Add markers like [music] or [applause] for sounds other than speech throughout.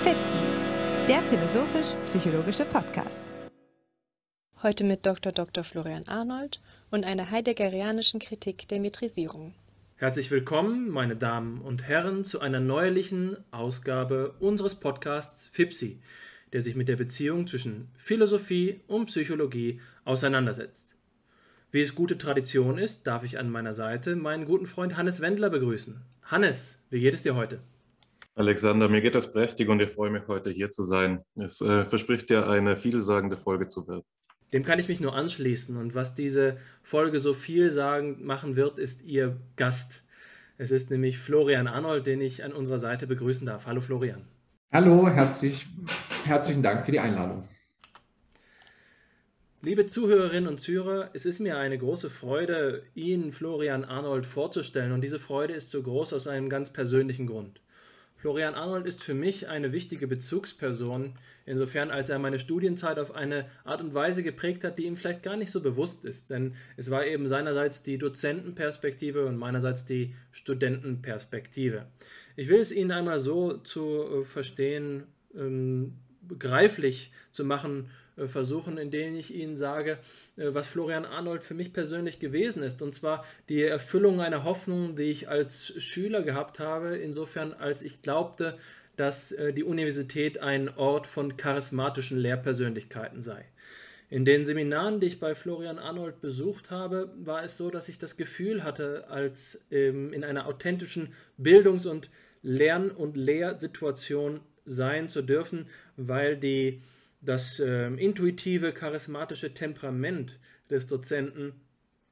FIPSI, der philosophisch-psychologische Podcast. Heute mit Dr. Dr. Florian Arnold und einer heideggerianischen Kritik der Metrisierung. Herzlich willkommen, meine Damen und Herren, zu einer neuerlichen Ausgabe unseres Podcasts FIPSI, der sich mit der Beziehung zwischen Philosophie und Psychologie auseinandersetzt. Wie es gute Tradition ist, darf ich an meiner Seite meinen guten Freund Hannes Wendler begrüßen. Hannes, wie geht es dir heute? Alexander, mir geht das prächtig und ich freue mich, heute hier zu sein. Es äh, verspricht ja eine vielsagende Folge zu werden. Dem kann ich mich nur anschließen. Und was diese Folge so vielsagend machen wird, ist Ihr Gast. Es ist nämlich Florian Arnold, den ich an unserer Seite begrüßen darf. Hallo Florian. Hallo, herzlich, herzlichen Dank für die Einladung. Liebe Zuhörerinnen und Zuhörer, es ist mir eine große Freude, Ihnen Florian Arnold vorzustellen. Und diese Freude ist so groß aus einem ganz persönlichen Grund. Florian Arnold ist für mich eine wichtige Bezugsperson, insofern als er meine Studienzeit auf eine Art und Weise geprägt hat, die ihm vielleicht gar nicht so bewusst ist. Denn es war eben seinerseits die Dozentenperspektive und meinerseits die Studentenperspektive. Ich will es Ihnen einmal so zu äh, verstehen, ähm, begreiflich zu machen, äh, versuchen, indem ich Ihnen sage, äh, was Florian Arnold für mich persönlich gewesen ist. Und zwar die Erfüllung einer Hoffnung, die ich als Schüler gehabt habe, insofern als ich glaubte, dass äh, die Universität ein Ort von charismatischen Lehrpersönlichkeiten sei. In den Seminaren, die ich bei Florian Arnold besucht habe, war es so, dass ich das Gefühl hatte, als ähm, in einer authentischen Bildungs- und Lern- und Lehrsituation sein zu dürfen, weil die das äh, intuitive, charismatische Temperament des Dozenten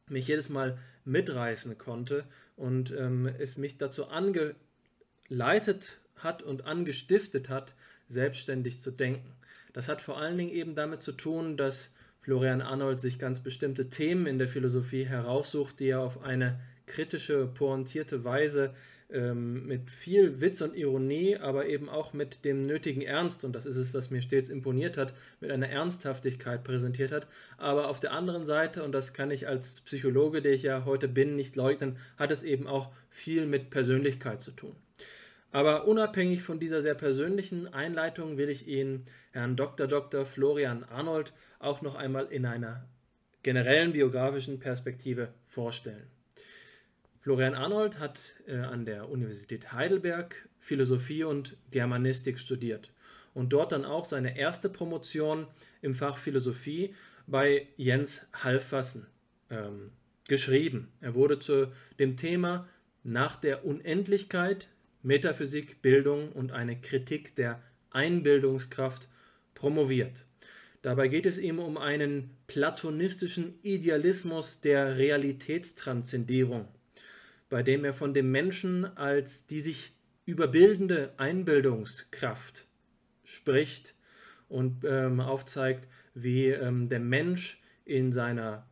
mich jedes Mal mitreißen konnte und ähm, es mich dazu angeleitet hat und angestiftet hat, selbstständig zu denken. Das hat vor allen Dingen eben damit zu tun, dass Florian Arnold sich ganz bestimmte Themen in der Philosophie heraussucht, die er auf eine kritische, pointierte Weise ähm, mit viel Witz und Ironie, aber eben auch mit dem nötigen Ernst, und das ist es, was mir stets imponiert hat, mit einer Ernsthaftigkeit präsentiert hat. Aber auf der anderen Seite, und das kann ich als Psychologe, der ich ja heute bin, nicht leugnen, hat es eben auch viel mit Persönlichkeit zu tun. Aber unabhängig von dieser sehr persönlichen Einleitung will ich Ihnen Herrn Dr. Dr. Florian Arnold auch noch einmal in einer generellen biografischen Perspektive vorstellen. Florian Arnold hat äh, an der Universität Heidelberg Philosophie und Germanistik studiert und dort dann auch seine erste Promotion im Fach Philosophie bei Jens Halfassen ähm, geschrieben. Er wurde zu dem Thema nach der Unendlichkeit, Metaphysik, Bildung und eine Kritik der Einbildungskraft promoviert. Dabei geht es ihm um einen platonistischen Idealismus der Realitätstranszendierung bei dem er von dem Menschen als die sich überbildende Einbildungskraft spricht und ähm, aufzeigt, wie ähm, der Mensch in seiner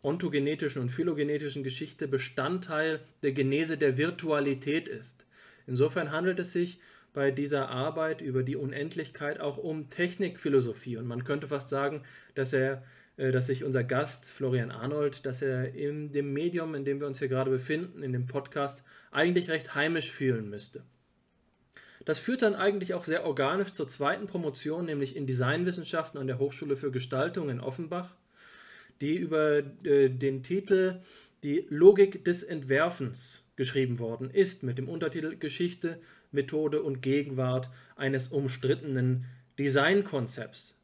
ontogenetischen und phylogenetischen Geschichte Bestandteil der Genese der Virtualität ist. Insofern handelt es sich bei dieser Arbeit über die Unendlichkeit auch um Technikphilosophie und man könnte fast sagen, dass er dass sich unser Gast Florian Arnold, dass er in dem Medium, in dem wir uns hier gerade befinden, in dem Podcast, eigentlich recht heimisch fühlen müsste. Das führt dann eigentlich auch sehr organisch zur zweiten Promotion, nämlich in Designwissenschaften an der Hochschule für Gestaltung in Offenbach, die über äh, den Titel Die Logik des Entwerfens geschrieben worden ist, mit dem Untertitel Geschichte, Methode und Gegenwart eines umstrittenen Designkonzepts.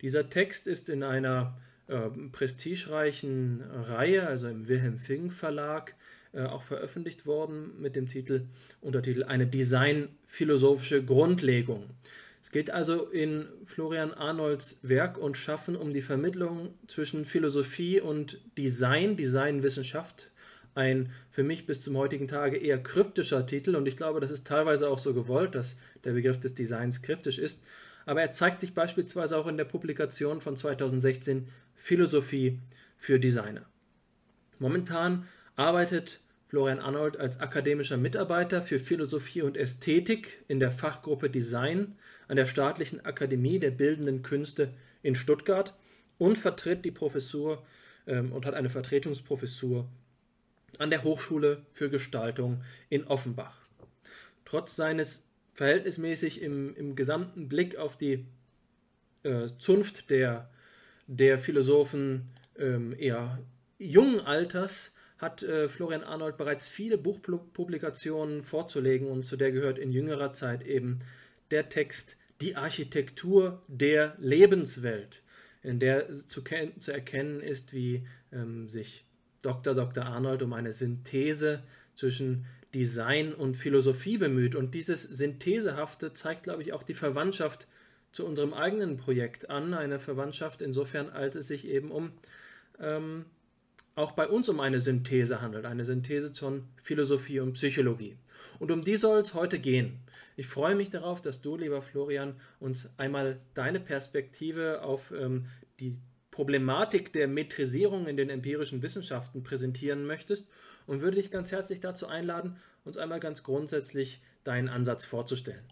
Dieser Text ist in einer äh, prestigereichen Reihe, also im Wilhelm Fink Verlag, äh, auch veröffentlicht worden mit dem Titel, Untertitel Eine designphilosophische Grundlegung. Es geht also in Florian Arnolds Werk und Schaffen um die Vermittlung zwischen Philosophie und Design, Designwissenschaft. Ein für mich bis zum heutigen Tage eher kryptischer Titel und ich glaube, das ist teilweise auch so gewollt, dass der Begriff des Designs kryptisch ist aber er zeigt sich beispielsweise auch in der Publikation von 2016 Philosophie für Designer. Momentan arbeitet Florian Arnold als akademischer Mitarbeiter für Philosophie und Ästhetik in der Fachgruppe Design an der Staatlichen Akademie der Bildenden Künste in Stuttgart und vertritt die Professur ähm, und hat eine Vertretungsprofessur an der Hochschule für Gestaltung in Offenbach. Trotz seines verhältnismäßig im, im gesamten Blick auf die äh, Zunft der, der Philosophen ähm, eher jungen Alters hat äh, Florian Arnold bereits viele Buchpublikationen vorzulegen und zu der gehört in jüngerer Zeit eben der Text Die Architektur der Lebenswelt, in der zu, zu erkennen ist, wie ähm, sich Dr. Dr. Arnold um eine Synthese zwischen Design und Philosophie bemüht. Und dieses Synthesehafte zeigt, glaube ich, auch die Verwandtschaft zu unserem eigenen Projekt an. Eine Verwandtschaft insofern, als es sich eben um ähm, auch bei uns um eine Synthese handelt, eine Synthese von Philosophie und Psychologie. Und um die soll es heute gehen. Ich freue mich darauf, dass du, lieber Florian, uns einmal deine Perspektive auf ähm, die Problematik der Metrisierung in den empirischen Wissenschaften präsentieren möchtest und würde dich ganz herzlich dazu einladen, uns einmal ganz grundsätzlich deinen Ansatz vorzustellen.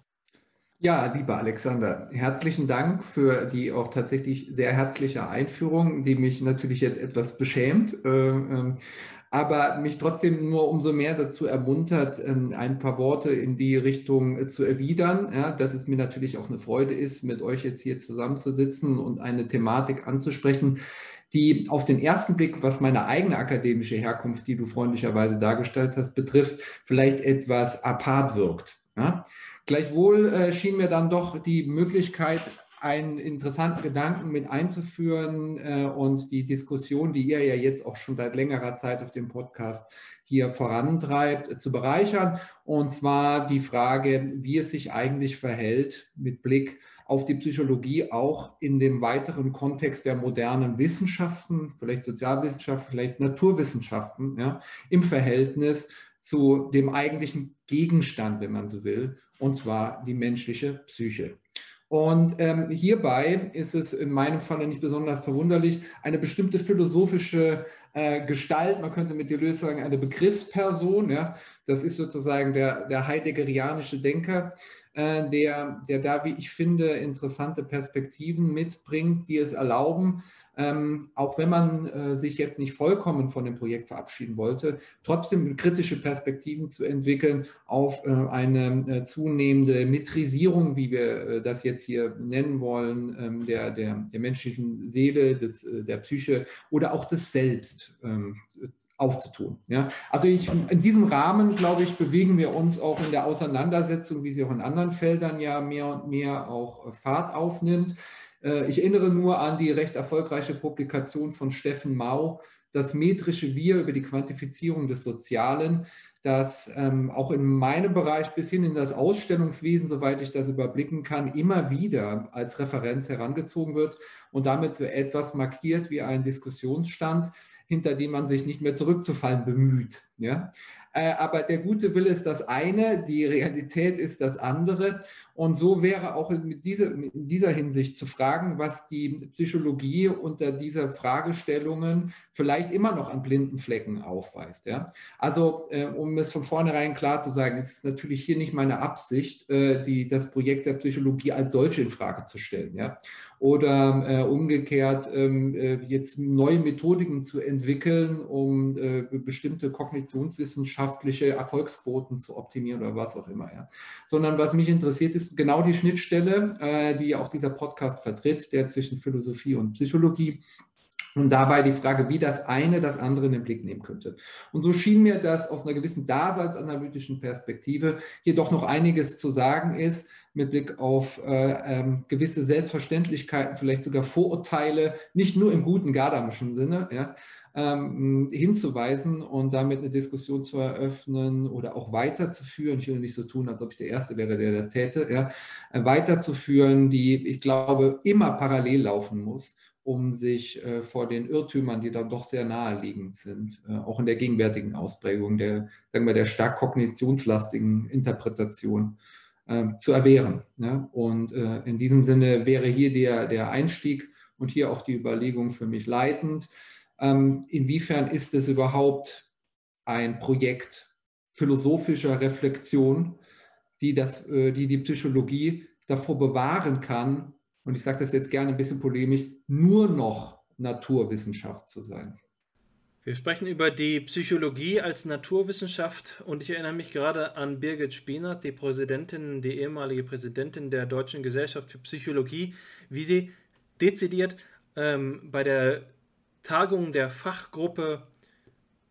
Ja, lieber Alexander, herzlichen Dank für die auch tatsächlich sehr herzliche Einführung, die mich natürlich jetzt etwas beschämt, äh, ähm, aber mich trotzdem nur umso mehr dazu ermuntert, ähm, ein paar Worte in die Richtung äh, zu erwidern, ja, dass es mir natürlich auch eine Freude ist, mit euch jetzt hier zusammenzusitzen und eine Thematik anzusprechen, die auf den ersten Blick, was meine eigene akademische Herkunft, die du freundlicherweise dargestellt hast, betrifft, vielleicht etwas apart wirkt. Ja? Gleichwohl äh, schien mir dann doch die Möglichkeit, einen interessanten Gedanken mit einzuführen äh, und die Diskussion, die ihr ja jetzt auch schon seit längerer Zeit auf dem Podcast hier vorantreibt, zu bereichern. Und zwar die Frage, wie es sich eigentlich verhält mit Blick auf die Psychologie auch in dem weiteren Kontext der modernen Wissenschaften, vielleicht Sozialwissenschaften, vielleicht Naturwissenschaften, ja, im Verhältnis zu dem eigentlichen Gegenstand, wenn man so will, und zwar die menschliche Psyche. Und ähm, hierbei ist es in meinem Falle nicht besonders verwunderlich, eine bestimmte philosophische äh, Gestalt, man könnte mit Deleuze sagen, eine Begriffsperson, ja, das ist sozusagen der, der heideggerianische Denker, der, der da, wie ich finde, interessante Perspektiven mitbringt, die es erlauben, ähm, auch wenn man äh, sich jetzt nicht vollkommen von dem Projekt verabschieden wollte, trotzdem kritische Perspektiven zu entwickeln auf äh, eine äh, zunehmende Metrisierung, wie wir äh, das jetzt hier nennen wollen, ähm, der, der, der menschlichen Seele, des, äh, der Psyche oder auch des Selbst ähm, aufzutun. Ja? Also ich, in diesem Rahmen, glaube ich, bewegen wir uns auch in der Auseinandersetzung, wie sie auch in anderen Feldern ja mehr und mehr auch Fahrt aufnimmt. Äh, ich erinnere nur an die recht erfolgreiche Publikation von Steffen Mau, das metrische Wir über die Quantifizierung des Sozialen, das ähm, auch in meinem Bereich bis hin in das Ausstellungswesen, soweit ich das überblicken kann, immer wieder als Referenz herangezogen wird und damit so etwas markiert wie ein Diskussionsstand, hinter dem man sich nicht mehr zurückzufallen bemüht. Ja? Äh, aber der gute Wille ist das eine, die Realität ist das andere. Und so wäre auch in dieser, in dieser Hinsicht zu fragen, was die Psychologie unter dieser Fragestellungen vielleicht immer noch an blinden Flecken aufweist. Ja? Also, äh, um es von vornherein klar zu sagen, es ist natürlich hier nicht meine Absicht, äh, die, das Projekt der Psychologie als solche in Frage zu stellen. Ja? Oder äh, umgekehrt ähm, äh, jetzt neue Methodiken zu entwickeln, um äh, bestimmte kognitionswissenschaftliche Erfolgsquoten zu optimieren oder was auch immer. Ja? Sondern was mich interessiert ist, genau die Schnittstelle, äh, die auch dieser Podcast vertritt, der zwischen Philosophie und Psychologie. Und dabei die Frage, wie das eine das andere in den Blick nehmen könnte. Und so schien mir, dass aus einer gewissen daseinsanalytischen Perspektive hier doch noch einiges zu sagen ist, mit Blick auf äh, ähm, gewisse Selbstverständlichkeiten, vielleicht sogar Vorurteile, nicht nur im guten Gardamischen Sinne, ja, ähm, hinzuweisen und damit eine Diskussion zu eröffnen oder auch weiterzuführen. Ich will nicht so tun, als ob ich der Erste wäre, der das täte, ja, äh, weiterzuführen, die, ich glaube, immer parallel laufen muss um sich äh, vor den Irrtümern, die dann doch sehr naheliegend sind, äh, auch in der gegenwärtigen Ausprägung der, sagen wir, der stark kognitionslastigen Interpretation äh, zu erwehren. Ja? Und äh, in diesem Sinne wäre hier der, der Einstieg und hier auch die Überlegung für mich leitend. Ähm, inwiefern ist es überhaupt ein Projekt philosophischer Reflexion, die, das, äh, die die Psychologie davor bewahren kann, und ich sage das jetzt gerne ein bisschen polemisch, nur noch Naturwissenschaft zu sein? Wir sprechen über die Psychologie als Naturwissenschaft und ich erinnere mich gerade an Birgit Spienert, die Präsidentin, die ehemalige Präsidentin der Deutschen Gesellschaft für Psychologie, wie sie dezidiert ähm, bei der Tagung der Fachgruppe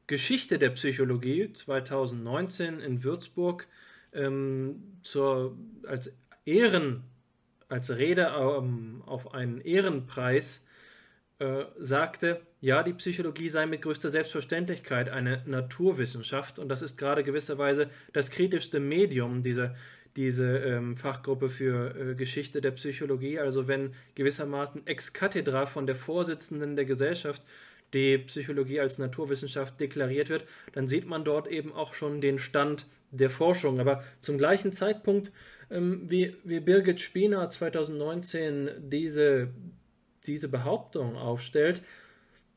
Geschichte der Psychologie 2019 in Würzburg ähm, zur, als Ehren, als Rede ähm, auf einen Ehrenpreis äh, sagte, ja, die Psychologie sei mit größter Selbstverständlichkeit eine Naturwissenschaft und das ist gerade gewisserweise das kritischste Medium dieser diese ähm, Fachgruppe für äh, Geschichte der Psychologie. Also wenn gewissermaßen ex cathedra von der Vorsitzenden der Gesellschaft die Psychologie als Naturwissenschaft deklariert wird, dann sieht man dort eben auch schon den Stand der Forschung. Aber zum gleichen Zeitpunkt, wie, wie Birgit Spiener 2019 diese diese Behauptung aufstellt,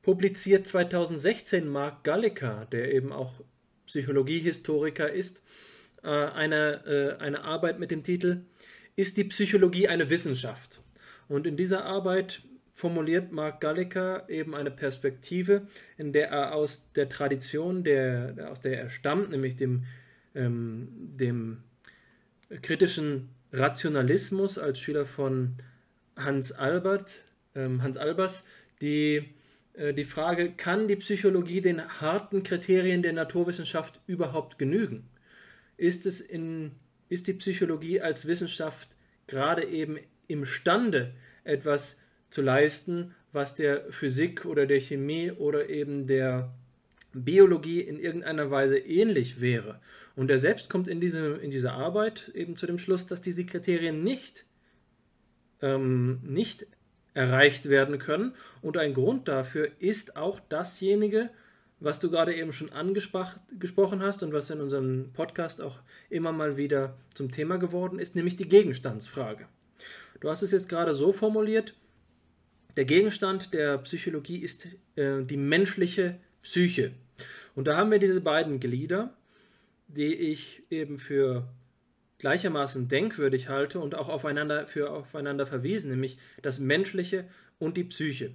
publiziert 2016 Mark Gallica, der eben auch Psychologiehistoriker ist, äh, eine, äh, eine Arbeit mit dem Titel Ist die Psychologie eine Wissenschaft? Und in dieser Arbeit formuliert Mark Gallica eben eine Perspektive, in der er aus der Tradition, der, aus der er stammt, nämlich dem, ähm, dem kritischen Rationalismus als Schüler von Hans Albert ähm, Hans Albers die, äh, die Frage, kann die Psychologie den harten Kriterien der Naturwissenschaft überhaupt genügen? Ist, es in, ist die Psychologie als Wissenschaft gerade eben imstande, etwas zu leisten, was der Physik oder der Chemie oder eben der Biologie in irgendeiner Weise ähnlich wäre. Und er selbst kommt in diese, in diese Arbeit eben zu dem Schluss, dass diese Kriterien nicht, ähm, nicht erreicht werden können. Und ein Grund dafür ist auch dasjenige, was du gerade eben schon angesprochen hast und was in unserem Podcast auch immer mal wieder zum Thema geworden ist, nämlich die Gegenstandsfrage. Du hast es jetzt gerade so formuliert, der Gegenstand der Psychologie ist äh, die menschliche Psyche. Und da haben wir diese beiden Glieder, die ich eben für gleichermaßen denkwürdig halte und auch aufeinander für aufeinander verwiesen, nämlich das Menschliche und die Psyche.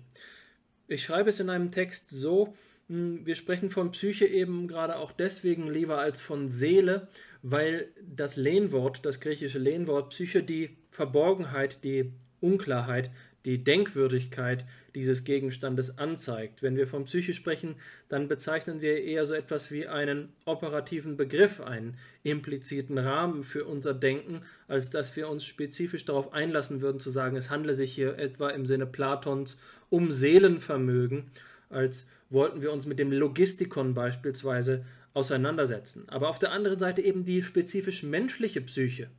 Ich schreibe es in einem Text so, hm, wir sprechen von Psyche eben gerade auch deswegen lieber als von Seele, weil das Lehnwort, das griechische Lehnwort Psyche, die Verborgenheit, die Unklarheit, die Denkwürdigkeit dieses Gegenstandes anzeigt. Wenn wir von Psyche sprechen, dann bezeichnen wir eher so etwas wie einen operativen Begriff, einen impliziten Rahmen für unser Denken, als dass wir uns spezifisch darauf einlassen würden zu sagen, es handle sich hier etwa im Sinne Platons um Seelenvermögen, als wollten wir uns mit dem Logistikon beispielsweise auseinandersetzen. Aber auf der anderen Seite eben die spezifisch menschliche Psyche.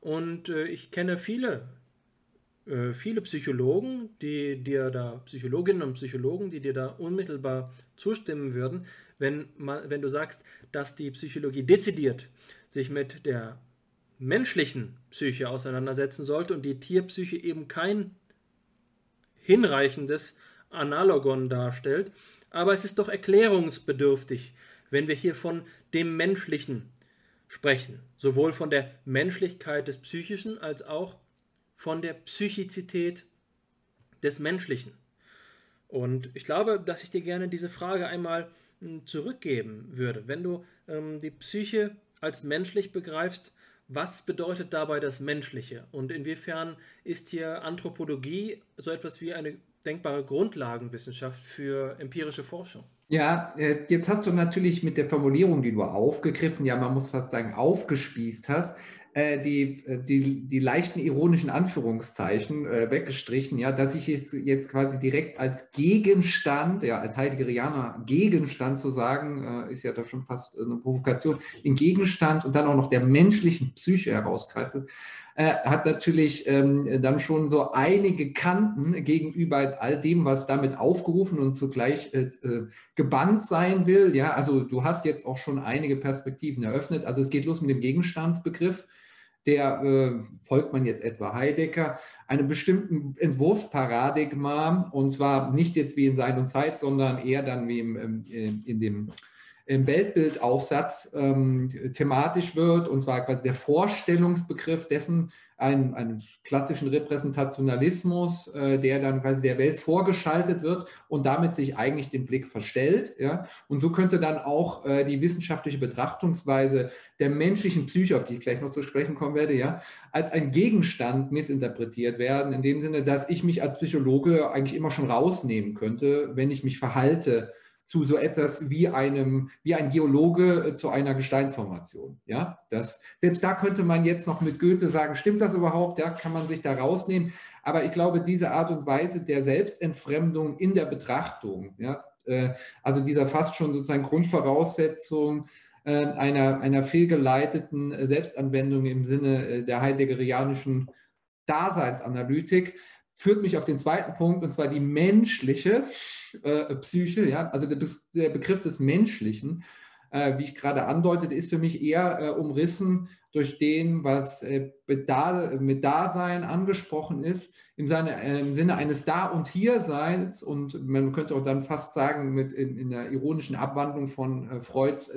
Und äh, ich kenne viele viele Psychologen, die dir da, Psychologinnen und Psychologen, die dir da unmittelbar zustimmen würden, wenn, man, wenn du sagst, dass die Psychologie dezidiert sich mit der menschlichen Psyche auseinandersetzen sollte und die Tierpsyche eben kein hinreichendes Analogon darstellt. Aber es ist doch erklärungsbedürftig, wenn wir hier von dem Menschlichen sprechen, sowohl von der Menschlichkeit des Psychischen als auch von der Psychizität des Menschlichen. Und ich glaube, dass ich dir gerne diese Frage einmal hm, zurückgeben würde. Wenn du ähm, die Psyche als menschlich begreifst, was bedeutet dabei das Menschliche? Und inwiefern ist hier Anthropologie so etwas wie eine denkbare Grundlagenwissenschaft für empirische Forschung? Ja, äh, jetzt hast du natürlich mit der Formulierung, die du aufgegriffen, ja, man muss fast sagen, aufgespießt hast, die, äh, die, die leichten ironischen Anführungszeichen äh, weggestrichen, ja, dass ich es jetzt quasi direkt als Gegenstand, ja, als Heideggerianer Gegenstand zu sagen, äh, ist ja doch schon fast eine Provokation, den Gegenstand und dann auch noch der menschlichen Psyche herausgreife, äh, hat natürlich ähm, dann schon so einige Kanten gegenüber all dem, was damit aufgerufen und zugleich äh, äh, gebannt sein will. Ja, also du hast jetzt auch schon einige Perspektiven eröffnet. Also es geht los mit dem Gegenstandsbegriff der äh, folgt man jetzt etwa Heidegger, einem bestimmten Entwurfsparadigma, und zwar nicht jetzt wie in Sein und Zeit, sondern eher dann wie im, im, in dem im Weltbildaufsatz ähm, thematisch wird, und zwar quasi der Vorstellungsbegriff dessen, einen, einen klassischen Repräsentationalismus, äh, der dann quasi der Welt vorgeschaltet wird und damit sich eigentlich den Blick verstellt. Ja? Und so könnte dann auch äh, die wissenschaftliche Betrachtungsweise der menschlichen Psyche, auf die ich gleich noch zu sprechen kommen werde, ja, als ein Gegenstand missinterpretiert werden, in dem Sinne, dass ich mich als Psychologe eigentlich immer schon rausnehmen könnte, wenn ich mich verhalte zu so etwas wie einem, wie ein Geologe äh, zu einer Gesteinsformation. Ja, das, selbst da könnte man jetzt noch mit Goethe sagen, stimmt das überhaupt? Ja, kann man sich da rausnehmen? Aber ich glaube, diese Art und Weise der Selbstentfremdung in der Betrachtung, ja, äh, also dieser fast schon sozusagen Grundvoraussetzung äh, einer, einer fehlgeleiteten Selbstanwendung im Sinne der heideggerianischen Daseinsanalytik, führt mich auf den zweiten Punkt, und zwar die menschliche äh, Psyche. Ja? Also der, der, Begriff des Menschlichen, äh, wie ich gerade andeutete, ist für mich eher äh, umrissen durch den, was äh, mit, da, mit, Dasein angesprochen ist, im, Sinne, äh, im Sinne eines Da- und Hierseins. Und man könnte auch dann fast sagen, mit in, in der ironischen Abwandlung von Freuds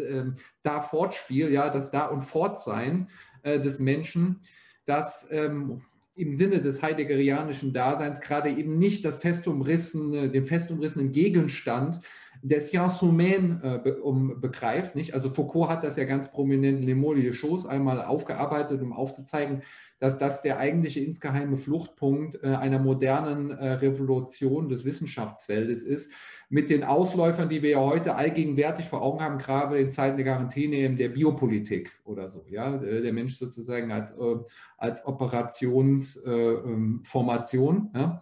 Da-Fortspiel, ja, das Da- und Fortsein des Menschen, das ähm, im Sinne des heideggerianischen Daseins gerade eben nicht das fest umrissene, den fest umrissenen Gegenstand der Science humaine äh, um, begreift. Nicht? Also Foucault hat das ja ganz prominent in Les Mots et Choses einmal aufgearbeitet, um aufzuzeigen, dass das der eigentliche insgeheime Fluchtpunkt äh, einer modernen äh, Revolution des Wissenschaftsfeldes ist, mit den Ausläufern, die wir ja heute allgegenwärtig vor Augen haben, gerade in Zeiten der Quarantäne, der Biopolitik oder so. Ja? Äh, der Mensch sozusagen als, als Operationsformation, ja?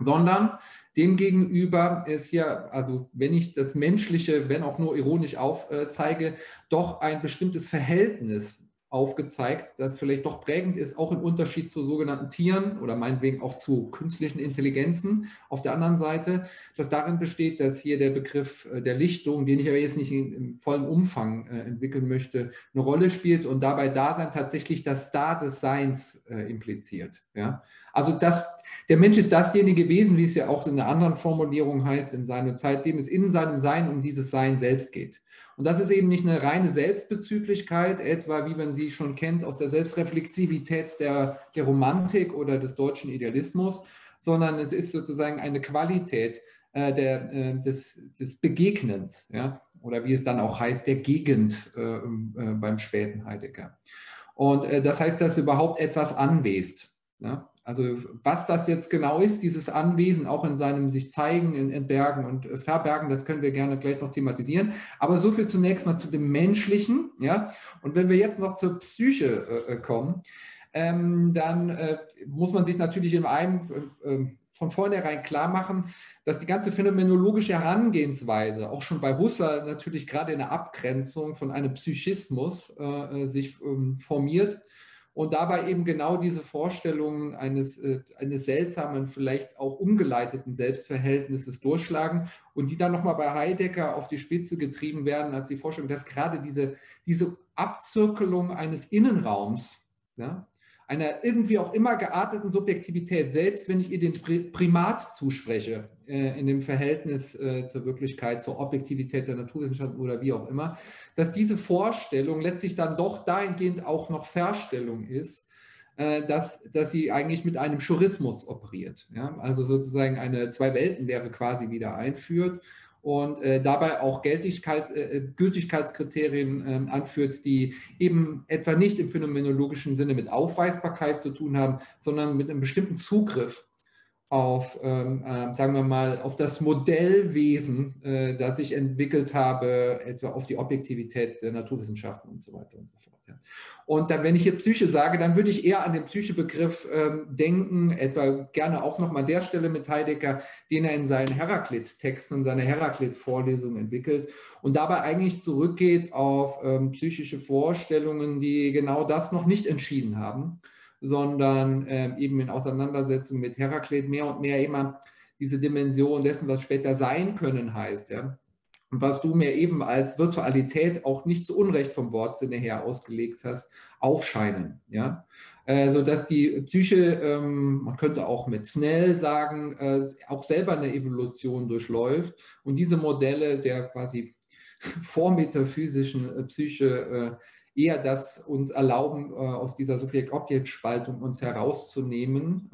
sondern Demgegenüber ist ja, also wenn ich das Menschliche, wenn auch nur ironisch aufzeige, doch ein bestimmtes Verhältnis aufgezeigt, das vielleicht doch prägend ist, auch im Unterschied zu sogenannten Tieren oder meinetwegen auch zu künstlichen Intelligenzen. Auf der anderen Seite, das darin besteht, dass hier der Begriff äh, der Lichtung, den ich aber jetzt nicht in, vollen Umfang äh, entwickeln möchte, eine Rolle spielt und dabei Dasein tatsächlich das Star des Seins äh, impliziert. Ja? Also das, der Mensch ist dasjenige gewesen, wie es ja auch in einer anderen Formulierung heißt, in seiner Zeit, dem es in seinem Sein um dieses Sein selbst geht. Und das ist eben nicht eine reine Selbstbezüglichkeit, etwa wie man sie schon kennt aus der Selbstreflexivität der, der Romantik oder des deutschen Idealismus, sondern es ist sozusagen eine Qualität äh, der, äh, des, des Begegnens, ja? oder wie es dann auch heißt, der Gegend äh, äh beim späten Heidegger. Und äh, das heißt, dass überhaupt etwas anwesend. Ja? Also was das jetzt genau ist, dieses Anwesen, auch in seinem sich zeigen, in Entbergen und äh, Verbergen, das können wir gerne gleich noch thematisieren. Aber so viel zunächst mal zu dem Menschlichen. Ja? Und wenn wir jetzt noch zur Psyche äh, kommen, ähm, dann äh, muss man sich natürlich in einem äh, ähm, von vornherein klar machen, dass die ganze phänomenologische Herangehensweise, auch schon bei Husserl natürlich gerade in der Abgrenzung von einem Psychismus äh, äh sich ähm, formiert und dabei eben genau diese Vorstellungen eines, äh, eines seltsamen, vielleicht auch umgeleiteten Selbstverhältnisses durchschlagen und die dann nochmal bei Heidegger auf die Spitze getrieben werden, als die Vorstellung, dass gerade diese, diese Abzirkelung eines Innenraums, ja, einer irgendwie auch immer gearteten Subjektivität, selbst wenn ich ihr den Primat zuspreche, äh, in dem Verhältnis äh, zur Wirklichkeit, zur Objektivität der Naturwissenschaften oder wie auch immer, dass diese Vorstellung letztlich dann doch dahingehend auch noch Verstellung ist, äh, dass, dass sie eigentlich mit einem Churismus operiert. Ja? Also sozusagen eine Zwei-Welten-Lehre quasi wieder einführt und äh, dabei auch Geltigkeits, äh, äh, Gültigkeitskriterien äh, anführt, die eben etwa nicht im phänomenologischen Sinne mit Aufweisbarkeit zu tun haben, sondern mit einem bestimmten Zugriff auf, ähm, äh, sagen wir mal, auf das Modellwesen, äh, das ich entwickelt habe, etwa auf die Objektivität der Naturwissenschaften und so weiter und so fort. Und dann, wenn ich hier Psyche sage, dann würde ich eher an den Psychebegriff ähm, denken, etwa gerne auch noch mal an der Stelle mit Heidegger, den er in seinen Heraklit-Texten und seiner Heraklit-Vorlesung entwickelt und dabei eigentlich zurückgeht auf ähm, psychische Vorstellungen, die genau das noch nicht entschieden haben, sondern ähm, eben in Auseinandersetzung mit Heraklit mehr und mehr immer diese Dimension dessen, was später sein können heißt, ja, und was du mir eben als Virtualität auch nicht zu Unrecht vom Wortsinne her ausgelegt hast, aufscheinen. Ja? Äh, sodass die Psyche, ähm, man könnte auch mit Snell sagen, äh, auch selber eine Evolution durchläuft und diese Modelle der quasi [laughs] vormetaphysischen äh, Psyche äh, eher das uns erlauben, äh, aus dieser Subjekt-Objekt-Spaltung uns herauszunehmen.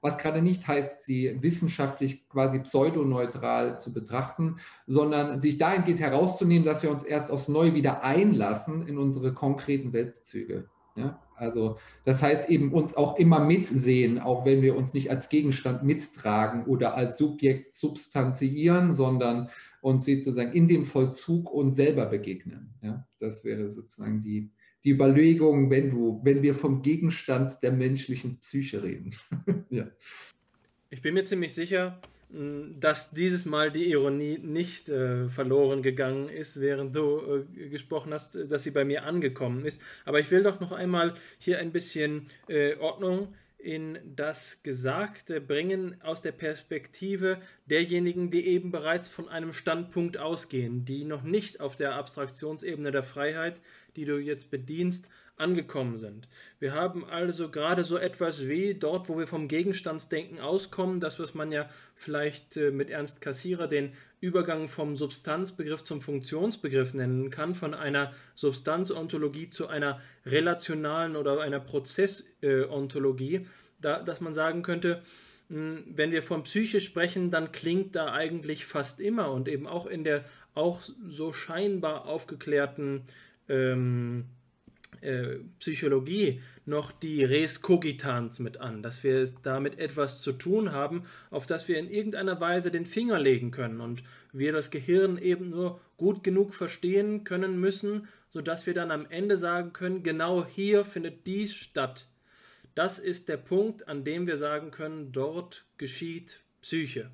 Was gerade nicht heißt, sie wissenschaftlich quasi pseudoneutral zu betrachten, sondern sich dahingehend herauszunehmen, dass wir uns erst aufs Neue wieder einlassen in unsere konkreten Weltbezüge. Ja? Also das heißt eben uns auch immer mitsehen, auch wenn wir uns nicht als Gegenstand mittragen oder als Subjekt substanziieren, sondern uns sozusagen in dem Vollzug uns selber begegnen. Ja? Das wäre sozusagen die, die Überlegung, wenn, du, wenn wir vom Gegenstand der menschlichen Psyche reden. [laughs] ja. Ich bin mir ziemlich sicher, dass dieses Mal die Ironie nicht äh, verloren gegangen ist, während du äh, gesprochen hast, dass sie bei mir angekommen ist. Aber ich will doch noch einmal hier ein bisschen äh, Ordnung in das Gesagte bringen aus der Perspektive derjenigen, die eben bereits von einem Standpunkt ausgehen, die noch nicht auf der Abstraktionsebene der Freiheit, die du jetzt bedienst, angekommen sind. Wir haben also gerade so etwas wie dort, wo wir vom Gegenstandsdenken auskommen, das, was man ja vielleicht äh, mit Ernst Kassierer den Übergang vom Substanzbegriff zum Funktionsbegriff nennen kann, von einer Substanzontologie zu einer relationalen oder einer Prozessontologie, da, dass man sagen könnte, hm, wenn wir von Psyche sprechen, dann klingt da eigentlich fast immer und eben auch in der auch so scheinbar aufgeklärten ähm, äh, Psychologie noch die Res cogitans mit an, dass wir damit etwas zu tun haben, auf das wir in irgendeiner Weise den Finger legen können und wir das Gehirn eben nur gut genug verstehen können müssen, sodass wir dann am Ende sagen können, genau hier findet dies statt. Das ist der Punkt, an dem wir sagen können, dort geschieht Psyche.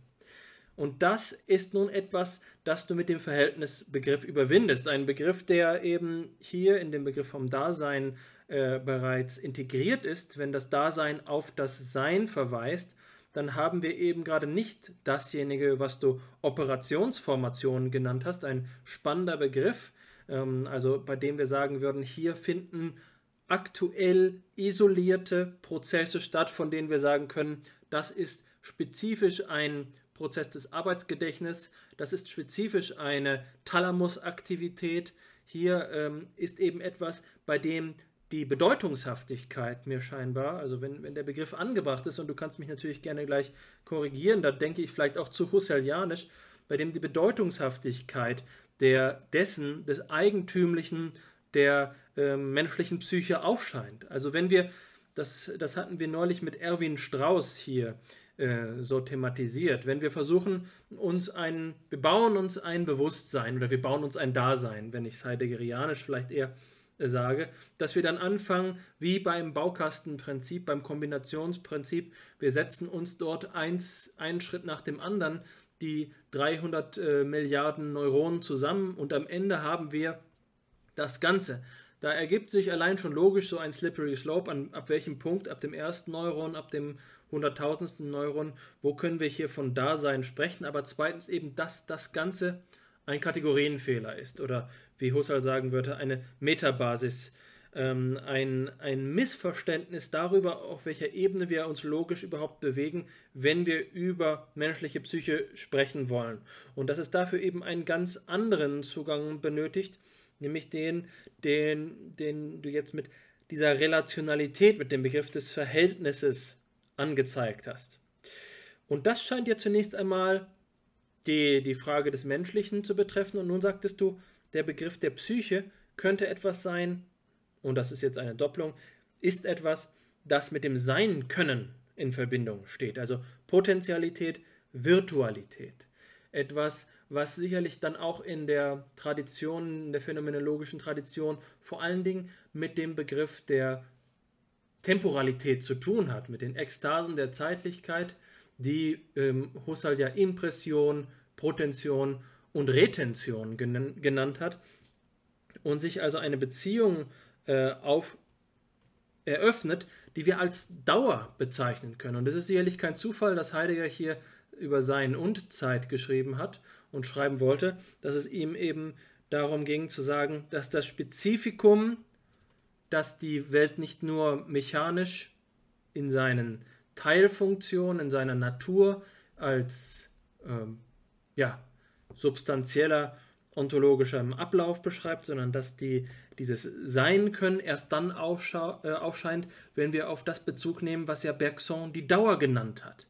Und das ist nun etwas, das du mit dem Verhältnisbegriff überwindest. Ein Begriff, der eben hier in dem Begriff vom Dasein äh, bereits integriert ist. Wenn das Dasein auf das Sein verweist, dann haben wir eben gerade nicht dasjenige, was du Operationsformationen genannt hast, ein spannender Begriff, ähm, also bei dem wir sagen würden, hier finden aktuell isolierte Prozesse statt, von denen wir sagen können, das ist spezifisch ein Prozess des Arbeitsgedächtnisses. Das ist spezifisch eine Thalamusaktivität. Hier ähm, ist eben etwas, bei dem die Bedeutungshaftigkeit mir scheinbar, also wenn, wenn der Begriff angebracht ist, und du kannst mich natürlich gerne gleich korrigieren, da denke ich vielleicht auch zu Husserlianisch, bei dem die Bedeutungshaftigkeit der, dessen, des Eigentümlichen der äh, menschlichen Psyche aufscheint. Also wenn wir, das, das hatten wir neulich mit Erwin Strauß hier, äh, so thematisiert. Wenn wir versuchen, uns ein, wir bauen uns ein Bewusstsein oder wir bauen uns ein Dasein, wenn ich es heideggerianisch vielleicht eher äh, sage, dass wir dann anfangen, wie beim Baukastenprinzip, beim Kombinationsprinzip, wir setzen uns dort eins, einen Schritt nach dem anderen die 300 äh, Milliarden Neuronen zusammen und am Ende haben wir das Ganze. Da ergibt sich allein schon logisch so ein Slippery Slope, an, ab welchem Punkt, ab dem ersten Neuron, ab dem hunderttausendsten Neuron, wo können wir hier von Dasein sprechen, aber zweitens eben, dass das Ganze ein Kategorienfehler ist oder wie Husserl sagen würde, eine Metabasis, ähm, ein, ein Missverständnis darüber, auf welcher Ebene wir uns logisch überhaupt bewegen, wenn wir über menschliche Psyche sprechen wollen. Und dass es dafür eben einen ganz anderen Zugang benötigt, nämlich den, den, den du jetzt mit dieser Relationalität, mit dem Begriff des Verhältnisses angezeigt hast. Und das scheint dir zunächst einmal die, die Frage des Menschlichen zu betreffen. Und nun sagtest du, der Begriff der Psyche könnte etwas sein, und das ist jetzt eine Doppelung, ist etwas, das mit dem Sein können in Verbindung steht. Also Potentialität, Virtualität. Etwas, was sicherlich dann auch in der Tradition, in der phänomenologischen Tradition, vor allen Dingen mit dem Begriff der Temporalität zu tun hat, mit den Ekstasen der Zeitlichkeit, die ähm, Husserl ja Impression, Protension und Retention gen genannt hat und sich also eine Beziehung äh, auf eröffnet, die wir als Dauer bezeichnen können. Und es ist sicherlich kein Zufall, dass Heidegger hier über Sein und Zeit geschrieben hat und schreiben wollte, dass es ihm eben darum ging zu sagen, dass das Spezifikum dass die Welt nicht nur mechanisch in seinen Teilfunktionen, in seiner Natur als ähm, ja, substanzieller ontologischem Ablauf beschreibt, sondern dass die, dieses Sein können erst dann äh, aufscheint, wenn wir auf das Bezug nehmen, was ja Bergson die Dauer genannt hat.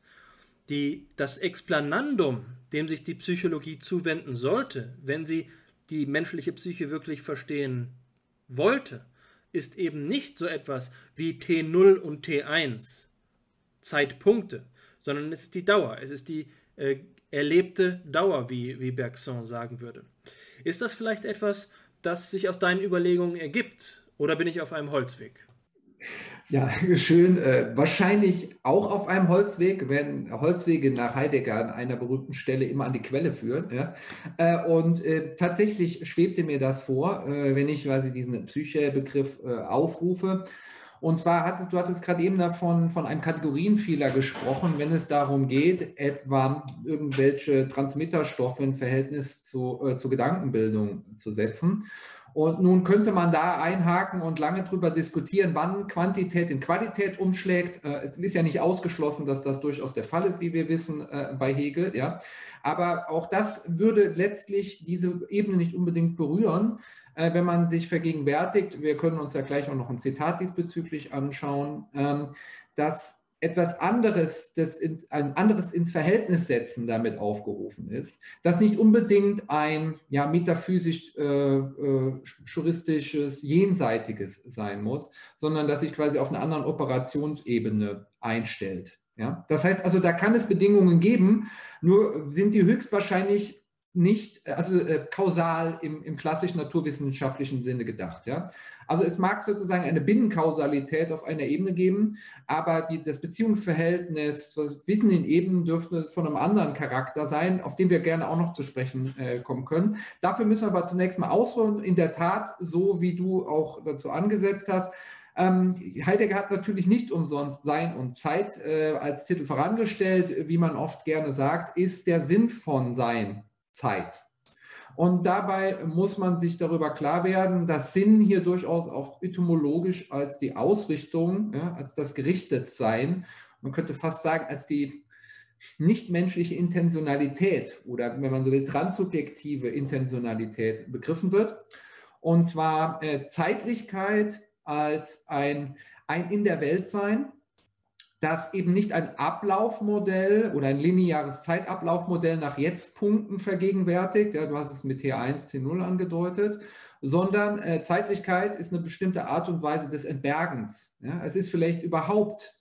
Die, das Explanandum, dem sich die Psychologie zuwenden sollte, wenn sie die menschliche Psyche wirklich verstehen wollte, ist eben nicht so etwas wie T0 und T1, Zeitpunkte, sondern es ist die Dauer, es ist die äh, erlebte Dauer, wie, wie Bergson sagen würde. Ist das vielleicht etwas, das sich aus deinen Überlegungen ergibt oder bin ich auf einem Holzweg? Ja, [laughs] schön. Äh, wahrscheinlich auch auf einem Holzweg, wenn Holzwege nach Heidegger an einer berühmten Stelle immer an die Quelle führen. Ja? Äh, und äh, tatsächlich schwebte mir das vor, äh, wenn ich quasi diesen Psyche-Begriff äh, aufrufe. Und zwar hattest du hattest gerade eben davon von einem Kategorienfehler gesprochen, wenn es darum geht, etwa irgendwelche Transmitterstoffe in Verhältnis zu, äh, zur Gedankenbildung zu setzen. Und nun könnte man da einhaken und lange darüber diskutieren, wann Quantität in Qualität umschlägt. Äh, es ist ja nicht ausgeschlossen, dass das durchaus der Fall ist, wie wir wissen äh, bei Hegel. Ja. Aber auch das würde letztlich diese Ebene nicht unbedingt berühren, äh, wenn man sich vergegenwärtigt. Wir können uns ja gleich auch noch ein Zitat diesbezüglich anschauen, ähm, dass etwas anderes, das in, ein anderes ins Verhältnis setzen damit aufgerufen ist, das nicht unbedingt ein ja, metaphysisch äh, äh, juristisches, jenseitiges sein muss, sondern dass sich quasi auf einer anderen Operationsebene einstellt. Ja? Das heißt also, da kann es Bedingungen geben, nur sind die höchstwahrscheinlich nicht, also äh, kausal im, im klassischen naturwissenschaftlichen Sinne gedacht. Ja? Also es mag sozusagen eine Binnenkausalität auf einer Ebene geben, aber die, das Beziehungsverhältnis, das Wissen in Ebenen dürfte von einem anderen Charakter sein, auf den wir gerne auch noch zu sprechen äh, kommen können. Dafür müssen wir aber zunächst mal ausholen. In der Tat, so wie du auch dazu angesetzt hast, ähm, Heidegger hat natürlich nicht umsonst Sein und Zeit äh, als Titel vorangestellt. Wie man oft gerne sagt, ist der Sinn von Sein Zeit. Und dabei muss man sich darüber klar werden, dass Sinn hier durchaus auch etymologisch als die Ausrichtung, ja, als das Gerichtetsein, man könnte fast sagen, als die nichtmenschliche Intentionalität oder, wenn man so will, transsubjektive Intentionalität begriffen wird. Und zwar äh, Zeitlichkeit als ein, ein in der Welt sein, das eben nicht ein Ablaufmodell oder ein lineares Zeitablaufmodell nach Jetzt-Punkten vergegenwärtigt, ja, du hast es mit T1, T0 angedeutet, sondern äh, Zeitlichkeit ist eine bestimmte Art und Weise des Entbergens. Ja. Es ist vielleicht überhaupt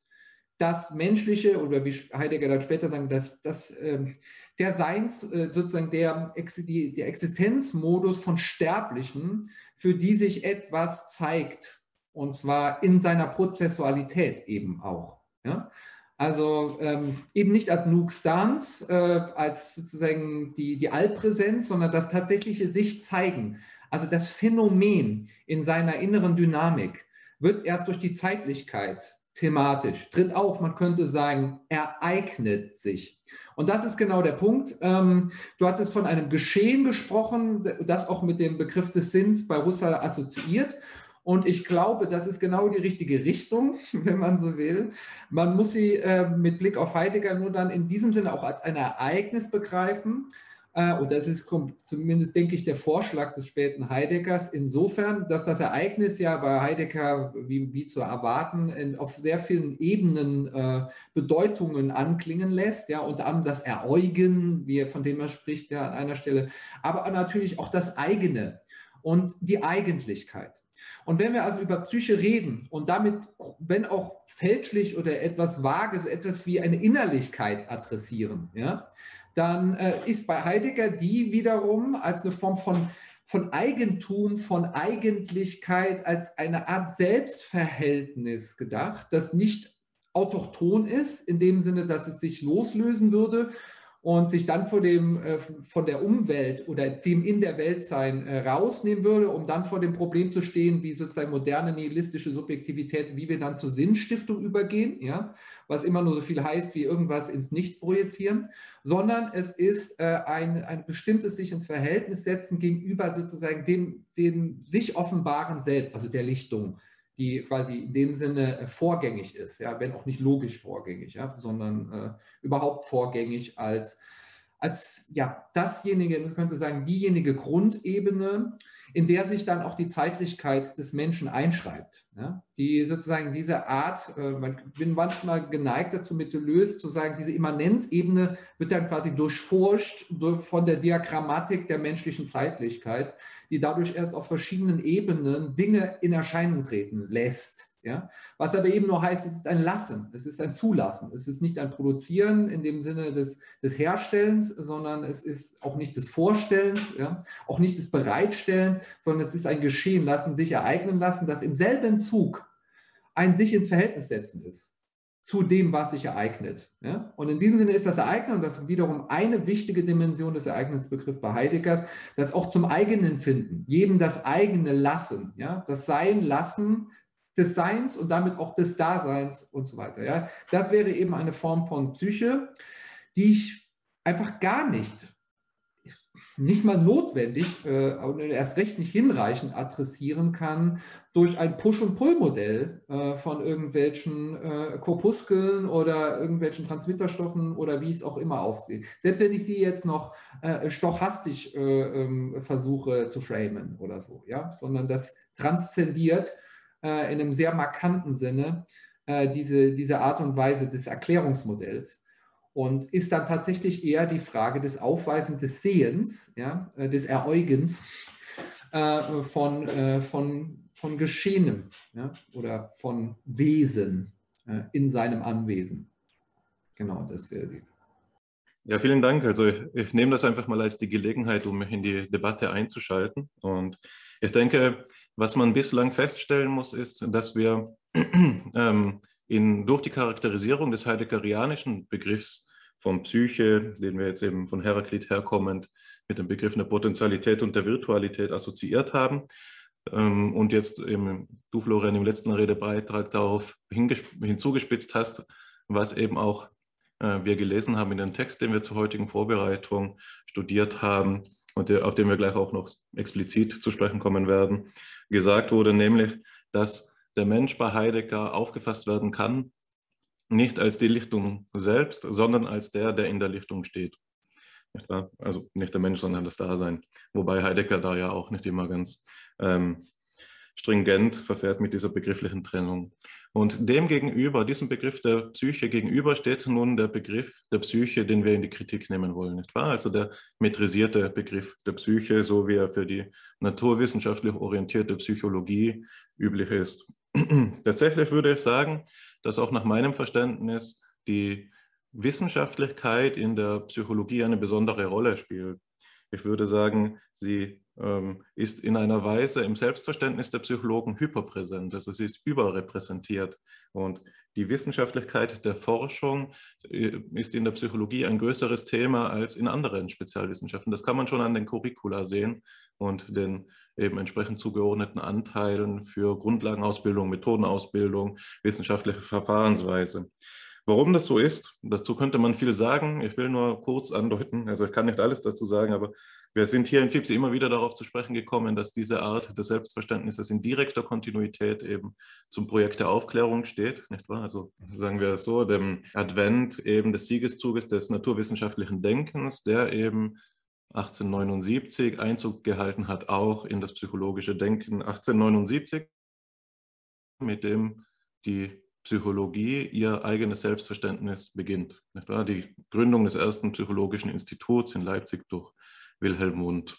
das Menschliche oder wie Heidegger dann später sagen, das, das, äh, der Seins, äh, sozusagen der, die, der Existenzmodus von Sterblichen, für die sich etwas zeigt, und zwar in seiner Prozessualität eben auch. Ja? Also ähm, eben nicht ad nuc stans äh, als sozusagen die, die Allpräsenz, sondern das tatsächliche sich zeigen. Also das Phänomen in seiner inneren Dynamik wird erst durch die Zeitlichkeit thematisch, tritt auf, man könnte sagen, ereignet sich. Und das ist genau der Punkt. Ähm, du hattest von einem Geschehen gesprochen, das auch mit dem Begriff des Sinns bei Husserl assoziiert. Und ich glaube, das ist genau die richtige Richtung, [laughs] wenn man so will. Man muss sie äh, mit Blick auf Heidegger nur dann in diesem Sinne auch als ein Ereignis begreifen. Äh, und das ist zumindest, denke ich, der Vorschlag des späten Heideggers. Insofern, dass das Ereignis ja bei Heidegger, wie, wie zu erwarten, in, auf sehr vielen Ebenen äh, Bedeutungen anklingen lässt. Ja, unter anderem das Eräugen, wie, von dem er spricht, ja, an einer Stelle. Aber natürlich auch das eigene und die Eigentlichkeit. Und wenn wir also über Psyche reden und damit, wenn auch fälschlich oder etwas vage, so etwas wie eine Innerlichkeit adressieren, ja, dann äh, ist bei Heidegger die wiederum als eine Form von, von Eigentum, von Eigentlichkeit, als eine Art Selbstverhältnis gedacht, das nicht autochton ist, in dem Sinne, dass es sich loslösen würde und sich dann von, dem, äh, von der Umwelt oder dem in der Welt sein äh, rausnehmen würde, um dann vor dem Problem zu stehen, wie sozusagen moderne nihilistische Subjektivität, wie wir dann zur Sinnstiftung übergehen, ja, was immer nur so viel heißt, wie irgendwas ins Nichts projizieren, sondern es ist äh, ein, ein bestimmtes sich ins Verhältnis setzen gegenüber sozusagen dem, dem sich offenbaren Selbst, also der Lichtung die quasi in dem Sinne äh, vorgängig ist, ja, wenn auch nicht logisch vorgängig, ja, sondern äh, überhaupt vorgängig als, als ja dasjenige, man könnte sagen, diejenige Grundebene, in der sich dann auch die Zeitlichkeit des Menschen einschreibt. Ja? Die sozusagen diese Art, äh, man bin manchmal geneigt dazu mit Deleuze zu sagen, diese Immanenzebene wird dann quasi durchforscht durch, von der Diagrammatik der menschlichen Zeitlichkeit, die dadurch erst auf verschiedenen Ebenen Dinge in Erscheinung treten lässt. Ja? Was aber eben nur heißt, es ist ein Lassen, es ist ein Zulassen, es ist nicht ein Produzieren in dem Sinne des, des Herstellens, sondern es ist auch nicht des Vorstellens, ja? auch nicht des Bereitstellens, sondern es ist ein Geschehen lassen, sich ereignen lassen, das im selben Zug ein sich ins Verhältnis setzen ist zu dem, was sich ereignet. Ja? Und in diesem Sinne ist das Ereignen, und das wiederum eine wichtige Dimension des Ereignisbegriffs bei Heideggers, das auch zum eigenen Finden, jedem das eigene Lassen, ja? das Sein lassen, des Seins und damit auch des Daseins und so weiter. Ja? Das wäre eben eine Form von Psyche, die ich einfach gar nicht, nicht mal notwendig äh, und erst recht nicht hinreichend adressieren kann durch ein Push- und Pull-Modell äh, von irgendwelchen äh, Korpuskeln oder irgendwelchen Transmitterstoffen oder wie ich es auch immer aufsehe. Selbst wenn ich sie jetzt noch äh, stochastisch äh, ähm, versuche zu framen oder so, ja, sondern das transzendiert äh, in einem sehr markanten Sinne äh, diese, diese Art und Weise des Erklärungsmodells und ist dann tatsächlich eher die Frage des Aufweisen des Sehens, ja, äh, des Eräugens äh, von, äh, von, von Geschehenem ja, oder von Wesen äh, in seinem Anwesen. Genau, das wäre die. Ja, vielen Dank. Also ich, ich, nehme das einfach mal als die Gelegenheit, um mich in die Debatte einzuschalten. Und ich denke, was man bislang feststellen muss, ist, dass wir [clears throat] ähm, in, durch die Charakterisierung des heideggerianischen Begriffs von Psyche, den wir jetzt eben von Heraklit herkommend mit dem Begriff der Potentialität und der Virtualität assoziiert haben, ähm, und jetzt eben du, Florian, im letzten Redebeitrag darauf hinzugespitzt hast, was eben auch äh, wir gelesen haben in dem Text, den wir zur heutigen Vorbereitung studiert haben, und auf den wir gleich auch noch explizit zu sprechen kommen werden, gesagt wurde, nämlich, dass der Mensch bei Heidegger aufgefasst werden kann, nicht als die Lichtung selbst, sondern als der, der in der Lichtung steht. Nicht also nicht der Mensch, sondern das Dasein. Wobei Heidegger da ja auch nicht immer ganz ähm, stringent verfährt mit dieser begrifflichen Trennung. Und dem gegenüber, diesem Begriff der Psyche gegenüber, steht nun der Begriff der Psyche, den wir in die Kritik nehmen wollen, nicht wahr? Also der metrisierte Begriff der Psyche, so wie er für die naturwissenschaftlich orientierte Psychologie üblich ist. [clears throat] Tatsächlich würde ich sagen, dass auch nach meinem Verständnis die Wissenschaftlichkeit in der Psychologie eine besondere Rolle spielt. Ich würde sagen, sie ist in einer Weise im Selbstverständnis der Psychologen hyperpräsent, also sie ist überrepräsentiert. Und die Wissenschaftlichkeit der Forschung äh, ist in der Psychologie ein größeres Thema als in anderen Spezialwissenschaften. Das kann man schon an den Curricula sehen und den eben entsprechend zugeordneten Anteilen für Grundlagenausbildung, Methodenausbildung, wissenschaftliche Verfahrensweise. Warum das so ist, dazu könnte man viel sagen. Ich will nur kurz andeuten, also ich kann nicht alles dazu sagen, aber wir sind hier in FIPSI immer wieder darauf zu sprechen gekommen, dass diese Art des Selbstverständnisses in direkter Kontinuität eben zum Projekt der Aufklärung steht, nicht wahr? Also sagen wir so, dem Advent eben des Siegeszuges des naturwissenschaftlichen Denkens, der eben 1879 Einzug gehalten hat, auch in das psychologische Denken 1879, mit dem die Psychologie ihr eigenes Selbstverständnis beginnt. Die Gründung des ersten psychologischen Instituts in Leipzig durch Wilhelm Wundt.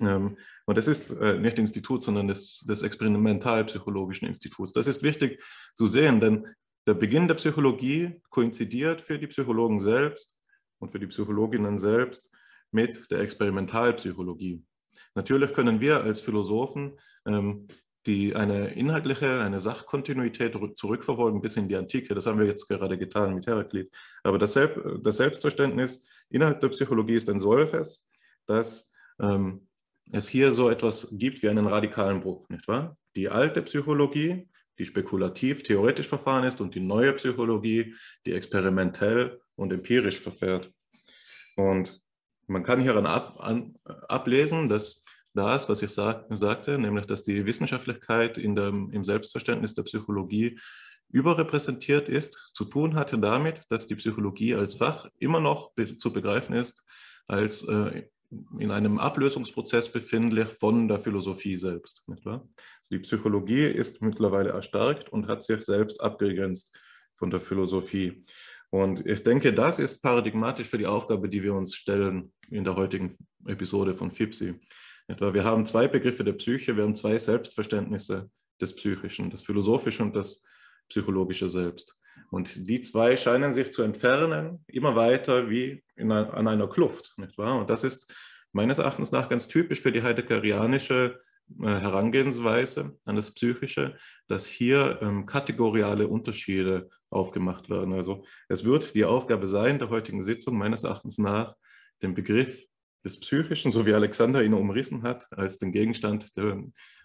Ähm, und das ist äh, nicht Institut, sondern des, des Experimentalpsychologischen Instituts. Das ist wichtig zu sehen, denn der Beginn der Psychologie koinzidiert für die Psychologen selbst und für die Psychologinnen selbst mit der Experimentalpsychologie. Natürlich können wir als Philosophen ähm, die eine inhaltliche, eine Sachkontinuität zurückverfolgen bis in die Antike. Das haben wir jetzt gerade getan mit Heraklit. Aber das, Selb das Selbstverständnis innerhalb der Psychologie ist ein solches, dass ähm, es hier so etwas gibt wie einen radikalen Bruch, nicht wahr? Die alte Psychologie, die spekulativ theoretisch verfahren ist, und die neue Psychologie, die experimentell und empirisch verfährt. Und man kann hieran ab, an, ablesen, dass das, was ich sag, sagte, nämlich dass die Wissenschaftlichkeit in der, im Selbstverständnis der Psychologie überrepräsentiert ist, zu tun hatte damit, dass die Psychologie als Fach immer noch zu begreifen ist als äh, in einem Ablösungsprozess befindlich von der Philosophie selbst. Also die Psychologie ist mittlerweile erstarkt und hat sich selbst abgegrenzt von der Philosophie. Und ich denke, das ist paradigmatisch für die Aufgabe, die wir uns stellen in der heutigen Episode von FIPSI. Wir haben zwei Begriffe der Psyche, wir haben zwei Selbstverständnisse des Psychischen, das Philosophische und das Psychologische Selbst. Und die zwei scheinen sich zu entfernen, immer weiter wie in, an einer Kluft. Nicht wahr? Und das ist meines Erachtens nach ganz typisch für die heideggerianische äh, Herangehensweise an das Psychische, dass hier ähm, kategoriale Unterschiede aufgemacht werden. Also es wird die Aufgabe sein der heutigen Sitzung meines Erachtens nach, den Begriff des Psychischen, so wie Alexander ihn umrissen hat, als den Gegenstand der,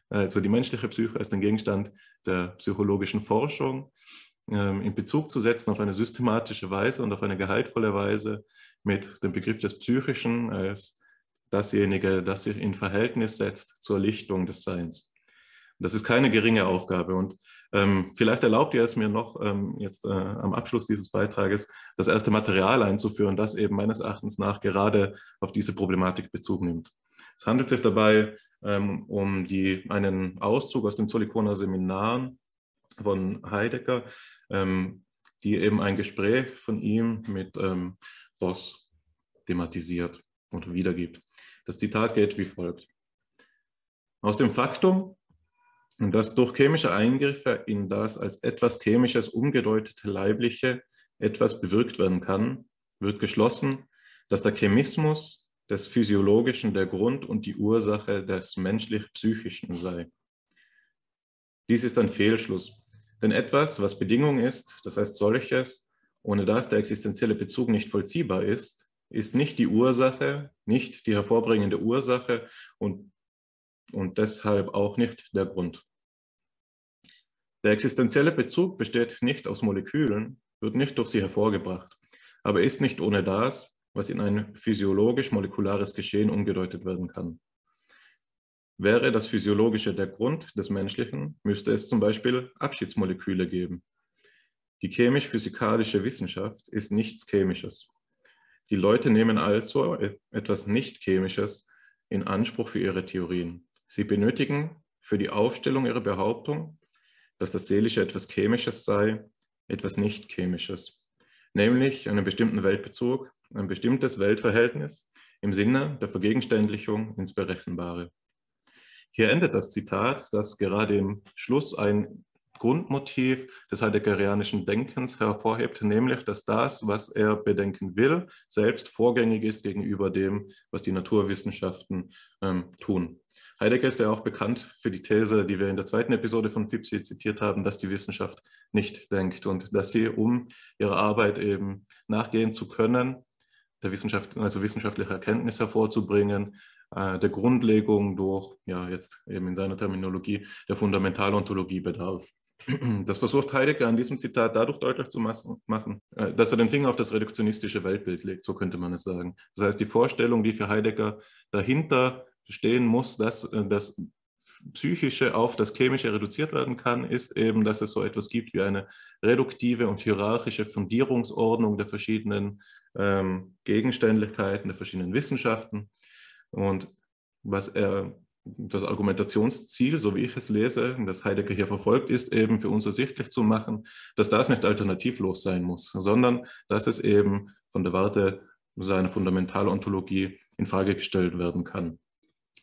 also die menschliche Psyche als den Gegenstand der psychologischen Forschung ähm, in Bezug zu setzen auf eine systematische Weise und auf eine gehaltvolle Weise mit dem Begriff des Psychischen als dasjenige, das sich in Verhältnis setzt zur Lichtung des Seins. Das ist keine geringe Aufgabe. Und ähm, vielleicht erlaubt ihr es mir noch, ähm, jetzt äh, am Abschluss dieses Beitrages das erste Material einzuführen, das eben meines Erachtens nach gerade auf diese Problematik Bezug nimmt. Es handelt sich dabei ähm, um die, einen Auszug aus den Zollikoner Seminaren von Heidegger, ähm, die eben ein Gespräch von ihm mit ähm, Boss thematisiert und wiedergibt. Das Zitat geht wie folgt. Aus dem Faktum, dass durch chemische Eingriffe in das als etwas Chemisches umgedeutete Leibliche etwas bewirkt werden kann, wird geschlossen, dass der Chemismus des Physiologischen der Grund und die Ursache des menschlich-psychischen sei. Dies ist ein Fehlschluss, denn etwas, was Bedingung ist, das heißt solches, ohne das der existenzielle Bezug nicht vollziehbar ist, ist nicht die Ursache, nicht die hervorbringende Ursache und, und deshalb auch nicht der Grund. Der existenzielle Bezug besteht nicht aus Molekülen, wird nicht durch sie hervorgebracht, aber ist nicht ohne das, was in ein physiologisch-molekulares Geschehen umgedeutet werden kann. Wäre das Physiologische der Grund des Menschlichen, müsste es zum Beispiel Abschiedsmoleküle geben. Die chemisch-physikalische Wissenschaft ist nichts Chemisches. Die Leute nehmen also etwas Nicht-Chemisches in Anspruch für ihre Theorien. Sie benötigen für die Aufstellung ihrer Behauptung, dass das Seelische etwas Chemisches sei, etwas Nicht-Chemisches, nämlich einen bestimmten Weltbezug, ein bestimmtes Weltverhältnis im Sinne der Vergegenständlichung ins Berechenbare. Hier endet das Zitat, das gerade im Schluss ein Grundmotiv des heideggerianischen Denkens hervorhebt, nämlich, dass das, was er bedenken will, selbst vorgängig ist gegenüber dem, was die Naturwissenschaften ähm, tun. Heidegger ist ja auch bekannt für die These, die wir in der zweiten Episode von FIPSI zitiert haben, dass die Wissenschaft nicht denkt und dass sie, um ihrer Arbeit eben nachgehen zu können, der Wissenschaft, also wissenschaftliche Erkenntnis hervorzubringen, äh, der Grundlegung durch, ja, jetzt eben in seiner Terminologie, der Fundamentalontologie bedarf. [clears throat] Das versucht Heidegger an diesem Zitat dadurch deutlich zu machen, äh, dass er den Finger auf das reduktionistische Weltbild legt, so könnte man es sagen. Das heißt, die Vorstellung, die für Heidegger dahinter stehen muss, dass äh, das Psychische auf das Chemische reduziert werden kann, ist eben, dass es so etwas gibt wie eine reduktive und hierarchische Fundierungsordnung der verschiedenen ähm, Gegenständlichkeiten, der verschiedenen Wissenschaften. Und was er das Argumentationsziel, so wie ich es lese, das Heidegger hier verfolgt, ist eben für uns ersichtlich zu machen, dass das nicht alternativlos sein muss, sondern dass es eben von der Warte seiner Fundamentalontologie in Frage gestellt werden kann.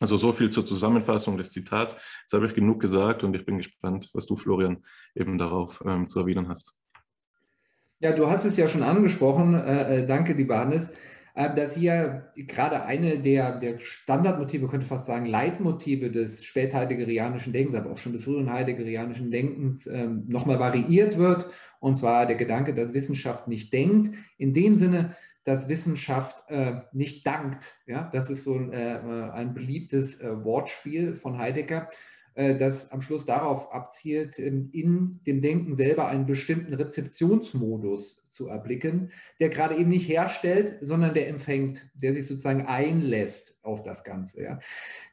Also so viel zur Zusammenfassung des Zitats. Jetzt habe ich genug gesagt und ich bin gespannt, was du, Florian, eben darauf ähm, zu erwidern hast. Ja, du hast es ja schon angesprochen. Äh, äh danke, lieber Hannes. Ähm, dass hier gerade eine der, der Standardmotive, könnte fast sagen, Leitmotive des spätheideggerianischen Denkens, aber auch schon des frühen heideggerianischen Denkens ähm, nochmal variiert wird. Und zwar der Gedanke, dass Wissenschaft nicht denkt. In dem Sinne, dass Wissenschaft äh, nicht dankt. Ja? Das ist so ein, äh, ein beliebtes äh, Wortspiel von Heidegger, äh, das am Schluss darauf abzielt, in dem Denken selber einen bestimmten Rezeptionsmodus zu erblicken, der gerade eben nicht herstellt, sondern der empfängt, der sich sozusagen einlässt auf das Ganze. Ja.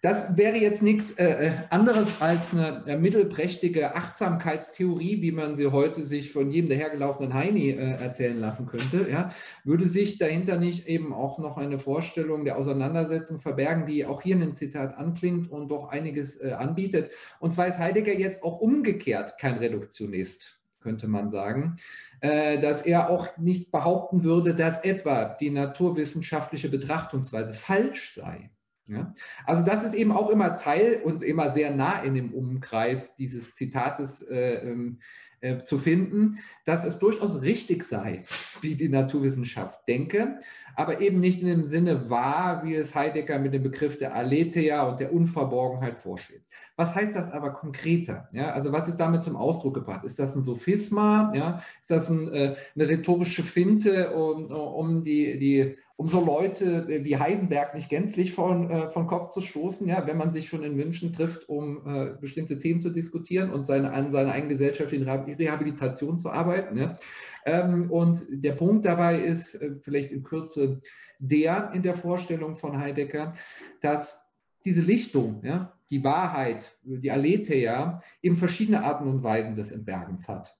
Das wäre jetzt nichts äh, äh, anderes als eine äh, mittelprächtige Achtsamkeitstheorie, wie man sie heute sich von jedem dahergelaufenen Heini äh, erzählen lassen könnte. Ja. Würde sich dahinter nicht eben auch noch eine Vorstellung der Auseinandersetzung verbergen, die auch hier in dem Zitat anklingt und doch einiges äh, anbietet. Und zwar ist Heidegger jetzt auch umgekehrt kein Reduktionist, könnte man sagen äh, dass er auch nicht behaupten würde, dass etwa die naturwissenschaftliche Betrachtungsweise falsch sei. Ja? Also das ist eben auch immer Teil und immer sehr nah in dem Umkreis dieses Zitates äh, ähm, äh, zu finden, dass es durchaus richtig sei, wie die Naturwissenschaft denke, aber eben nicht in dem Sinne wahr, wie es Heidegger mit dem Begriff der Aletheia und der Unverborgenheit vorschlägt. Was heißt das aber konkreter? Ja, also was ist damit zum Ausdruck gebracht? Ist das ein Sophisma? Ja? Ist das ein, äh, eine rhetorische Finte, um, um die, die um so Leute wie Heisenberg nicht gänzlich von, äh, von Kopf zu stoßen, ja, wenn man sich schon in München trifft, um äh, bestimmte Themen zu diskutieren und seine, an seiner eigenen gesellschaftlichen Rehabilitation zu arbeiten. Ja. Ähm, und der Punkt dabei ist äh, vielleicht in Kürze der in der Vorstellung von Heidegger, dass diese Lichtung, ja, die Wahrheit, die Aletheia, eben verschiedene Arten und Weisen des Entbergens hat.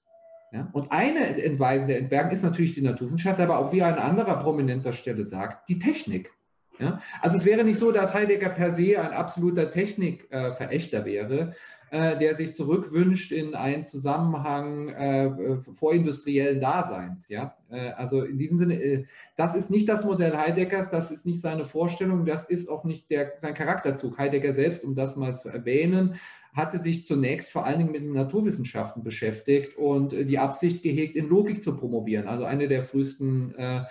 Ja? Und eine Entweisung der Entbergen ist natürlich die Naturwissenschaft, aber auch wie an anderer prominenter Stelle sagt, die Technik. Ja? Also es wäre nicht so, dass Heidegger per se ein absoluter Technikverächter äh, wäre, äh, der sich zurückwünscht in einen Zusammenhang äh, vorindustriellen Daseins. Ja? Äh, also in diesem Sinne, äh, das ist nicht das Modell Heideggers, das ist nicht seine Vorstellung, das ist auch nicht der, sein Charakterzug. Heidegger selbst, um das mal zu erwähnen, hatte sich zunächst vor allen Dingen mit den Naturwissenschaften beschäftigt und äh, die Absicht gehegt, in Logik zu promovieren. Also eine der frühesten äh,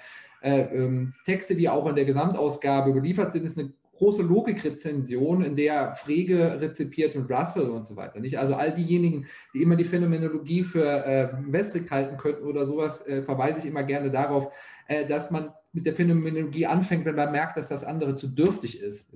äh, ähm, Texte, die auch in der Gesamtausgabe überliefert sind, ist eine große Logikrezension, in der Frege rezipiert und Russell und so weiter. Nicht? Also all diejenigen, die immer die Phänomenologie für äh, wässrig halten könnten oder sowas, äh, verweise ich immer gerne darauf, dass man mit der Phänomenologie anfängt, wenn man merkt, dass das andere zu dürftig ist.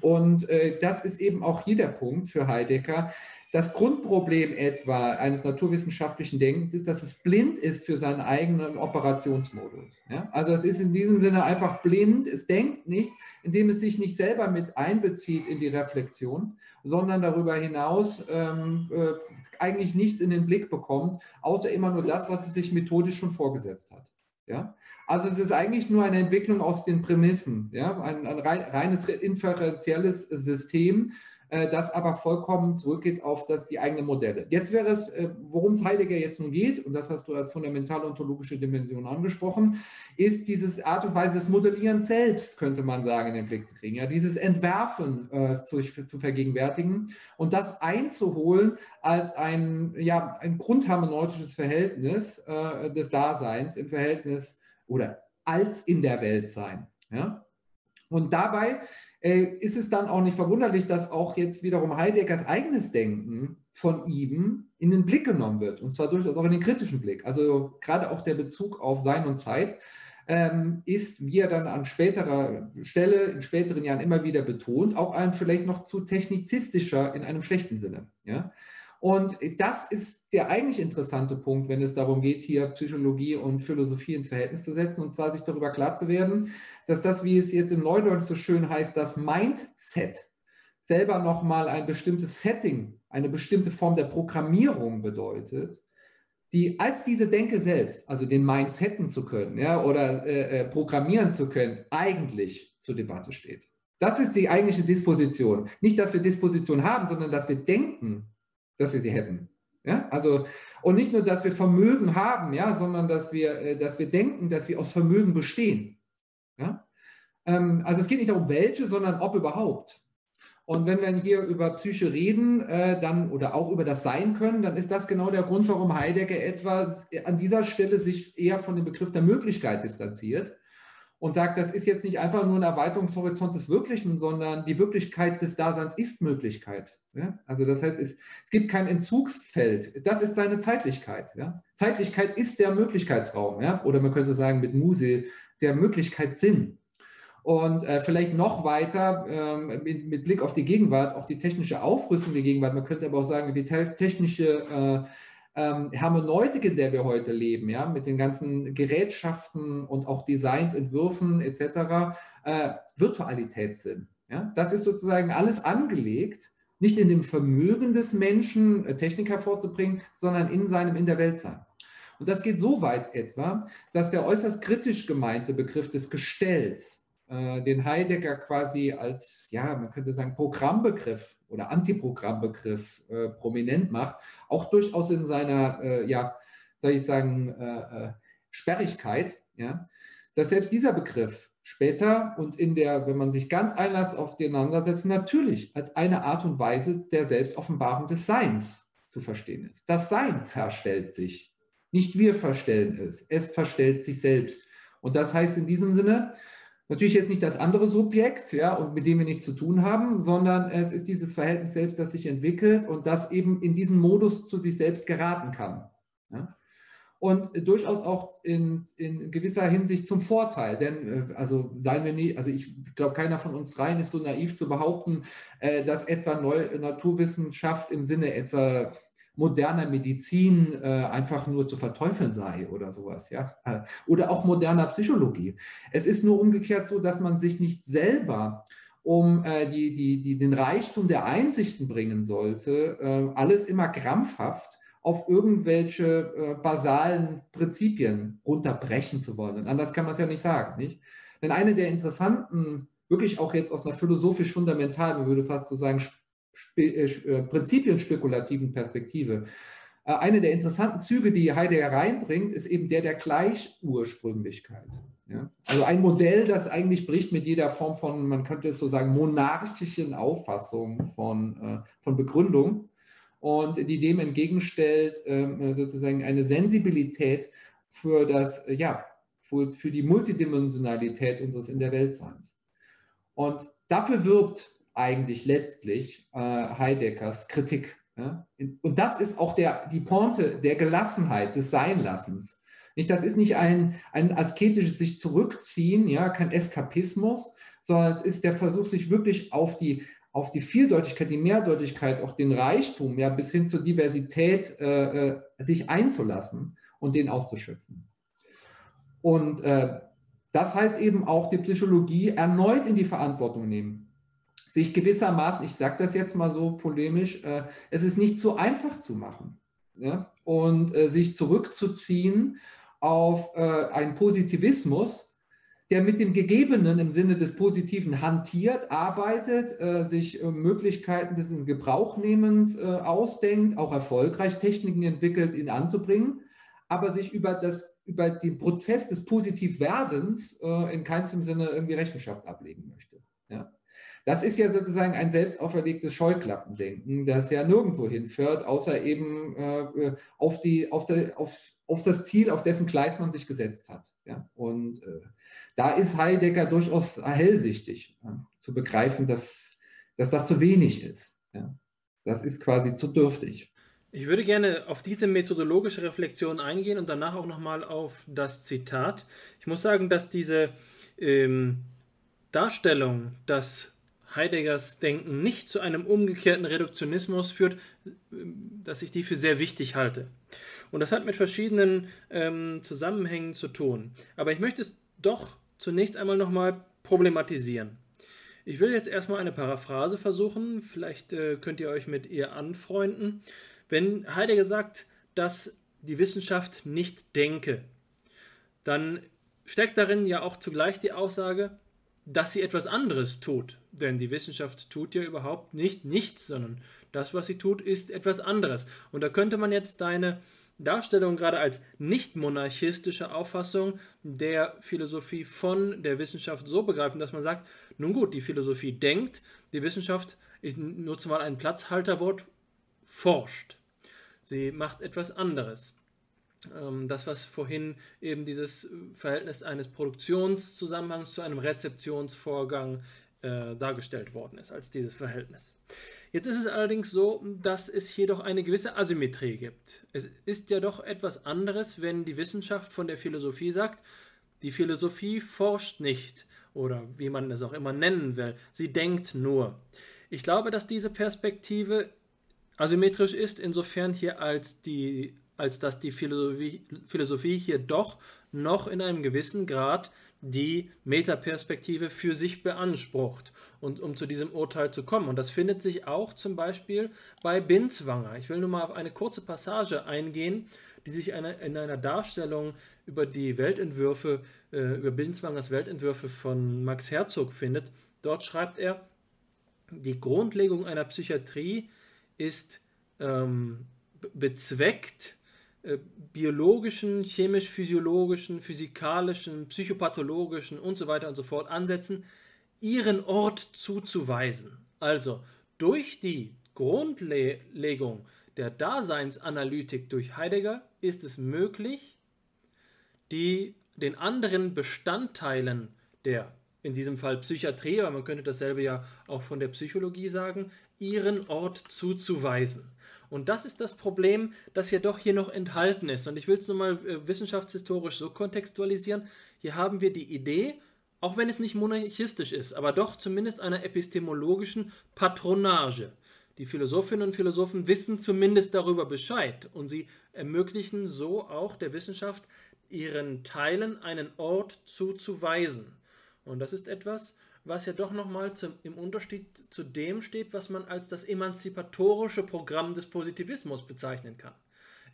Und äh, das ist eben auch hier der Punkt für Heidegger. Das Grundproblem etwa eines naturwissenschaftlichen Denkens ist, dass es blind ist für seinen eigenen Operationsmodus. Ja? Also es ist in diesem Sinne einfach blind, es denkt nicht, indem es sich nicht selber mit einbezieht in die Reflexion, sondern darüber hinaus ähm, äh, eigentlich nichts in den Blick bekommt, außer immer nur das, was es sich methodisch schon vorgesetzt hat. Ja? Also es ist eigentlich nur eine Entwicklung aus den Prämissen, ja? ein, ein reines inferenzielles System, das aber vollkommen zurückgeht auf das, die eigenen Modelle. Jetzt wäre es, äh, worum es Heidegger jetzt nun geht, und das hast du als fundamentale ontologische Dimension angesprochen, ist diese Art und Weise des Modellierens selbst, könnte man sagen, in den Blick zu kriegen. Ja? Dieses Entwerfen äh, zu, zu, vergegenwärtigen und das einzuholen als ein, ja, ein grundharmoneutisches Verhältnis äh, des Daseins im Verhältnis oder als in der Welt sein. Ja? Und dabei äh, ist es dann auch nicht verwunderlich, dass auch jetzt wiederum Heideggers eigenes Denken von ihm in den Blick genommen wird. Und zwar durchaus auch in den kritischen Blick. Also gerade auch der Bezug auf Sein und Zeit ähm, ist, wie er dann an späterer Stelle, in späteren Jahren immer wieder betont, auch ein vielleicht noch zu technizistischer in einem schlechten Sinne. Ja? Und das ist der eigentlich interessante Punkt, wenn es darum geht, hier Psychologie und Philosophie ins Verhältnis zu setzen und zwar sich darüber klar zu werden, dass das, wie es jetzt im Neudeutsch so schön heißt, das Mindset selber nochmal ein bestimmtes Setting, eine bestimmte Form der Programmierung bedeutet, die als diese Denke selbst, also den Mindsetten zu können ja, oder äh, äh, programmieren zu können, eigentlich zur Debatte steht. Das ist die eigentliche Disposition. Nicht, dass wir Disposition haben, sondern dass wir denken, dass wir sie hätten. Ja, also, und nicht nur, dass wir Vermögen haben, ja, sondern dass wir, äh, dass wir denken, dass wir aus Vermögen bestehen. Ja? Ähm, also es geht nicht darum, welche, sondern ob überhaupt. Und wenn wir hier über Psyche reden, äh, dann oder auch über das Sein können, dann ist das genau der Grund, warum Heidegger etwa an dieser Stelle sich eher von dem Begriff der Möglichkeit distanziert und sagt, das ist jetzt nicht einfach nur ein Erweiterungshorizont des Wirklichen, sondern die Wirklichkeit des Daseins ist Möglichkeit. Ja? Also das heißt, es, es, gibt kein Entzugsfeld. Das ist seine Zeitlichkeit. Ja? Zeitlichkeit ist der Möglichkeitsraum. Ja? Oder man könnte sagen mit Muse, der Möglichkeitssinn. Und äh, vielleicht noch weiter ähm, mit, mit, Blick auf die Gegenwart, auch die technische Aufrüstung der Gegenwart. Man könnte aber auch sagen, die te technische äh, ähm, Hermeneutik, in der wir heute leben, ja, mit den ganzen Gerätschaften und auch Designs, Entwürfen etc., äh, Virtualität sind. Ja? Das ist sozusagen alles angelegt, nicht in dem Vermögen des Menschen, äh, Technik hervorzubringen, sondern in seinem In der Welt sein. Und das geht so weit etwa, dass der äußerst kritisch gemeinte Begriff des Gestells, äh, den Heidegger quasi als, ja, man könnte sagen, Programmbegriff oder Antiprogrammbegriff äh, prominent macht, auch durchaus in seiner, äh, ja, soll ich sagen, äh, äh, Sperrigkeit, ja, dass selbst dieser Begriff später und in der, wenn man sich ganz einlässt auf die Auseinandersetzung, natürlich als eine Art und Weise der Selbstoffenbarung des Seins zu verstehen ist. Das Sein verstellt sich, nicht wir verstellen es, es verstellt sich selbst. Und das heißt in diesem Sinne, Natürlich jetzt nicht das andere Subjekt, ja, und mit dem wir nichts zu tun haben, sondern es ist dieses Verhältnis selbst, das sich entwickelt und das eben in diesen Modus zu sich selbst geraten kann. Ja. Und durchaus auch in, in gewisser Hinsicht zum Vorteil, denn äh, also seien wir nicht, also ich glaube, keiner von uns dreien ist so naiv zu behaupten, äh, dass etwa Neu Naturwissenschaft im Sinne etwa moderner Medizin äh, einfach nur zu verteufeln sei oder sowas, ja. [laughs] Oder auch moderner Psychologie. Es ist nur umgekehrt so, dass man sich nicht selber um äh, die, die, die, den Reichtum der Einsichten bringen sollte, äh, alles immer krampfhaft auf irgendwelche äh, basalen Prinzipien runterbrechen zu wollen. Und anders kann man es ja nicht sagen, nicht? Denn eine der interessanten, wirklich auch jetzt aus einer philosophisch fundamental, man würde fast so sagen, prinzipienspekulativen Perspektive. Äh, eine der interessanten Züge, die Heidegger reinbringt, ist eben der der Gleichursprünglichkeit. Ja? Also ein Modell, das eigentlich bricht mit jeder Form von, man könnte es so sagen, monarchischen Auffassung von, von Begründung und die dem entgegenstellt ähm, sozusagen eine Sensibilität für das, ja, für die Multidimensionalität unseres In der Weltseins. Und dafür wirbt eigentlich letztlich äh, Heideggers Kritik. Ja? Und das ist auch der, die Pointe der Gelassenheit, des Seinlassens. Nicht, das ist nicht ein, ein asketisches sich zurückziehen, ja, kein Eskapismus, sondern es ist der Versuch, sich wirklich auf die, auf die Vieldeutigkeit, die Mehrdeutigkeit, auch den Reichtum, ja, bis hin zur Diversität äh, äh sich einzulassen und den auszuschöpfen. Und äh, das heißt eben auch die Psychologie erneut in die Verantwortung nehmen sich gewissermaßen, ich sage das jetzt mal so polemisch, äh, es ist nicht so einfach zu machen. Ja? Und äh, sich zurückzuziehen auf äh, einen Positivismus, der mit dem Gegebenen im Sinne des Positiven hantiert, arbeitet, äh, sich äh, Möglichkeiten des Gebrauchnehmens äh, ausdenkt, auch erfolgreich Techniken entwickelt, ihn anzubringen, aber sich über, das, über den Prozess des Positivwerdens in keinem Sinne irgendwie Rechenschaft ablegen möchte. Das ist ja sozusagen ein selbst auferlegtes Scheuklappendenken, das ja nirgendwo hinführt, außer eben äh, auf, die, auf, der, auf, auf das Ziel, auf dessen Gleis man sich gesetzt hat. Ja? Und äh, da ist Heidegger durchaus hellsichtig, ja? zu begreifen, dass, dass das zu wenig ist. Ja? Das ist quasi zu dürftig. Ich würde gerne auf diese methodologische Reflexion eingehen und danach auch nochmal auf das Zitat. Ich muss sagen, dass diese ähm, Darstellung, dass Heideggers Denken nicht zu einem umgekehrten Reduktionismus führt, dass ich die für sehr wichtig halte. Und das hat mit verschiedenen ähm, Zusammenhängen zu tun. Aber ich möchte es doch zunächst einmal nochmal problematisieren. Ich will jetzt erstmal eine Paraphrase versuchen, vielleicht äh, könnt ihr euch mit ihr anfreunden. Wenn Heidegger sagt, dass die Wissenschaft nicht denke, dann steckt darin ja auch zugleich die Aussage, dass sie etwas anderes tut. Denn die Wissenschaft tut ja überhaupt nicht nichts, sondern das, was sie tut, ist etwas anderes. Und da könnte man jetzt deine Darstellung gerade als nicht monarchistische Auffassung der Philosophie von der Wissenschaft so begreifen, dass man sagt, nun gut, die Philosophie denkt, die Wissenschaft, ich nutze mal ein Platzhalterwort, forscht. Sie macht etwas anderes. Ähm, das, was vorhin eben dieses Verhältnis eines Produktionszusammenhangs zu einem Rezeptionsvorgang äh, dargestellt worden ist, als dieses Verhältnis. Jetzt ist es allerdings so, dass es hier doch eine gewisse Asymmetrie gibt. Es ist ja doch etwas anderes, wenn die Wissenschaft von der Philosophie sagt, die Philosophie forscht nicht oder wie man es auch immer nennen will, sie denkt nur. Ich glaube, dass diese Perspektive asymmetrisch ist, insofern hier als die als dass die Philosophie, Philosophie hier doch noch in einem gewissen Grad die Metaperspektive für sich beansprucht und um zu diesem Urteil zu kommen. Und das findet sich auch zum Beispiel bei Binswanger. Ich will nur mal auf eine kurze Passage eingehen, die sich in einer Darstellung über die Weltentwürfe, äh, über Binswangers Weltentwürfe von Max Herzog findet. Dort schreibt er, die Grundlegung einer Psychiatrie ist ähm, bezweckt, biologischen, chemisch-physiologischen, physikalischen, psychopathologischen und so weiter und so fort Ansätzen ihren Ort zuzuweisen. Also durch die Grundlegung der Daseinsanalytik durch Heidegger ist es möglich, die den anderen Bestandteilen der, in diesem Fall Psychiatrie, aber man könnte dasselbe ja auch von der Psychologie sagen, ihren Ort zuzuweisen. Und das ist das Problem, das ja doch hier noch enthalten ist. Und ich will es nur mal äh, wissenschaftshistorisch so kontextualisieren. Hier haben wir die Idee, auch wenn es nicht monarchistisch ist, aber doch zumindest einer epistemologischen Patronage. Die Philosophinnen und Philosophen wissen zumindest darüber Bescheid und sie ermöglichen so auch der Wissenschaft, ihren Teilen einen Ort zuzuweisen. Und das ist etwas, was ja doch nochmal im Unterschied zu dem steht, was man als das emanzipatorische Programm des Positivismus bezeichnen kann.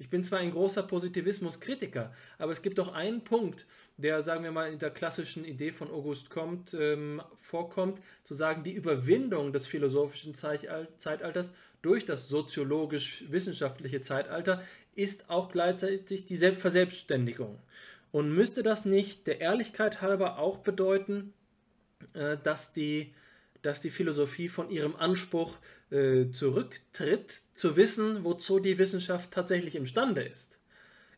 Ich bin zwar ein großer Positivismus-Kritiker, aber es gibt doch einen Punkt, der, sagen wir mal, in der klassischen Idee von August Comte ähm, vorkommt, zu sagen, die Überwindung des philosophischen Zeitalters durch das soziologisch-wissenschaftliche Zeitalter ist auch gleichzeitig die Verselbstständigung. Und müsste das nicht der Ehrlichkeit halber auch bedeuten, dass, die, dass die Philosophie von ihrem Anspruch äh, zurücktritt, zu wissen, wozu die Wissenschaft tatsächlich imstande ist.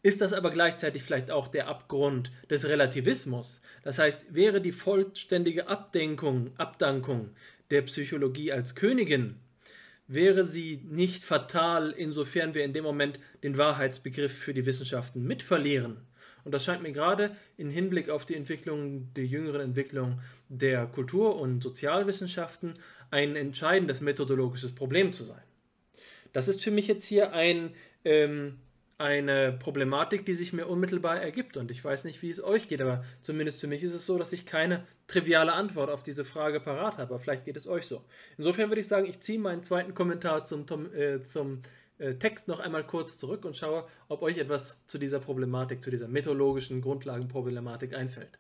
Ist das aber gleichzeitig vielleicht auch der Abgrund des Relativismus? Das heißt, wäre die vollständige Abdenkung, Abdankung der Psychologie als Königin, wäre sie nicht fatal, insofern wir in dem Moment den Wahrheitsbegriff für die Wissenschaften mitverlieren? Und das scheint mir gerade im Hinblick auf die Entwicklung, die jüngeren Entwicklung der Kultur- und Sozialwissenschaften ein entscheidendes methodologisches Problem zu sein. Das ist für mich jetzt hier ein, ähm, eine Problematik, die sich mir unmittelbar ergibt. Und ich weiß nicht, wie es euch geht, aber zumindest für mich ist es so, dass ich keine triviale Antwort auf diese Frage parat habe. Aber vielleicht geht es euch so. Insofern würde ich sagen, ich ziehe meinen zweiten Kommentar zum, äh, zum äh, Text noch einmal kurz zurück und schaue, ob euch etwas zu dieser Problematik, zu dieser methodologischen Grundlagenproblematik einfällt.